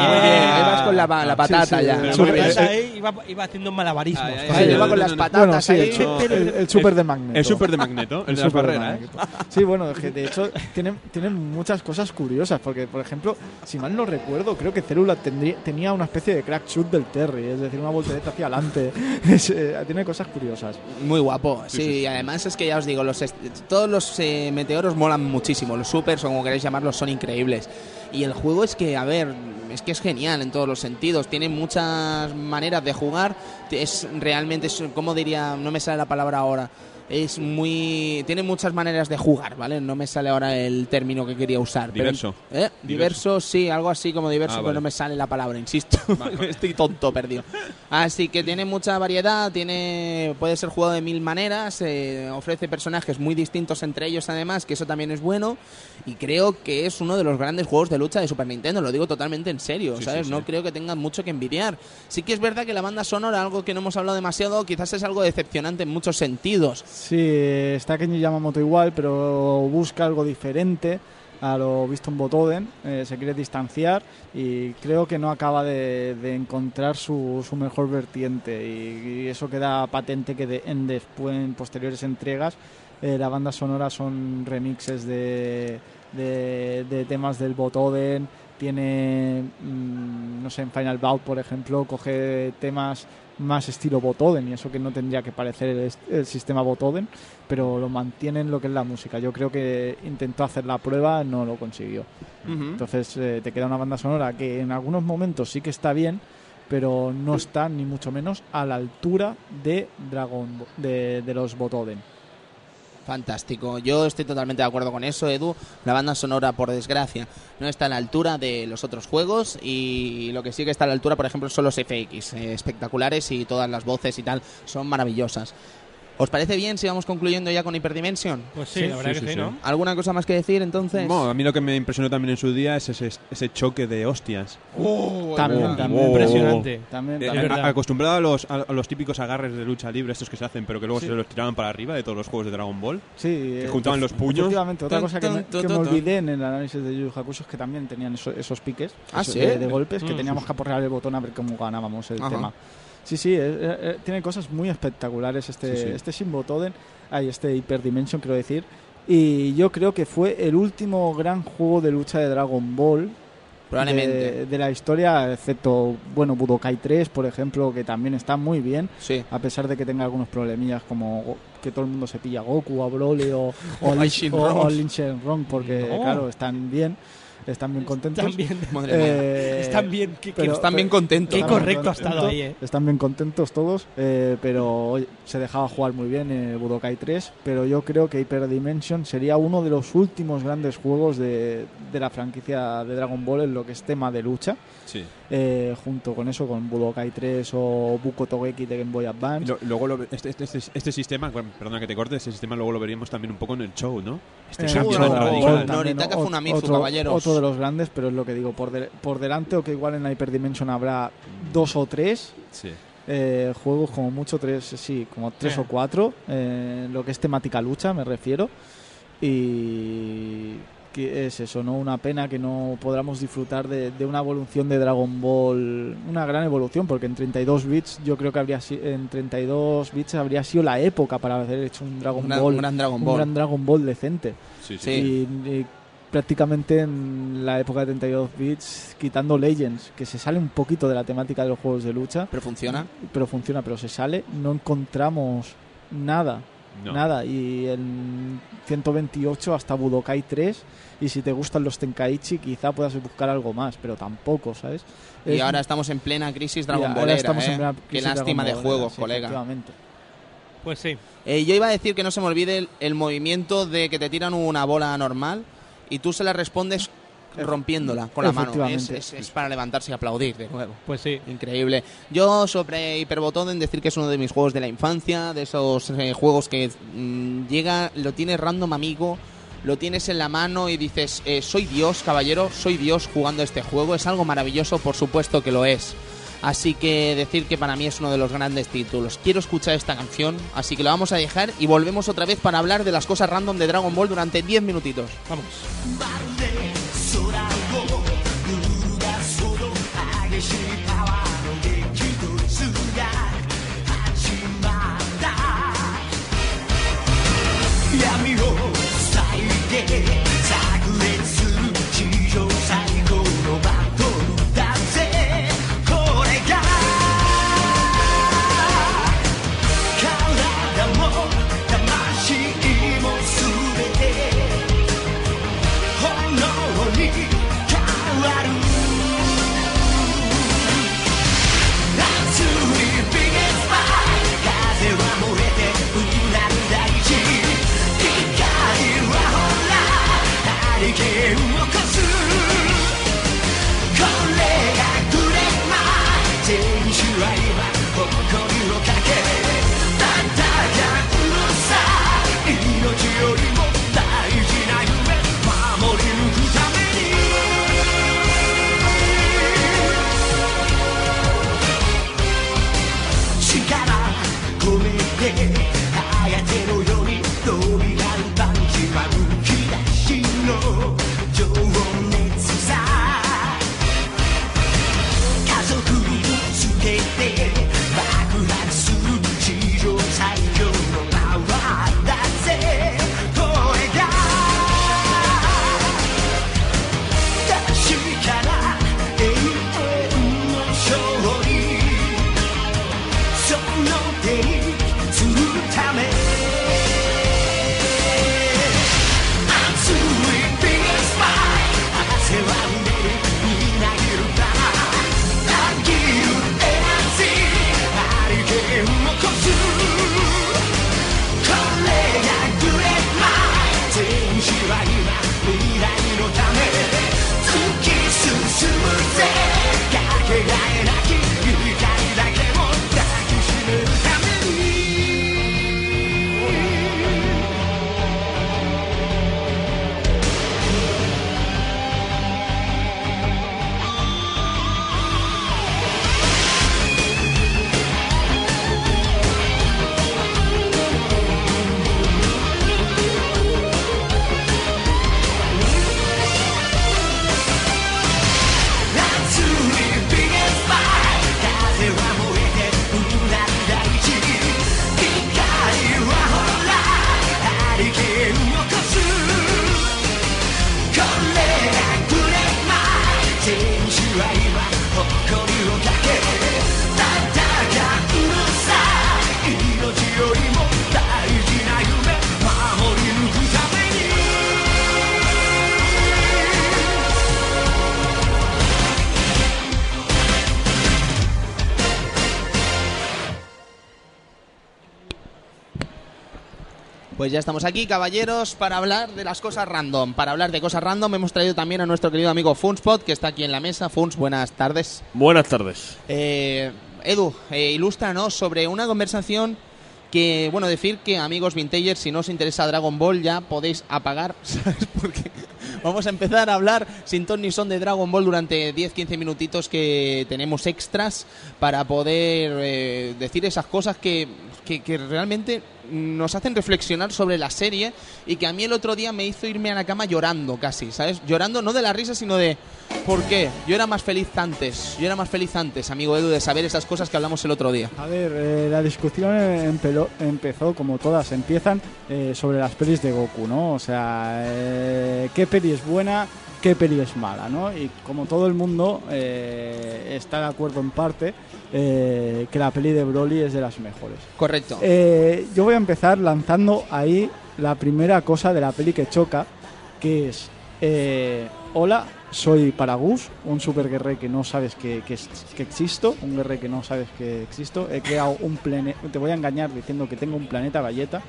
la. muy bien. Ahí vas con la, la patata ya. el La super- patata eh, ahí iba, iba haciendo malabarismos. Ahí va con las patatas Bueno, sí, ahí. el, su- el- el super de Magneto. El super de Magneto, el, de las super barreras. Magneto. Sí, bueno, de hecho tiene, tiene muchas cosas curiosas, porque por ejemplo, si mal no recuerdo, creo que Célula tendría, tenía una especie de crack shoot del Terry, es decir, una voltereta hacia adelante. <laughs> Es, eh, tiene cosas curiosas. Muy guapo, sí, además es que ya os digo, los todos los eh, meteoros molan muchísimo, los supers o como queréis llamarlos son increíbles. Y el juego es que, a ver, es que es genial en todos los sentidos, tiene muchas maneras de jugar, es realmente, es, ¿cómo diría? No me sale la palabra ahora. Es muy. Tiene muchas maneras de jugar, ¿vale? No me sale ahora el término que quería usar. pero- Diverso. ¿Eh? Diverso, sí, algo así como diverso, Ah, pero vale. no me sale la palabra, insisto. <laughs> <laughs> Estoy tonto, perdido. Así que tiene mucha variedad, tiene puede ser jugado de mil maneras, eh, ofrece personajes muy distintos entre ellos además, que eso también es bueno. Y creo que es uno de los grandes juegos de lucha de Super Nintendo, lo digo totalmente en serio, Sí, ¿sabes? sí, No sí. creo que tengan mucho que envidiar. Sí que es verdad que la banda sonora, algo que no hemos hablado demasiado, quizás es algo decepcionante en muchos sentidos. Sí, está Kenji Yamamoto igual, pero busca algo diferente a lo visto en Botoden, eh, se quiere distanciar y creo que no acaba de, encontrar su, su mejor vertiente. Y, eso queda patente que de- en después en posteriores entregas eh, la banda sonora son remixes de, de, de temas del Botoden tiene mm, no sé en Final Bout por ejemplo coge temas más estilo Botoden y eso que no tendría que parecer el, sistema Botoden pero lo mantiene en lo que es la música. Yo creo que intentó hacer la prueba no lo consiguió. Entonces eh, te queda una banda sonora que en algunos momentos sí que está bien, pero no está ni mucho menos a la altura de Dragon de, de los Botoden. Fantástico. Yo estoy totalmente de acuerdo con eso, Edu. La banda sonora, por desgracia, no está a la altura de los otros juegos y lo que sí que está a la altura, por ejemplo, son los FX, eh, espectaculares y todas las voces y tal son maravillosas. ¿Os parece bien si vamos concluyendo ya con Hyperdimension? Pues sí, Sí, la verdad sí, que sí. ¿no? ¿Alguna cosa más que decir entonces? Bueno, a mí lo que me impresionó también en su día es ese, ese choque de hostias. También, oh, también. oh. Impresionante. También, Eh, también. a- acostumbrado a los, a, a los típicos agarres de lucha libre, estos que se hacen, pero que luego Sí. se los tiraban para arriba de todos los juegos de Dragon Ball. Sí, que eh, juntaban los puños. Efectivamente, otra cosa que me, tun, tun, que me tun, tun. olvidé en el análisis de Yu Hakusho es que también tenían eso- esos piques Ah, esos ¿sí? de, de golpes que Mm. teníamos que aporrear el botón a ver cómo ganábamos el Ajá. tema. Sí, sí, eh, eh, eh, tiene cosas muy espectaculares este, Sí, sí. este Shin Botoden, ay, este Hyperdimension quiero decir. Y yo creo que fue el último gran juego de lucha de Dragon Ball Probablemente. de, de la historia, excepto, bueno, Budokai 3, por ejemplo, que también está muy bien, Sí. a pesar de que tenga algunos problemillas como que todo el mundo se pilla a Goku, a Broly o, <laughs> o, O o- o Lin Shenron, porque, No. claro, están bien, están bien contentos. Están bien, Madre mía. Eh, están bien. Pero- Están bien contentos. qué correcto ha estado ahí, eh. Están bien contentos todos, eh, pero se dejaba jugar muy bien en el Budokai 3, pero yo creo que Hyperdimension sería uno de los últimos grandes juegos de, de la franquicia de Dragon Ball en lo que es tema de lucha, Sí. eh, junto con eso, con Budokai 3 o Buko Togeki de Game Boy Advance. Lo- luego lo- este, este, este, este sistema, bueno, perdona que te corte, este sistema luego lo veríamos también un poco en el show, ¿no? Este Eh, cambio Ball, radical. Noritaka o- Funamizu, otro, caballeros. Otro de los grandes, pero es lo que digo, por, de- por delante o que igual en la Hyperdimension habrá dos o tres Sí. eh, juegos, como mucho tres, sí, como tres Eh. o cuatro, eh, lo que es temática lucha, me refiero. Y que es eso, ¿no? Una pena que no podamos disfrutar de, de una evolución de Dragon Ball, una gran evolución, porque en 32 bits yo creo que habría en 32 bits habría sido la época para haber hecho un Dragon Ball, un gran Dragon un Ball. gran Dragon Ball decente. Sí, sí. Sí. Y, y prácticamente en la época de 32 bits, quitando Legends, que se sale un poquito de la temática de los juegos de lucha, Pero funciona. pero funciona, pero se sale, no encontramos nada, No. nada. Y en 128 hasta Budokai 3, y si te gustan los Tenkaichi, quizá puedas buscar algo más, pero tampoco, ¿sabes? Y Es- ahora estamos en plena crisis Dragon estamos ¿eh? en plena Qué lástima de Ball, juegos, sí, colega. efectivamente. Pues sí. Eh, yo iba a decir que no se me olvide el, el movimiento de que te tiran una bola normal y tú se la respondes rompiéndola con la mano. Es, Efectivamente. es- es para levantarse y aplaudir de nuevo. Pues sí. Increíble. Yo sobre Hyperbotoden decir que es uno de mis juegos de la infancia, de esos eh, juegos que mm, llega, lo tienes random amigo, lo tienes en la mano y dices, eh, soy Dios, caballero, soy Dios jugando este juego. Es algo maravilloso, por supuesto que lo es. Así que decir que para mí es uno de los grandes títulos. Quiero escuchar esta canción, así que lo vamos a dejar y volvemos otra vez para hablar de las cosas random de Dragon Ball durante 10 minutitos. Vamos. Pues ya estamos aquí, caballeros, para hablar de las cosas random. Para hablar de cosas random hemos traído también a nuestro querido amigo Funspot, que está aquí en la mesa. Funs, buenas tardes. Buenas tardes. Eh, Edu, eh, ilústranos sobre una conversación que, bueno, decir que, amigos vintagers, si no os interesa Dragon Ball ya podéis apagar, <laughs> ¿sabes? Porque vamos a empezar a hablar sin ton ni son de Dragon Ball durante 10-15 minutitos que tenemos extras para poder eh, decir esas cosas que, que, que realmente nos hacen reflexionar sobre la serie y que a mí el otro día me hizo irme a la cama llorando casi, ¿sabes? Llorando no de la risa, sino de ¿por qué? Yo era más feliz antes, yo era más feliz antes, amigo Edu, de saber esas cosas que hablamos el otro día. A ver, eh, la discusión empeló- empezó, como todas empiezan, eh, sobre las pelis de Goku, ¿no? O sea, eh, qué peli es buena, qué peli es mala, ¿no? Y como todo el mundo eh, está de acuerdo en parte, eh, que la peli de Broly es de las mejores. Correcto. Eh, yo voy a empezar lanzando ahí la primera cosa de la peli que choca, que es, hola, soy Paragus, un super guerrero que no sabes que, que, existo, un guerrero que no sabes que existo. He creado un planeta, te voy a engañar diciendo que tengo un planeta Valleta,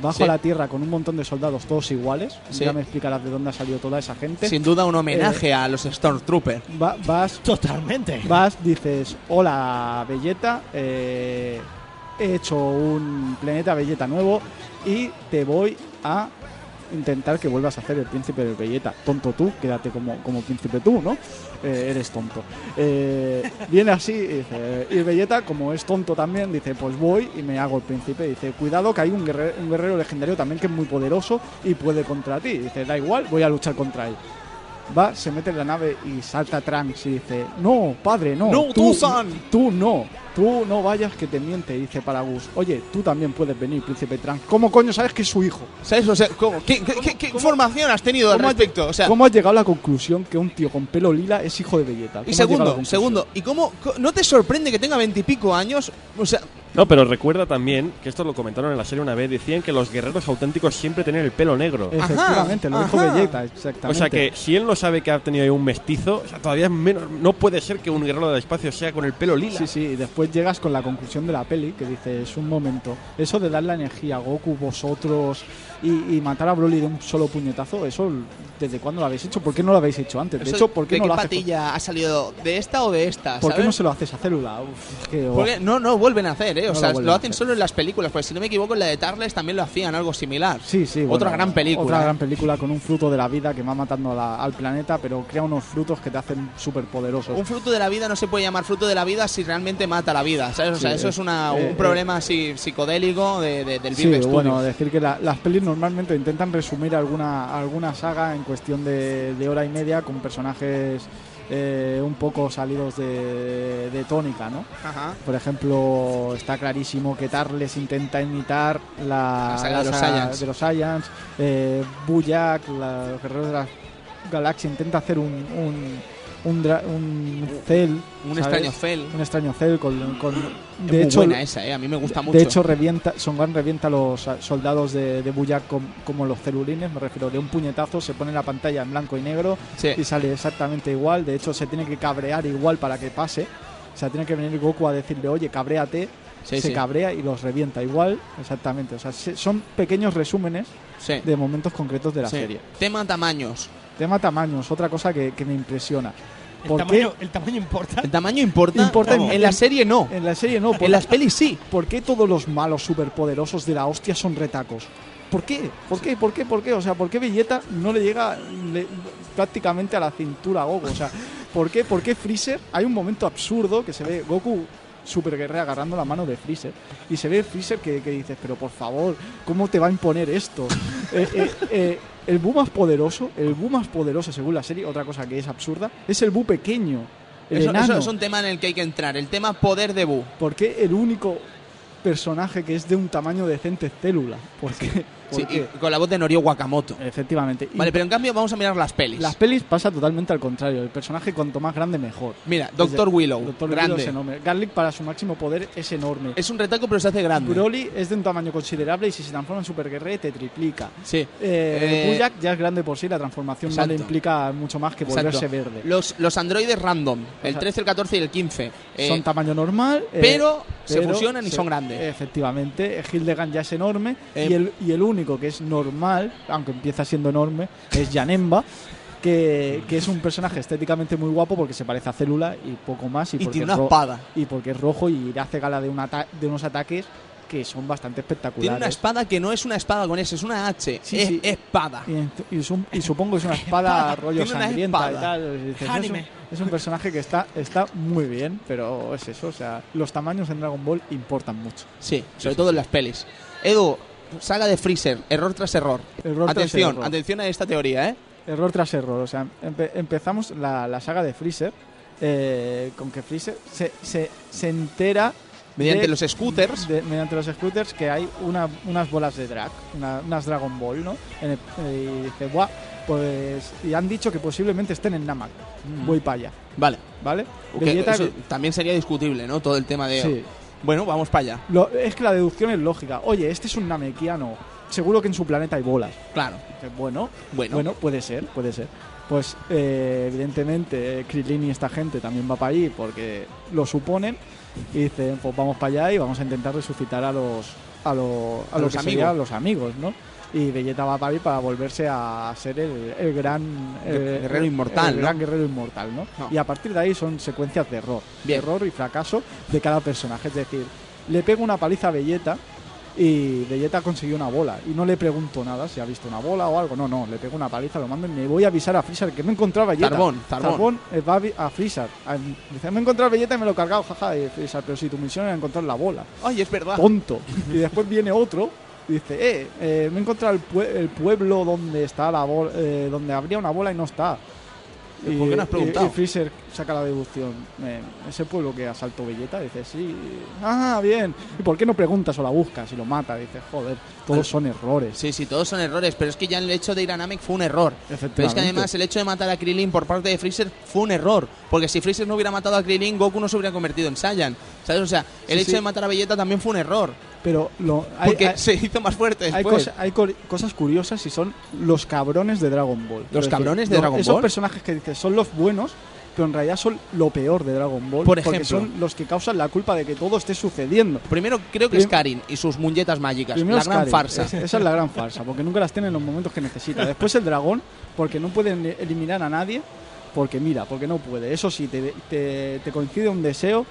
bajo Sí. la Tierra con un montón de soldados todos iguales. Sí. Ya me explicarás de dónde ha salido toda esa gente. Sin duda un homenaje a los Stormtroopers. Va- vas Totalmente. Vas, dices, hola Belleta, eh, he hecho un planeta Belleta nuevo y te voy a intentar que vuelvas a hacer el príncipe del Belleta. Tonto tú, quédate como, como príncipe tú, ¿no? Eh, eres tonto. Eh, viene así y dice, y el Belleta, como es tonto también, dice, pues voy y me hago el príncipe. Dice, cuidado que hay un guerrero, un guerrero legendario también que es muy poderoso y puede contra ti. Dice, da igual, voy a luchar contra él. Va, se mete en la nave y salta Trunks y dice, no, padre, no. No, tú, son. Tú no, tú no vayas que te miente, dice Paragus. Oye, tú también puedes venir, príncipe Trunks. ¿Cómo coño sabes que es su hijo? ¿Sabes? O sea, ¿cómo? ¿Qué, qué- qué- qué información has tenido al ¿Cómo has- respecto? O sea, ¿Cómo has llegado a la conclusión que un tío con pelo lila es hijo de Belleta? ¿Cómo y segundo, segundo, ¿y cómo no te sorprende que tenga veintipico años? O sea, No, pero recuerda también, que esto lo comentaron en la serie una vez, decían que los guerreros auténticos siempre tenían el pelo negro. Efectivamente, lo dijo ajá. Exactamente. O sea que si él no sabe que ha tenido ahí un mestizo, o sea, todavía es menos, no puede ser que un guerrero del espacio sea con el pelo lila. Sí, sí, y después llegas con la conclusión de la peli que dices, un momento, eso de dar la energía a Goku, vosotros, y, y matar a Broly de un solo puñetazo, eso, ¿desde cuándo lo habéis hecho? ¿Por qué no lo habéis hecho antes? De eso- hecho, ¿por qué ¿de no qué lo haces? patilla ha salido? ¿De esta o de esta? ¿Por qué no se lo haces a célula? Uf, es que, oh. Porque no, no vuelven a hacer, ¿eh? O No sea, lo hacen solo en las películas. Pues si no me equivoco, en la de Tarles también lo hacían, algo similar. Sí, sí. Otra bueno, gran película. Otra ¿eh? gran película con un fruto de la vida que va matando a la- al planeta, pero crea unos frutos que te hacen súper poderosos. Un fruto de la vida no se puede llamar fruto de la vida si realmente mata la vida, ¿sabes? O sea, Sí, eso es una, eh, un eh, problema así, psicodélico de, de- del Sí, Virgo Studio. bueno, decir que la- las pelis normalmente intentan resumir alguna, alguna saga en cuestión de, de hora y media con personajes eh, un poco salidos de, de tónica, ¿no? Ajá. Por ejemplo, está clarísimo que Tarles intenta imitar la, La saga de los saga de los Saiyans, eh, Buyak, la- los guerreros de la galaxia, intenta hacer un, un, un, dra- un Cell, Un ¿sabes? extraño Cell. un extraño Cell con, con- Es de muy hecho buena esa, ¿eh? A mí me gusta mucho. de hecho, revienta, Son Gohan revienta a los soldados de, de com- como los celulines, me refiero, de un puñetazo, se pone la pantalla en blanco y negro Sí. y sale exactamente igual. De hecho, se tiene que cabrear igual para que pase. O sea, tiene que venir Goku a decirle, oye, cabréate. Sí, se sí. cabrea y los revienta igual, exactamente. O sea, se- son pequeños resúmenes de momentos concretos de la serie. Tema tamaños. Tema tamaños, otra cosa que, que me impresiona. El ¿Por tamaño, el tamaño importa. ¿El tamaño importa? En- en la serie no. En la serie no, por, En las pelis sí. ¿por qué todos los malos superpoderosos de la hostia son retacos? ¿Por qué? ¿Por qué? ¿Por qué? ¿Por qué? O sea, ¿por qué Vegeta no le llega le- prácticamente a la cintura a Goku? O sea, ¿por qué? ¿Por qué Freezer? Hay un momento absurdo que se ve Goku super guerrero agarrando la mano de Freezer y se ve Freezer que, que dices, pero por favor, ¿cómo te va a imponer esto? <laughs> Eh, eh, eh, el Bu más poderoso, el Bu más poderoso según la serie, otra cosa que es absurda, es el Bu pequeño. El Eso, enano. eso es un tema en el que hay que entrar. El tema poder de Bu. ¿Por qué el único personaje que es de un tamaño decente es Célula? Porque Sí, y con la voz de Norio Wakamoto. Efectivamente. Y Vale, pero en cambio vamos a mirar las pelis. las pelis pasa totalmente al contrario. El personaje cuanto más grande mejor. Mira, Doctor Desde- Willow, Dr. grande. Willow es enorme. Garlic para su máximo poder es enorme. Es un retaco, pero se hace grande. Broly es de un tamaño considerable y si se transforma en Super Guerrero te triplica. Sí. Eh, Eh, ya es grande por sí, la transformación no le Exacto. implica mucho más que Exacto. volverse verde. Los, los androides random, el sea, 13, el 14 y el 15. eh, son tamaño normal, eh, pero se fusionan y se- son grandes. Efectivamente, Hildegard ya es enorme Eh, y, el, y el único que es normal, aunque empieza siendo enorme, es Janemba. Que, que es un personaje estéticamente muy guapo porque se parece a Célula y poco más. Y, y porque tiene una espada. y porque es rojo y hace gala de, un de unos ataques que son bastante espectaculares. Tiene una espada que no es una espada con S, es una H. Sí, es sí. espada. Y, y y supongo que es una <laughs> espada rollo sangrienta y espada. tal. y dices, es, un, es un personaje que está, está muy bien, pero es eso. O sea, los tamaños en Dragon Ball importan mucho. Sí, sobre todo en las pelis. Edu, saga de Freezer, error tras error. Error tras atención, error. atención a esta teoría, ¿eh? Error tras error. O sea, empe- empezamos la, la saga de Freezer eh, con que Freezer se, se, se entera. Mediante de- los scooters. de- mediante los scooters que hay una- unas bolas de drag, una- unas Dragon Ball, ¿no? En el- eh, y dice, Buah, pues. Y han dicho que posiblemente estén en Namak. Voy para allá, Vale. ¿vale? Que Vegeta- eso también sería discutible, ¿no? Todo el tema de. Sí. Bueno, vamos para allá. Lo- es que la deducción es lógica. Oye, este es un Namekiano. Seguro que en su planeta hay bolas. Claro. Bueno, Bueno. bueno, puede ser, puede ser. Pues eh, evidentemente eh, Krillin y esta gente también va para allí porque lo suponen y dicen, pues vamos para allá y vamos a intentar resucitar a los a, a, A lo los amigos. serían los amigos, ¿no? Y Vegeta va para para volverse a ser el, el gran eh, Guerrero inmortal, el ¿no? gran guerrero inmortal, ¿no? No. Y a partir de ahí son secuencias de error, Bien. error y fracaso de cada personaje. Es decir, le pego una paliza a Vegeta y Vegeta consiguió una bola. Y no le pregunto nada si ha visto una bola o algo. No, no, le pego una paliza, lo mando y me voy a avisar a Freezer que me he encontrado a Vegeta. Zarbón, Zarbón. eh, va a, Freezer. A- dice, me he encontrado Vegeta y me lo he cargado, jaja. Y Freezer, pero si tu misión era encontrar la bola. Ay, es verdad. Tonto. Y <laughs> después viene otro y dice, eh, eh, me he encontrado el, pue- el pueblo donde está la bola, eh, donde habría una bola y no está. ¿Y por qué no has y- preguntado? Y, Freezer saca la deducción. eh, ese pueblo que asaltó Vegeta, dice, sí. Ah, bien. ¿Y por qué no preguntas o la buscas y lo mata? Dice, joder, todos son errores. Sí, sí, todos son errores, pero es que ya el hecho de ir a Namek fue un error. Pero es que además el hecho de matar a Krillin por parte de Freezer fue un error. Porque si Freezer no hubiera matado a Krillin, Goku no se hubiera convertido en Saiyan. ¿Sabes? O sea, el Sí, hecho sí. de matar a Vegeta también fue un error. Pero lo, hay, Porque hay- se hizo más fuerte hay después. cosa- hay co- cosas curiosas y son los cabrones de Dragon Ball. ¿Los Es cabrones de lo- Dragon esos Ball? personajes que dices son los buenos, pero en realidad son lo peor de Dragon Ball. Por Porque ejemplo. son los que causan la culpa de que todo esté sucediendo. Primero creo que es Karin y sus muñetas mágicas. La gran Karin, farsa. es- esa es la gran farsa, porque nunca las tiene en los momentos que necesita. Después el dragón, porque no pueden eliminar a nadie, porque mira, porque no puede. Eso sí, te, te- te coincide un deseo.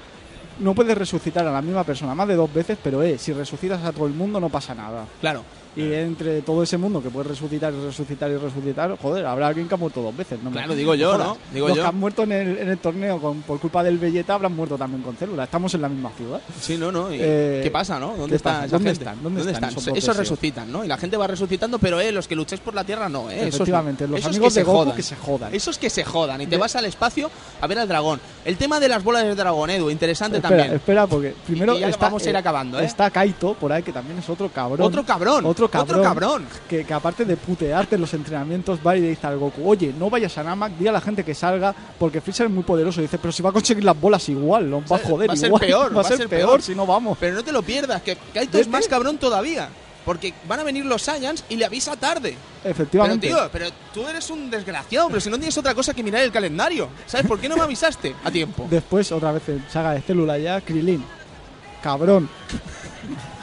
No puedes resucitar a la misma persona más de dos veces, pero eh, si resucitas a todo el mundo no pasa nada. Claro. Y entre todo ese mundo que puede resucitar y resucitar y resucitar, joder, habrá alguien que ha muerto dos veces. No me- Claro, digo yo. ¿no? Digo Los yo. que han muerto en el, en el torneo con, por culpa del Belleta habrán muerto también con célula. Estamos en la misma ciudad. Sí, no, no. ¿y Eh, ¿Qué pasa, no? ¿Dónde ¿qué está esa ¿Dónde gente? están? ¿Dónde están esos resucitan, ¿no? Y la gente va resucitando, pero eh, los que luchéis por la tierra no, eh. Esos. Efectivamente, los Esos amigos que de Goku jodan. que se jodan. Esos que se jodan y te De- vas al espacio a ver al dragón. El tema de las bolas del dragón, Edu, interesante espera, también. espera, porque primero y ya está, vamos a ir eh, acabando, ¿eh? está Kaito por ahí, que también es otro cabrón. Otro cabrón. Otro cabrón. Otro cabrón. Que, que aparte de putearte en los entrenamientos, va y le dice al Goku, oye, no vayas a Namek, di a la gente que salga, porque Freezer es muy poderoso. Y dice, pero si va a conseguir las bolas igual, no va a joder va a ser igual. peor, <laughs> va a ser peor si no vamos. Pero no te lo pierdas, que Kaito es más cabrón todavía. Porque van a venir los Saiyans y le avisa tarde. Pero Efectivamente. tío, pero tú eres un desgraciado, pero si no tienes otra cosa que mirar el calendario. ¿Sabes por qué no me avisaste a tiempo? Después, otra vez en saga de célula ya, Krilin. Cabrón.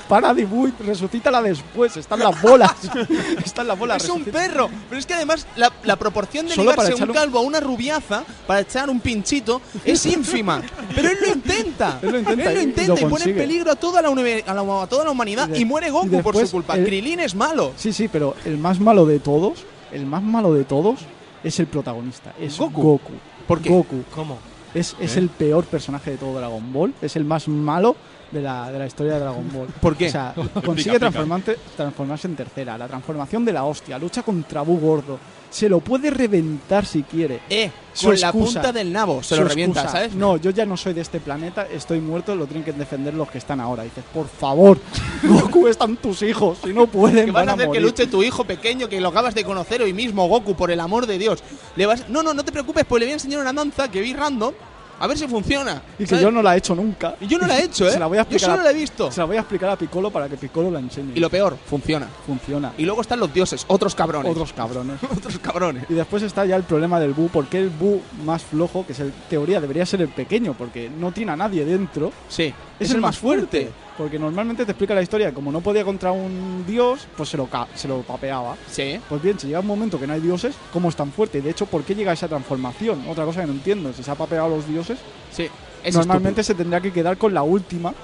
Para Dibuit, resucítala después. Están las bolas. <laughs> Están las bolas. es un perro, pero es que además la, la proporción de Solo ligarse un calvo a una rubiaza para echar un pinchito es ínfima. pero él lo intenta. <laughs> Él lo intenta Él lo y- y intenta lo y, pone en peligro a toda la, uni- a la- a toda la humanidad Y y, de- muere y Goku por su culpa. el- Krilin es malo. Sí, sí, pero el más malo de todos, el más malo de todos, es el protagonista. Es Goku. Goku. ¿Por qué? Goku. ¿Cómo? Es, es ¿Eh? el peor personaje de todo Dragon Ball. Es el más malo de la, de la historia de Dragon Ball. ¿Por qué? O sea, <laughs> consigue explica. transformarte- transformarse en tercera. La transformación de la hostia. Lucha contra Bu Gordo. Se lo puede reventar si quiere. Eh, Su con la punta del nabo se lo revienta, excusa, ¿sabes? No, yo ya no soy de este planeta, estoy muerto, lo tienen que defender los que están ahora. Dices, por favor, <laughs> Goku, están tus hijos, si no pueden, Que van van a hacer que luche tu hijo pequeño que lo acabas de conocer hoy mismo, Goku, por el amor de Dios. Le vas... No, no, no te preocupes, pues le voy a enseñar una danza que vi random, a ver si funciona. Y que yo no la he hecho nunca. Y yo no la he hecho, <laughs> ¿eh? Se la voy a yo explicar solo a- la he visto. Se la voy a explicar a Piccolo para que Piccolo la enseñe. Y lo peor, funciona. Funciona. Y luego están los dioses, otros cabrones. Otros cabrones. <laughs> otros cabrones. Y después está ya el problema del Bu, porque el Bu más flojo, que es el teoría, debería ser el pequeño, porque no tiene a nadie dentro, Sí, es, el, más fuerte. Porque normalmente te explica la historia, como no podía contra un dios, pues se lo, se lo papeaba. Sí. Pues bien, si llega un momento que no hay dioses, ¿cómo es tan fuerte? De hecho, ¿por qué llega esa transformación? Otra cosa que no entiendo, si se ha papeado a los dioses, Sí. Es normalmente se tendría que quedar con la última,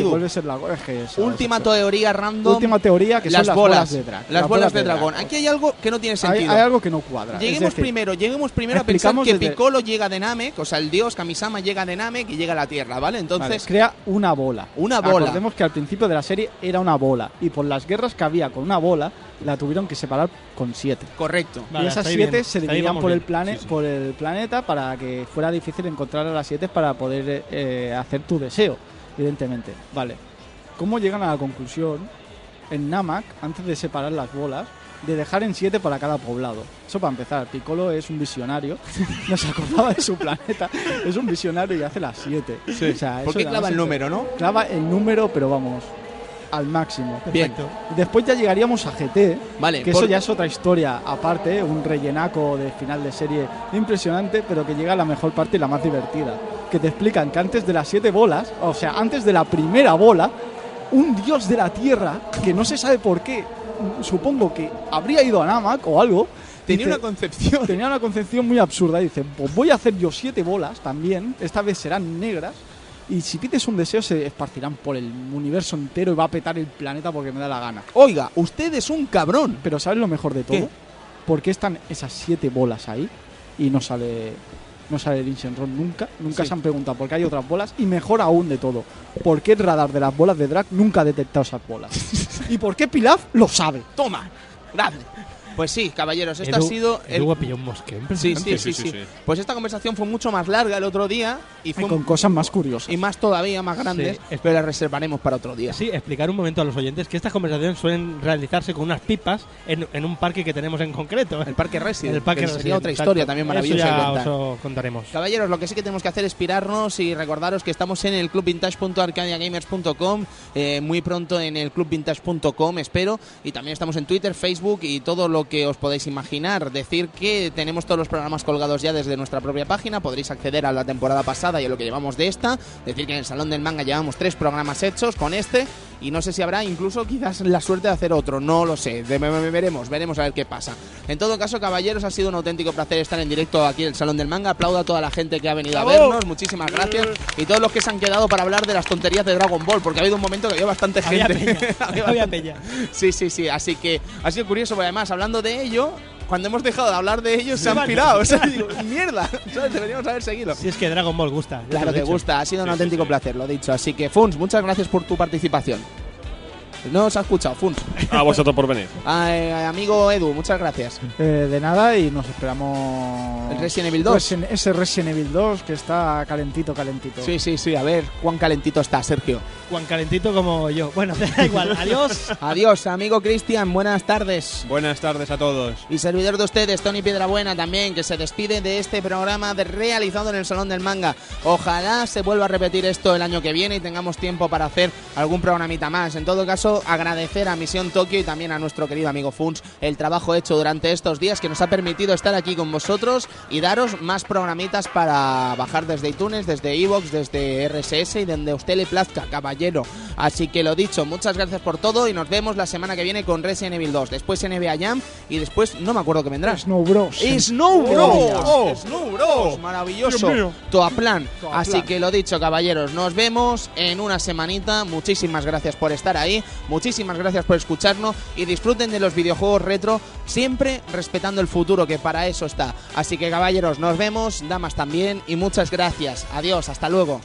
Edu, vuelve a ser la es que última teoría random. última teoría que las son las bolas, bolas, de drag. Las, bolas, de dragón. Aquí hay algo que no tiene sentido. hay algo que no cuadra. Lleguemos decir, primero, lleguemos primero a pensar que desde- Piccolo llega de Namek, o sea, el dios Kamisama llega de Namek y llega a la Tierra, ¿vale? Vale, Entonces, crea una bola. Una bola. Recordemos que al principio de la serie era una bola. Y por las guerras que había con una bola, la tuvieron que separar con siete. correcto. Vale, y esas siete bien. se dividían por el, bien. plane- Sí, sí. por el planeta para que fuera difícil encontrar a las siete para poder eh, hacer tu deseo, evidentemente. Vale. ¿Cómo llegan a la conclusión en Namak, antes de separar las bolas, de dejar en siete para cada poblado? Eso para empezar. Piccolo es un visionario. <laughs> no se acordaba de su planeta. Es un visionario y hace las siete. O sea, ¿Por eso qué clava el número, no? clava el número, pero vamos, al máximo. Bien. Perfecto. Después ya llegaríamos a GT, Vale, que por- eso ya es otra historia aparte, un rellenaco de final de serie impresionante, pero que llega a la mejor parte y la más divertida. Que te explican que antes de las siete bolas, o sea, antes de la primera bola, un dios de la tierra, que no se sabe por qué, supongo que habría ido a Namak o algo, Tenía dice- una concepción. tenía una concepción muy absurda. Dice, pues voy a hacer yo siete bolas también, esta vez serán negras, y si pides un deseo se esparcirán por el universo entero y va a petar el planeta porque me da la gana. Oiga, usted es un cabrón. Pero ¿sabes lo mejor de todo? ¿Qué? ¿Por qué están esas siete bolas ahí y no sale no sale el Shenron nunca? Nunca Sí. se han preguntado por qué hay otras bolas y mejor aún de todo, ¿por qué el radar de las bolas de drag nunca ha detectado esas bolas? <laughs> ¿Y por qué Pilaf lo sabe? Toma, dale. Pues sí, caballeros, esto Edu- ha sido el... Edu pilló un mosqueo Sí, sí, sí, Sí, sí, sí, sí. Pues esta conversación fue mucho más larga el otro día y Y fue con cosas más curiosas. y más todavía más grandes, Sí. pero las reservaremos para otro día. Sí, explicar un momento a los oyentes que estas conversaciones suelen realizarse con unas pipas en, en un parque que tenemos en concreto. El Parque Resident, El parque que Resident, sería otra exacto. historia también maravillosa Eso ya contar. os lo contaremos. Caballeros, lo que sí que tenemos que hacer es inspirarnos y recordaros que estamos en el clubvintage.arcadiagamers.com, eh, muy pronto en el clubvintage.com, espero, y también estamos en Twitter, Facebook y todo lo que os podáis imaginar. Decir que tenemos todos los programas colgados ya desde nuestra propia página, podréis acceder a la temporada pasada y a lo que llevamos de esta. Decir que en el Salón del Manga llevamos tres programas hechos con este y no sé si habrá incluso quizás la suerte de hacer otro, no lo sé, de- veremos, veremos a ver qué pasa. En todo caso, caballeros, ha sido un auténtico placer estar en directo aquí en el Salón del Manga. Aplaudo a toda la gente que ha venido a vernos, muchísimas gracias. Y todos los que se han quedado para hablar de las tonterías de Dragon Ball, porque ha habido un momento que había bastante Había gente. peña, <laughs> Había había bastante- peña. Sí, sí, sí, así que ha sido curioso, porque además, hablando de ello, cuando hemos dejado de hablar de ellos, se han pirado. O sea, <laughs> digo, mierda, ¿sabes? deberíamos haber seguido. Si es que Dragon Ball gusta. Claro que dicho. gusta, ha sido un Sí, sí, auténtico sí. placer, lo dicho. Así que, Funs, muchas gracias por tu participación. No os ha escuchado, Funs. A vosotros por venir. <laughs> Ah, eh, amigo Edu, muchas gracias. Eh, de nada y nos esperamos El Resident Evil 2. Resident- ese Resident Evil 2 que está calentito, calentito. Sí, sí, sí, a ver cuán calentito está, Sergio. Juan calentito como yo. Bueno, <laughs> da igual. Adiós. Adiós, amigo Cristian, buenas tardes. Buenas tardes a todos. Y servidor de ustedes, Tony Piedrabuena también, que se despide de este programa de realizado en el Salón del Manga. Ojalá se vuelva a repetir esto el año que viene y tengamos tiempo para hacer algún programita más. En todo caso, agradecer a Misión Tokio y también a nuestro querido amigo Funs el trabajo hecho durante estos días que nos ha permitido estar aquí con vosotros y daros más programitas para bajar desde iTunes, desde Evox, desde RSS y donde a usted le plazca, caballero. Así que lo dicho, muchas gracias por todo y nos vemos la semana que viene con Resident Evil 2, después NBA Jam y después no me acuerdo qué vendrá. Snow Bros. Snow Bros. Oh, Snow Bros. Maravilloso. Toaplan. Así que lo dicho, caballeros, nos vemos en una semanita. Muchísimas gracias por estar ahí. Muchísimas gracias por escucharnos y disfruten de los videojuegos retro, siempre respetando el futuro, que para eso está. Así que, caballeros, nos vemos, damas también y muchas gracias. Adiós, hasta luego.